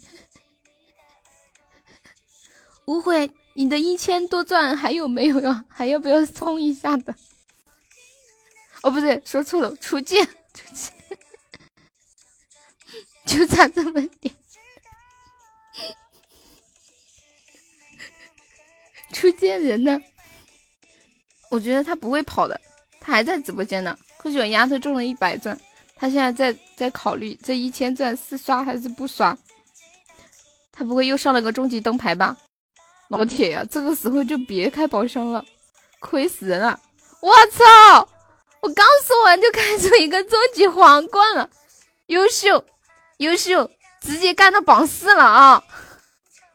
不会，你的一千多钻还有没有呀？还要不要送一下的？哦，不对，说错了，初见，初见。”就差这么点，初见人呢？我觉得他不会跑的，他还在直播间呢。可是我丫头中了一百钻，他现在在在考虑这一千钻是刷还是不刷。他不会又上了个终极灯牌吧？老铁呀，这个时候就别开宝箱了，亏死人了！我操！我刚说完就开出一个终极皇冠了，优秀！优秀，直接干到榜四了啊！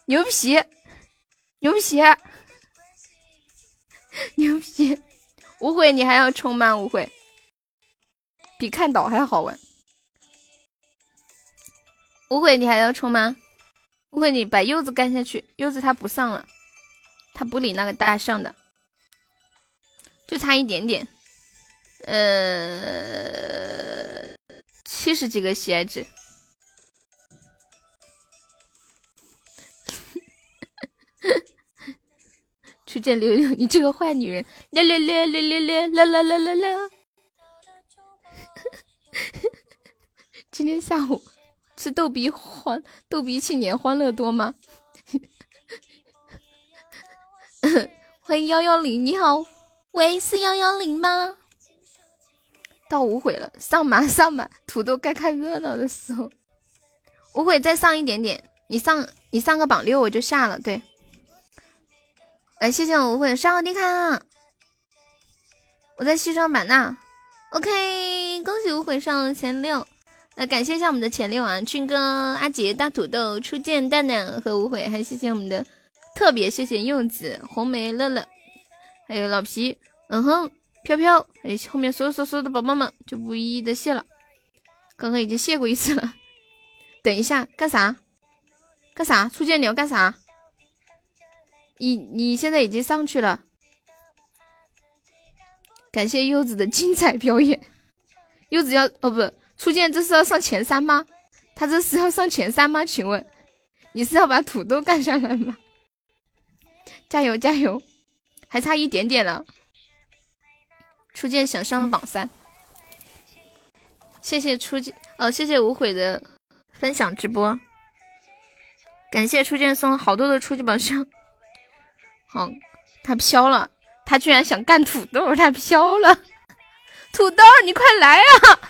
牛皮，牛皮，牛皮！误会，你还要充吗？误会，比看岛还好玩。误会，你还要充吗？误会，你把柚子干下去。柚子他不上了，他不理那个大象的，就差一点点。呃，七十几个喜爱值。初见溜溜，你这个坏女人！六六六六六六啦啦啦啦啦！今天下午是逗比欢逗比青年欢乐多吗？欢迎幺幺零，你好，喂，是幺幺零吗？到无悔了，上吧上吧，土豆该看热闹的时候，无悔再上一点点，你上你上个榜六我就下了，对。来，谢谢我无悔，上个迪卡，我在西双版纳。OK，恭喜无悔上了前六。来，感谢一下我们的前六啊，俊哥、阿杰、大土豆、初见、蛋蛋和无悔，还谢谢我们的特别谢谢柚子、红梅、乐乐，还有老皮，嗯哼，飘飘，还有后面所有所有的宝宝们，就不一一的谢了。刚刚已经谢过一次了。等一下，干啥？干啥？初见你要干啥？你你现在已经上去了，感谢柚子的精彩表演。柚子要哦不，初见这是要上前三吗？他这是要上前三吗？请问你是要把土豆干下来吗？加油加油，还差一点点了。初见想上榜三，谢谢初见哦，谢谢无悔的分享直播，感谢初见送了好多的初级宝箱。好，他飘了，他居然想干土豆，他飘了，土豆你快来啊！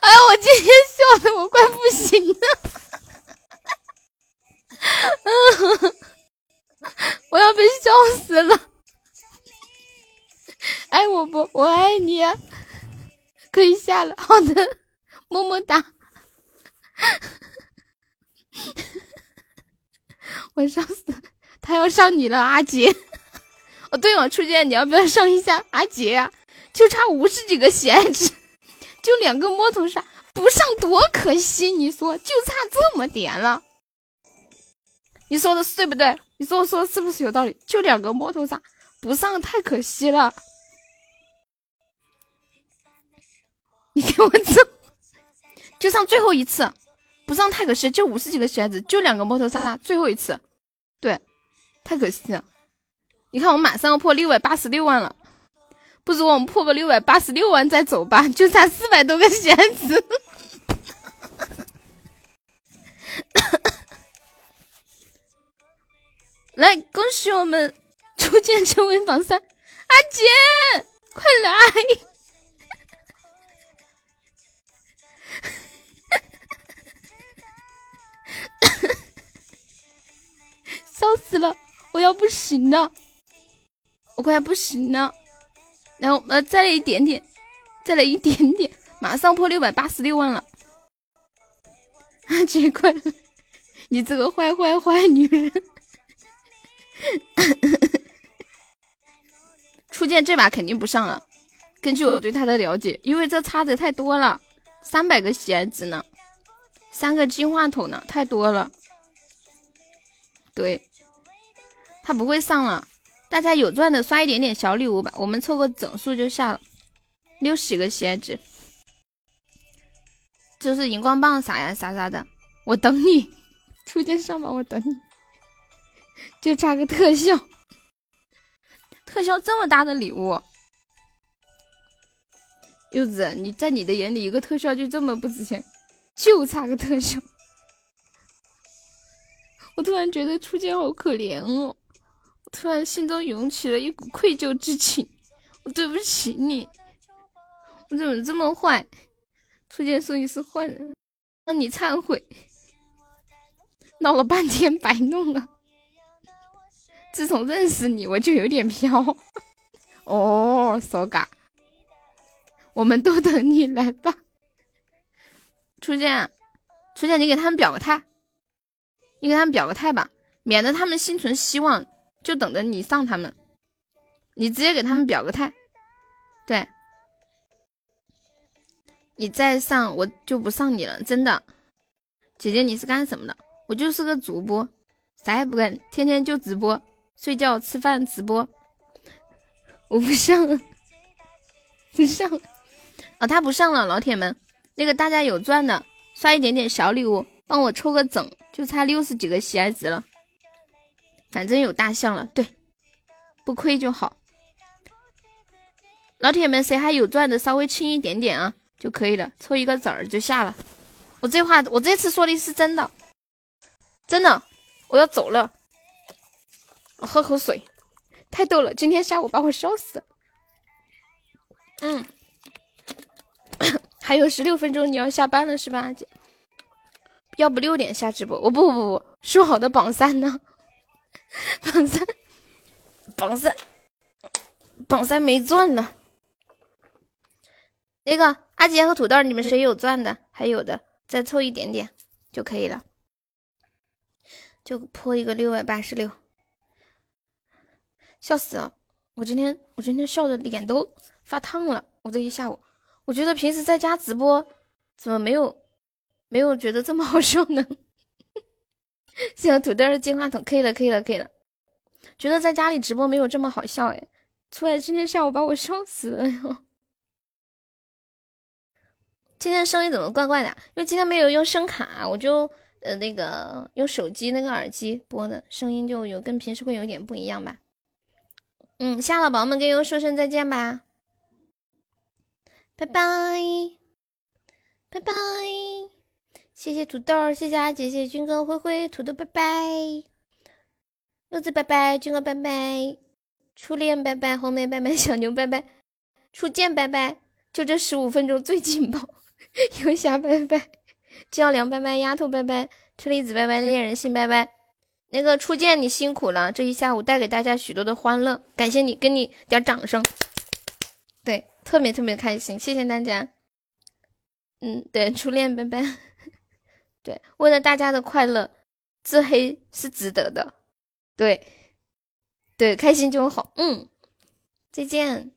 哎呀，我今天笑的我快不行了，我要被笑死了！爱我不？我爱你，可以下了，好的。么么哒！我笑死，他要上你了，阿杰。哦，对了，初见，你要不要上一下阿杰呀？就差五十几个喜爱值，就两个摸头杀，不上多可惜。你说，就差这么点了。你说的对不对？你说我说的是不是有道理？就两个摸头杀，不上太可惜了。你给我走！就上最后一次，不上太可惜，就五十几个鞋子，就两个摩托沙拉，最后一次，对，太可惜了。你看我马上要破六百八十六万了，不如我们破个六百八十六万再走吧，就差四百多个鞋子。来，恭喜我们逐渐成为榜三，阿杰，快来！笑死了，我要不行了，我快要不行了。然后呃，再来一点点，再来一点点，马上破六百八十六万了。阿杰，快，你这个坏坏坏女人！初见这把肯定不上了，根据我对他的了解，因为这差的太多了，三百个鞋子呢，三个金话筒呢，太多了。对，他不会上了。大家有钻的刷一点点小礼物吧，我们凑个整数就下了六十个喜爱值。就是荧光棒啥呀啥啥的，我等你，初见上吧，我等你，就差个特效，特效这么大的礼物，柚子，你在你的眼里一个特效就这么不值钱，就差个特效，我突然觉得初见好可怜哦。我突然心中涌起了一股愧疚之情，我对不起你，我怎么这么坏？初见说你是坏人，让你忏悔。闹了半天白弄了。自从认识你，我就有点飘。哦，骚嘎，我们都等你来吧。初见，初见，你给他们表个态，你给他们表个态吧，免得他们心存希望。就等着你上他们，你直接给他们表个态，对，你再上我就不上你了，真的。姐姐你是干什么的？我就是个主播，啥也不干，天天就直播、睡觉、吃饭、直播。我不上了，不上了。啊，他不上了，老铁们，那个大家有钻的，刷一点点小礼物，帮我抽个整，就差六十几个喜爱值了。反正有大象了，对，不亏就好。老铁们，谁还有钻的，稍微轻一点点啊就可以了，抽一个子儿就下了。我这话，我这次说的是真的，真的，我要走了。我喝口水，太逗了，今天下午把我笑死。嗯，还有十六分钟，你要下班了是吧？要不六点下直播？我不不不不，说好的榜三呢？榜三，榜三，榜三没钻呢。那个阿杰和土豆，你们谁有钻的？还有的，再凑一点点就可以了，就破一个六百八十六。笑死了！我今天我今天笑的脸都发烫了。我这一下午，我觉得平时在家直播怎么没有没有觉得这么好笑呢？谢谢土豆的金话筒，可以了，可以了，可以了。觉得在家里直播没有这么好笑哎，出来今天下午把我笑死了哟。今天声音怎么怪怪的？因为今天没有用声卡，我就呃那个用手机那个耳机播的，声音就有跟平时会有点不一样吧。嗯，下了，宝宝们跟优说声再见吧，拜拜，拜拜。谢谢土豆，谢谢阿姐，谢谢军哥、灰灰、土豆，拜拜。柚子拜拜，军哥拜拜，初恋拜拜，红梅拜拜，小牛拜拜，初见拜拜。就这十五分钟最劲爆，游侠拜拜，焦良拜拜，丫头拜拜，车厘子拜拜，恋人心拜拜。那个初见你辛苦了，这一下午带给大家许多的欢乐，感谢你，给你点掌声。对，特别特别开心，谢谢大家。嗯，对，初恋拜拜。对，为了大家的快乐，自黑是值得的。对，对，开心就好。嗯，再见。